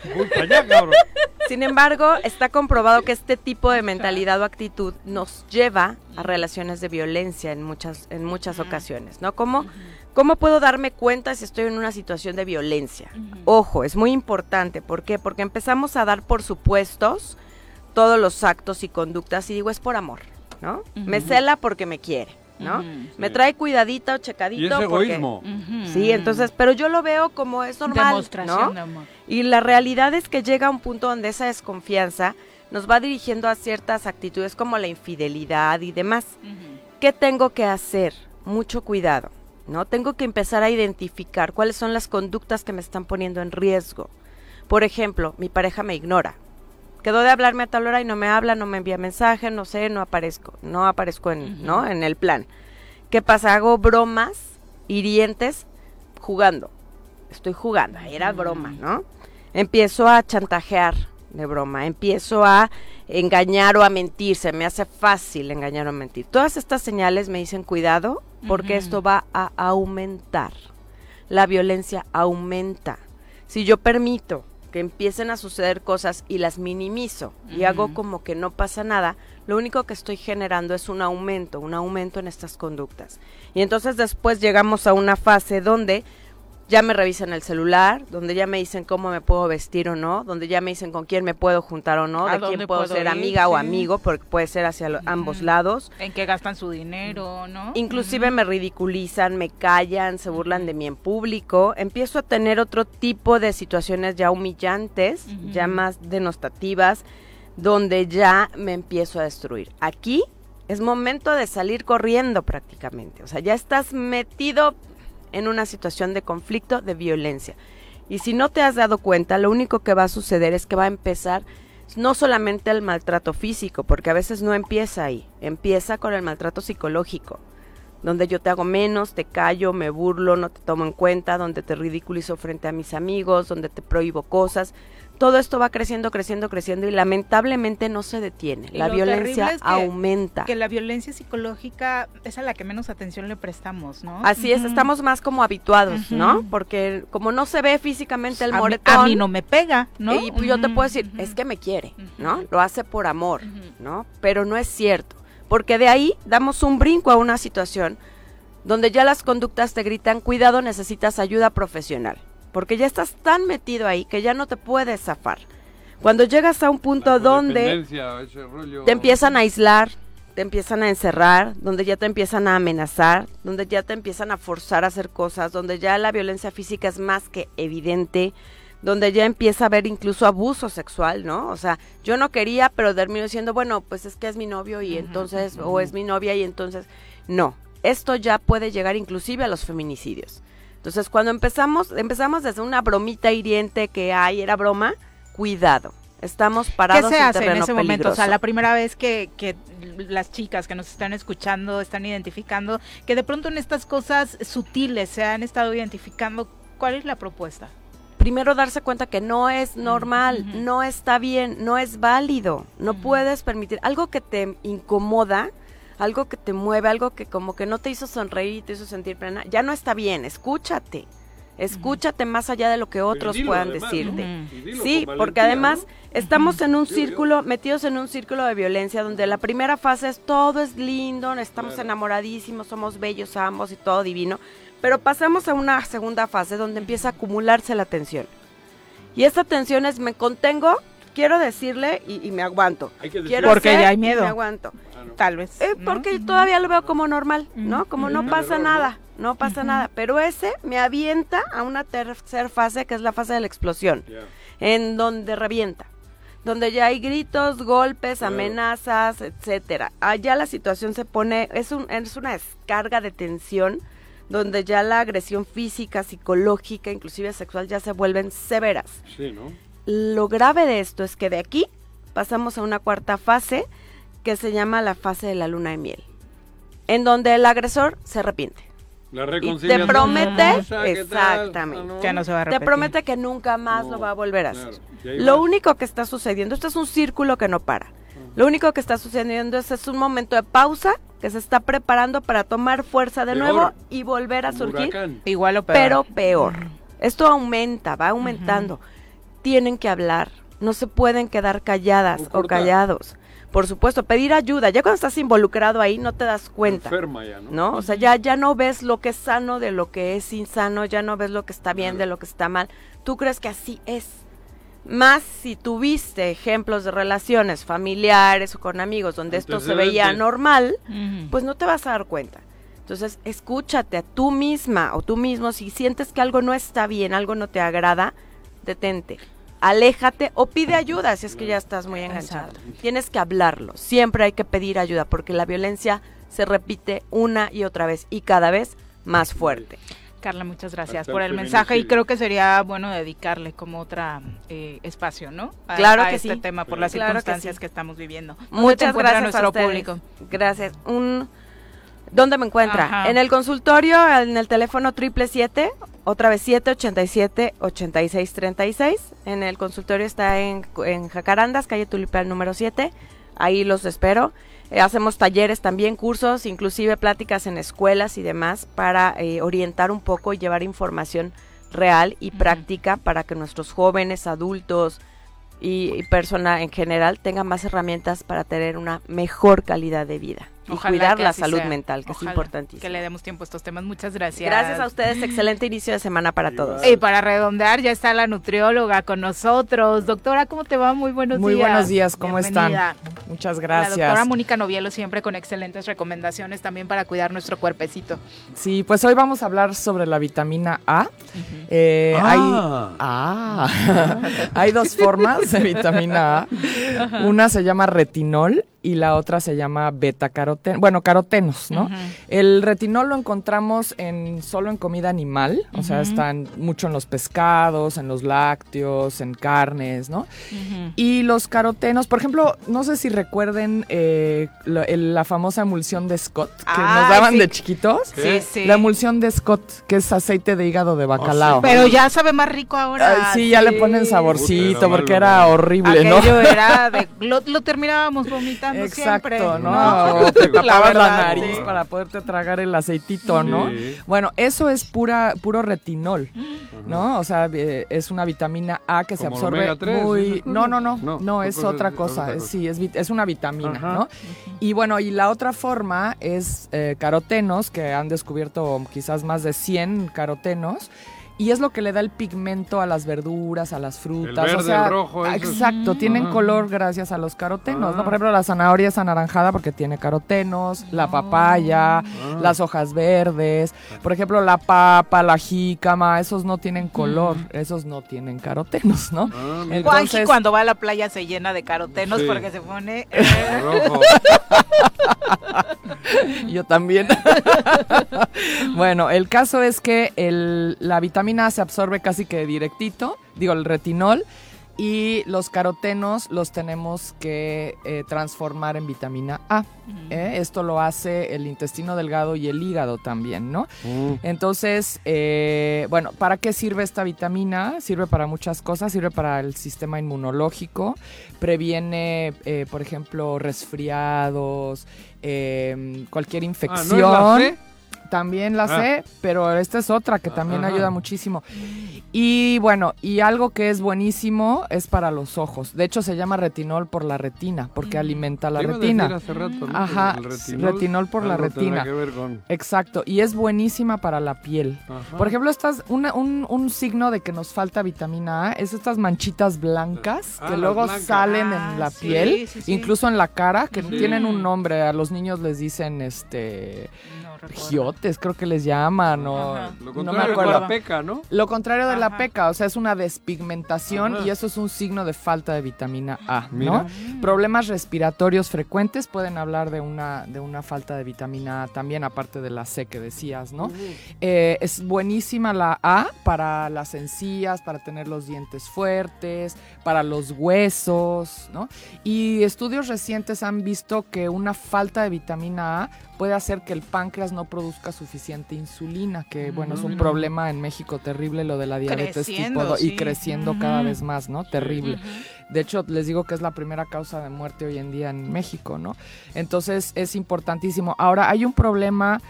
Sin embargo, está comprobado que este tipo de mentalidad o actitud nos lleva a relaciones de violencia en muchas, en muchas ocasiones, ¿no? ¿Cómo, ¿Cómo puedo darme cuenta si estoy en una situación de violencia? Ojo, es muy importante. ¿Por qué? Porque empezamos a dar por supuestos todos los actos y conductas y digo, es por amor, ¿no? Me cela porque me quiere. ¿No? Me trae cuidadito, checadito. Y es egoísmo. Sí, entonces, pero yo lo veo como es normal, ¿no? Y la realidad es que llega a un punto donde esa desconfianza nos va dirigiendo a ciertas actitudes como la infidelidad y demás. ¿Qué tengo que hacer? Mucho cuidado, ¿no? Tengo que empezar a identificar cuáles son las conductas que me están poniendo en riesgo. Por ejemplo, mi pareja me ignora, quedó de hablarme a tal hora y no me habla, no me envía mensaje, no sé, no aparezco, no aparezco en, ¿no? en el plan. ¿Qué pasa? Hago bromas hirientes jugando. Estoy jugando, era broma, ¿no? Empiezo a chantajear de broma, empiezo a engañar o a mentir, se me hace fácil engañar o mentir. Todas estas señales me dicen cuidado porque esto va a aumentar. La violencia aumenta. Si yo permito que empiecen a suceder cosas y las minimizo y hago como que no pasa nada, lo único que estoy generando es un aumento, un aumento en estas conductas. Y entonces después llegamos a una fase donde ya me revisan el celular, donde ya me dicen cómo me puedo vestir o no, donde ya me dicen con quién me puedo juntar o no, de quién puedo, ser amiga o amigo, porque puede ser hacia ambos lados. En qué gastan su dinero, ¿no? Inclusive me ridiculizan, me callan, se burlan de mí en público. Empiezo a tener otro tipo de situaciones ya humillantes, ya más denostativas, donde ya me empiezo a destruir. Aquí es momento de salir corriendo prácticamente. O sea, ya estás metido en una situación de conflicto, de violencia. Y si no te has dado cuenta, lo único que va a suceder es que va a empezar no solamente el maltrato físico, porque a veces no empieza ahí, empieza con el maltrato psicológico. donde yo te hago menos, te callo, me burlo, no te tomo en cuenta, donde te ridiculizo frente a mis amigos, donde te prohíbo cosas. Todo esto va creciendo, creciendo, creciendo y lamentablemente no se detiene. la violencia aumenta. Que la violencia psicológica es a la que menos atención le prestamos, ¿no? Así es, estamos más como habituados, ¿no? Porque como no se ve físicamente el moretón. a mí no me pega, ¿no? Y yo te puedo decir, es que me quiere, ¿no? Lo hace por amor, ¿no? Pero no es cierto porque de ahí damos un brinco a una situación donde ya las conductas te gritan, cuidado, necesitas ayuda profesional, porque ya estás tan metido ahí que ya no te puedes zafar. Cuando llegas a un punto donde te empiezan a aislar, te empiezan a encerrar, donde ya te empiezan a amenazar, donde ya te empiezan a forzar a hacer cosas, donde ya la violencia física es más que evidente, donde ya empieza a haber incluso abuso sexual, ¿no? O sea, yo no quería, pero termino diciendo, bueno, pues es que es mi novio y entonces, o es mi novia y entonces, no, esto ya puede llegar inclusive a los feminicidios. Entonces, cuando empezamos, empezamos desde una bromita hiriente que hay, era broma, cuidado. Estamos parados ¿Qué se hace en, ese momento? O sea, la primera vez que, que las chicas que nos están escuchando están identificando que de pronto en estas cosas sutiles se han estado identificando, ¿cuál es la propuesta? primero darse cuenta que no es normal, no está bien, no es válido, no puedes permitir algo que te incomoda, algo que te mueve, algo que como que no te hizo sonreír, te hizo sentir plena, ya no está bien, escúchate. Escúchate más allá de lo que otros puedan decirte. Sí, porque además estamos en un círculo, metidos en un círculo de violencia donde la primera fase es todo es lindo, estamos enamoradísimos, somos bellos ambos y todo divino. Pero pasamos a una segunda fase donde empieza a acumularse la tensión. Y esta tensión es me contengo, quiero decirle y, me aguanto. quiero porque ya hay miedo. Me aguanto. Ah, Tal vez. Eh, porque todavía lo veo como normal, ¿no? Como no pasa nada, no pasa nada. Pero ese me avienta a una tercera fase que es la fase de la explosión, en donde revienta donde ya hay gritos, golpes, amenazas, etcétera. Allá la situación se pone, es, un, es una descarga de tensión donde ya la agresión física, psicológica, inclusive sexual ya se vuelven severas. Sí, ¿no? Lo grave de esto es que de aquí pasamos a una cuarta fase que se llama la fase de la luna de miel, en donde el agresor se arrepiente. La reconciliación. Y te promete, exactamente, que no se va a te promete que nunca más lo va a volver a hacer. Lo único que está sucediendo, esto es un círculo que no para. Lo único que está sucediendo es, es un momento de pausa que se está preparando para tomar fuerza de nuevo y volver a surgir. Igual o peor. Pero peor. Esto aumenta, va aumentando. Tienen que hablar, no se pueden quedar calladas o, callados. Por supuesto, pedir ayuda. Ya cuando estás involucrado ahí no te das cuenta. Enferma ya, ¿no? ¿no? O sea, ya, ya no ves lo que es sano de lo que es insano, ya no ves lo que está bien de lo que está mal. Tú crees que así es. Más si tuviste ejemplos de relaciones familiares o con amigos donde esto se veía normal, pues no te vas a dar cuenta. Entonces, escúchate a tú misma o tú mismo. Si sientes que algo no está bien, algo no te agrada, detente. Aléjate o pide ayuda si es que ya estás muy enganchado. Tienes que hablarlo. Siempre hay que pedir ayuda porque la violencia se repite una y otra vez y cada vez más fuerte. Carla, muchas gracias por el mensaje y creo que sería bueno dedicarle como otra eh, espacio, ¿no? claro que este tema por las circunstancias que, estamos viviendo. Muchas gracias a nuestro público. Gracias. Un ¿Dónde me encuentra? En el consultorio, en el teléfono triple siete, otra vez 787 8636. En el consultorio está en, en Jacarandas, calle Tulipán número 7. Ahí los espero. Eh, hacemos talleres también, cursos, inclusive pláticas en escuelas y demás para eh, orientar un poco y llevar información real y práctica para que nuestros jóvenes, adultos y, y persona en general tengan más herramientas para tener una mejor calidad de vida y cuidar la salud mental, que es importantísimo. Que le demos tiempo a estos temas. Muchas gracias. Gracias a ustedes. Excelente inicio de semana para todos. Y para redondear, ya está la nutrióloga con nosotros. Doctora, ¿cómo te va? Muy buenos días. Muy buenos días, ¿cómo están? Muchas gracias. La doctora Mónica Novielo siempre con excelentes recomendaciones también para cuidar nuestro cuerpecito. Sí, pues hoy vamos a hablar sobre la vitamina A. Eh, hay, ah. hay dos formas de vitamina A. Una se llama retinol y la otra se llama beta caroteno, bueno, carotenos, ¿no? El retinol lo encontramos en solo en comida animal, o sea, están mucho en los pescados, en los lácteos, en carnes, ¿no? Y los carotenos, por ejemplo, no sé si recuerden eh, la, famosa emulsión de Scott que nos daban de chiquitos. Sí, sí. La emulsión de Scott, que es aceite de hígado de bacalao. Pero ya sabe más rico ahora. sí, ya le ponen saborcito porque era horrible, ¿no? era de, lo, lo terminábamos vomitando Exacto, ¿no? O te tapabas la nariz para poderte tragar el aceitito, ¿no? Bueno, eso es pura puro retinol, ¿no? O sea, eh, es una vitamina A que se absorbe muy... No, no, no, no, es otra cosa. Sí, es, es una vitamina, ¿no? Y bueno, y la otra forma es eh, carotenos, que han descubierto quizás más de 100 carotenos, y es lo que le da el pigmento a las verduras, a las frutas. El verde, rojo. Exacto, tienen color gracias a los carotenos. ¿no? Por ah. ejemplo, la zanahoria es anaranjada porque tiene carotenos, la papaya, ah. las hojas verdes. Por ejemplo, la papa, la jícama, esos no tienen color, esos no tienen carotenos, ¿no? Ah, Entonces, cuando va a la playa se llena de carotenos porque se pone rojo. Yo también. bueno, el caso es que el, la vitamina vitamina se absorbe casi que directito, digo el retinol, y los carotenos los tenemos que eh, transformar en vitamina A. ¿eh? Esto lo hace el intestino delgado y el hígado también, ¿no? Mm. Entonces, eh, bueno, ¿para qué sirve esta vitamina? Sirve para muchas cosas, sirve para el sistema inmunológico, previene, por ejemplo, resfriados, cualquier ah, infección. También la ah. sé, pero esta es otra que también ayuda muchísimo. Y bueno, y algo que es buenísimo es para los ojos. De hecho, se llama retinol por la retina, porque mm. alimenta la retina. hace rato, Ajá, retinol, por la retina. Exacto, y es buenísima para la piel. Por ejemplo, estas, un, un, signo de que nos falta vitamina A es estas manchitas blancas ah, que luego salen en ah, la piel, incluso en la cara, que tienen un nombre. A los niños les dicen este giotes, creo que les llaman, o Lo contrario de la peca, ¿no? Lo contrario de la peca, o sea, es una despigmentación y eso es un signo de falta de vitamina A, ¿no? Problemas respiratorios frecuentes pueden hablar de una, de una falta de vitamina A también, aparte de la C que decías, ¿no? Eh, es buenísima la A para las encías, para tener los dientes fuertes, para los huesos, ¿no? Y estudios recientes han visto que una falta de vitamina A puede hacer que el páncreas no produzca suficiente insulina, que bueno, es un mm. problema en México terrible lo de la diabetes tipo 2 y creciendo cada vez más, ¿no? Terrible. De hecho, les digo que es la primera causa de muerte hoy en día en México, ¿no? Entonces es importantísimo. Ahora, hay un problema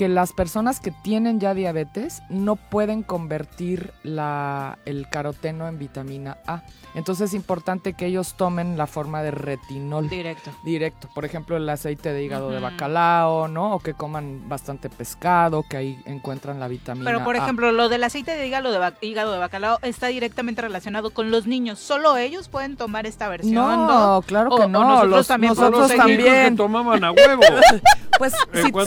que las personas que tienen ya diabetes no pueden convertir la, el caroteno en vitamina A. Entonces es importante que ellos tomen la forma de retinol. Directo. Directo. Por ejemplo, el aceite de hígado de bacalao, ¿no? O que coman bastante pescado, que ahí encuentran la vitamina Pero, por ejemplo, lo del aceite de hígado de, hígado de bacalao está directamente relacionado con los niños. ¿Solo ellos pueden tomar esta versión? No, claro que no. Nosotros también. Nosotros también. tomaban a huevo. pues,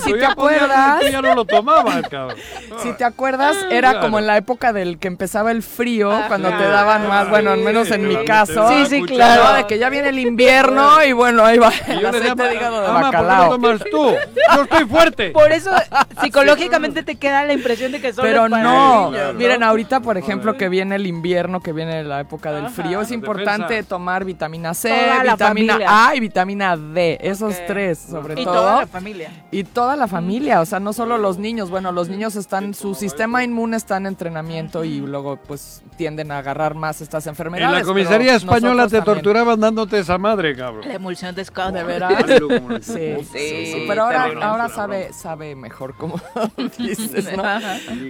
si, te acuerdas... Ya no lo tomaban, cabrón. Si te acuerdas, era como en la época del que empezaba el frío, cuando te daban más, bueno, al menos en mi caso. Sí, sí, claro. De que ya viene el invierno y bueno, ahí va el aceite de hígado de bacalao. ¿por qué tomas tú? Yo estoy fuerte. Por eso psicológicamente te queda la impresión de que solo Pero no. Miren, ahorita, por ejemplo, que viene el invierno, que viene la época del frío, es importante tomar vitamina C, vitamina A y vitamina D. Esos tres, sobre todo. Y toda la familia. Y toda la familia, o sea, no solo los niños. Bueno, los niños están, su sistema inmune está en entrenamiento y luego pues tienden a agarrar más estas enfermedades. En la comisaría española te torturaban dándote esa madre, cabrón. La emulsión de Scott. De veras. sí, sí, sí, Pero ahora, ahora sabe, sabe mejor como dices, ¿no?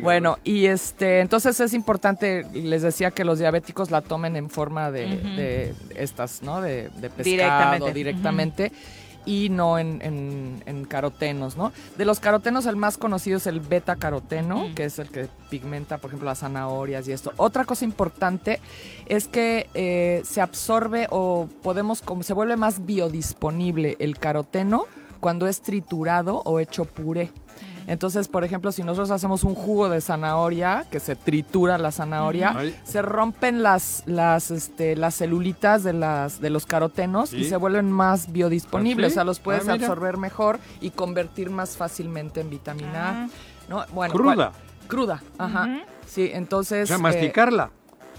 bueno, y este, entonces es importante, les decía que los diabéticos la tomen en forma de, estas, ¿no? De, pescado directamente y no en, en, carotenos, ¿no? De los carotenos el más conocido es el beta caroteno, que es el que pigmenta, por ejemplo, las zanahorias y esto. Otra cosa importante es que eh, se absorbe o podemos, como se vuelve más biodisponible el caroteno cuando es triturado o hecho puré. Entonces, por ejemplo, si nosotros hacemos un jugo de zanahoria, que se tritura la zanahoria, se rompen las, las, este, las celulitas de, las, de los carotenos y se vuelven más biodisponibles. ¿Ah, o sea, los puedes ah, absorber mejor y convertir más fácilmente en vitamina A. ¿no? Bueno, cruda. cruda, ajá. Sí, entonces... O sea, masticarla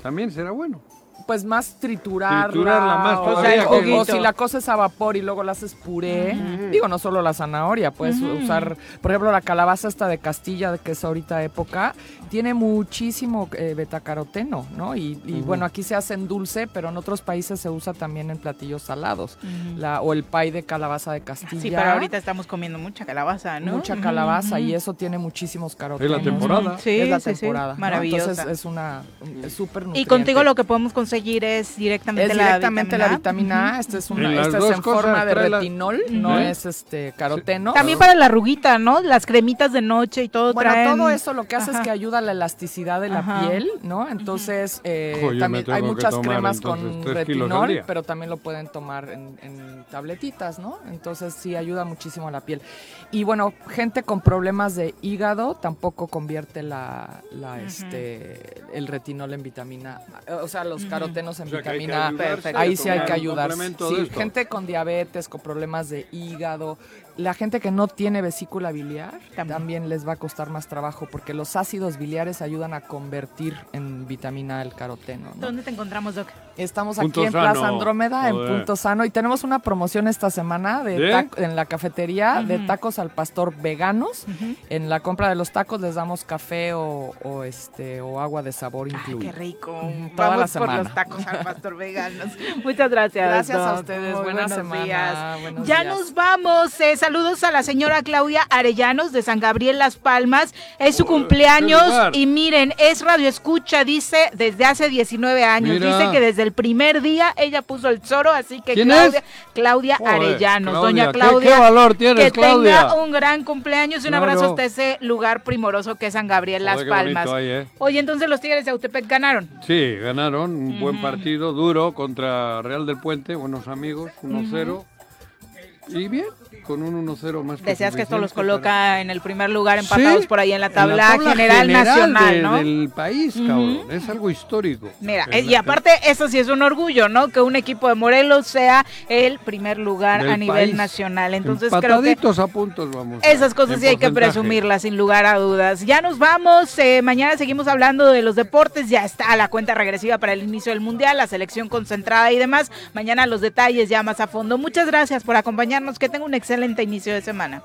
también será bueno pues más triturarla. Triturarla más o, si la cosa es a vapor y luego la haces puré. Digo, no solo la zanahoria, puedes usar, por ejemplo, la calabaza esta de Castilla, que es ahorita época, tiene muchísimo eh, betacaroteno, ¿no? Y, bueno, aquí se hace en dulce, pero en otros países se usa también en platillos salados. la, o el pay de calabaza de Castilla. Sí, pero ahorita estamos comiendo mucha calabaza, ¿no? Mucha calabaza y eso tiene muchísimos carotenos. Es la temporada. Sí, es la temporada. Maravillosa. Entonces es una súper Y contigo lo que podemos conseguir es directamente, es directamente la vitamina A. Esta es, una, esta es en forma de retinol, no es este caroteno. También para la arruguita, ¿no? Las cremitas de noche y todo Bueno, todo eso lo que hace es que ayuda la elasticidad de la piel, ¿no? Entonces, eh, también hay muchas cremas con retinol, pero también lo pueden tomar en, tabletitas, ¿no? Entonces, sí ayuda muchísimo a la piel. Y bueno, gente con problemas de hígado tampoco convierte la, este, el retinol en vitamina, o sea, los carotenos en vitamina. Ahí sí hay que ayudar. Sí, gente con diabetes, con problemas de hígado, la gente que no tiene vesícula biliar también. les va a costar más trabajo porque los ácidos biliares ayudan a convertir en vitamina el caroteno. ¿Dónde te encontramos, Doc? Estamos aquí en Plaza Andrómeda, en Punto Sano, y tenemos una promoción esta semana de en la cafetería de tacos al pastor veganos. En la compra de los tacos les damos café o, este o agua de sabor incluido. ¡Qué rico! Vamos por los tacos al pastor veganos. Muchas gracias. Gracias a ustedes. Buenas semana. Días. ya nos vamos. Saludos a la señora Claudia Arellanos de San Gabriel Las Palmas. Es su cumpleaños y miren, es radio escucha, dice, desde hace 19 años. Dice que desde el primer día ella puso el zoro, así que Claudia, Claudia Arellanos, doña Claudia. ¿qué, valor tienes, que tenga un gran cumpleaños y un abrazo hasta ese lugar primoroso que es San Gabriel Las Palmas. ¿eh? Oye, entonces los Tigres de Autepec ganaron. Sí, ganaron un buen partido duro contra Real del Puente, buenos amigos, 1-0. Y bien, con un 1-0 más. Deseas que esto los coloca en el primer lugar empatados por ahí en la tabla, general, nacional, ¿no? del país, cabrón. Es algo histórico. Mira, eh, y aparte eso sí es un orgullo, ¿no? Que un equipo de Morelos sea el primer lugar a nivel nacional. Entonces creo que a puntos vamos. Esas cosas sí hay que presumirlas sin lugar a dudas. Ya nos vamos, eh, mañana seguimos hablando de los deportes, ya está la cuenta regresiva para el inicio del Mundial, la selección concentrada y demás. Mañana los detalles ya más a fondo. Muchas gracias por acompañarnos, que tenga un excelente inicio de semana.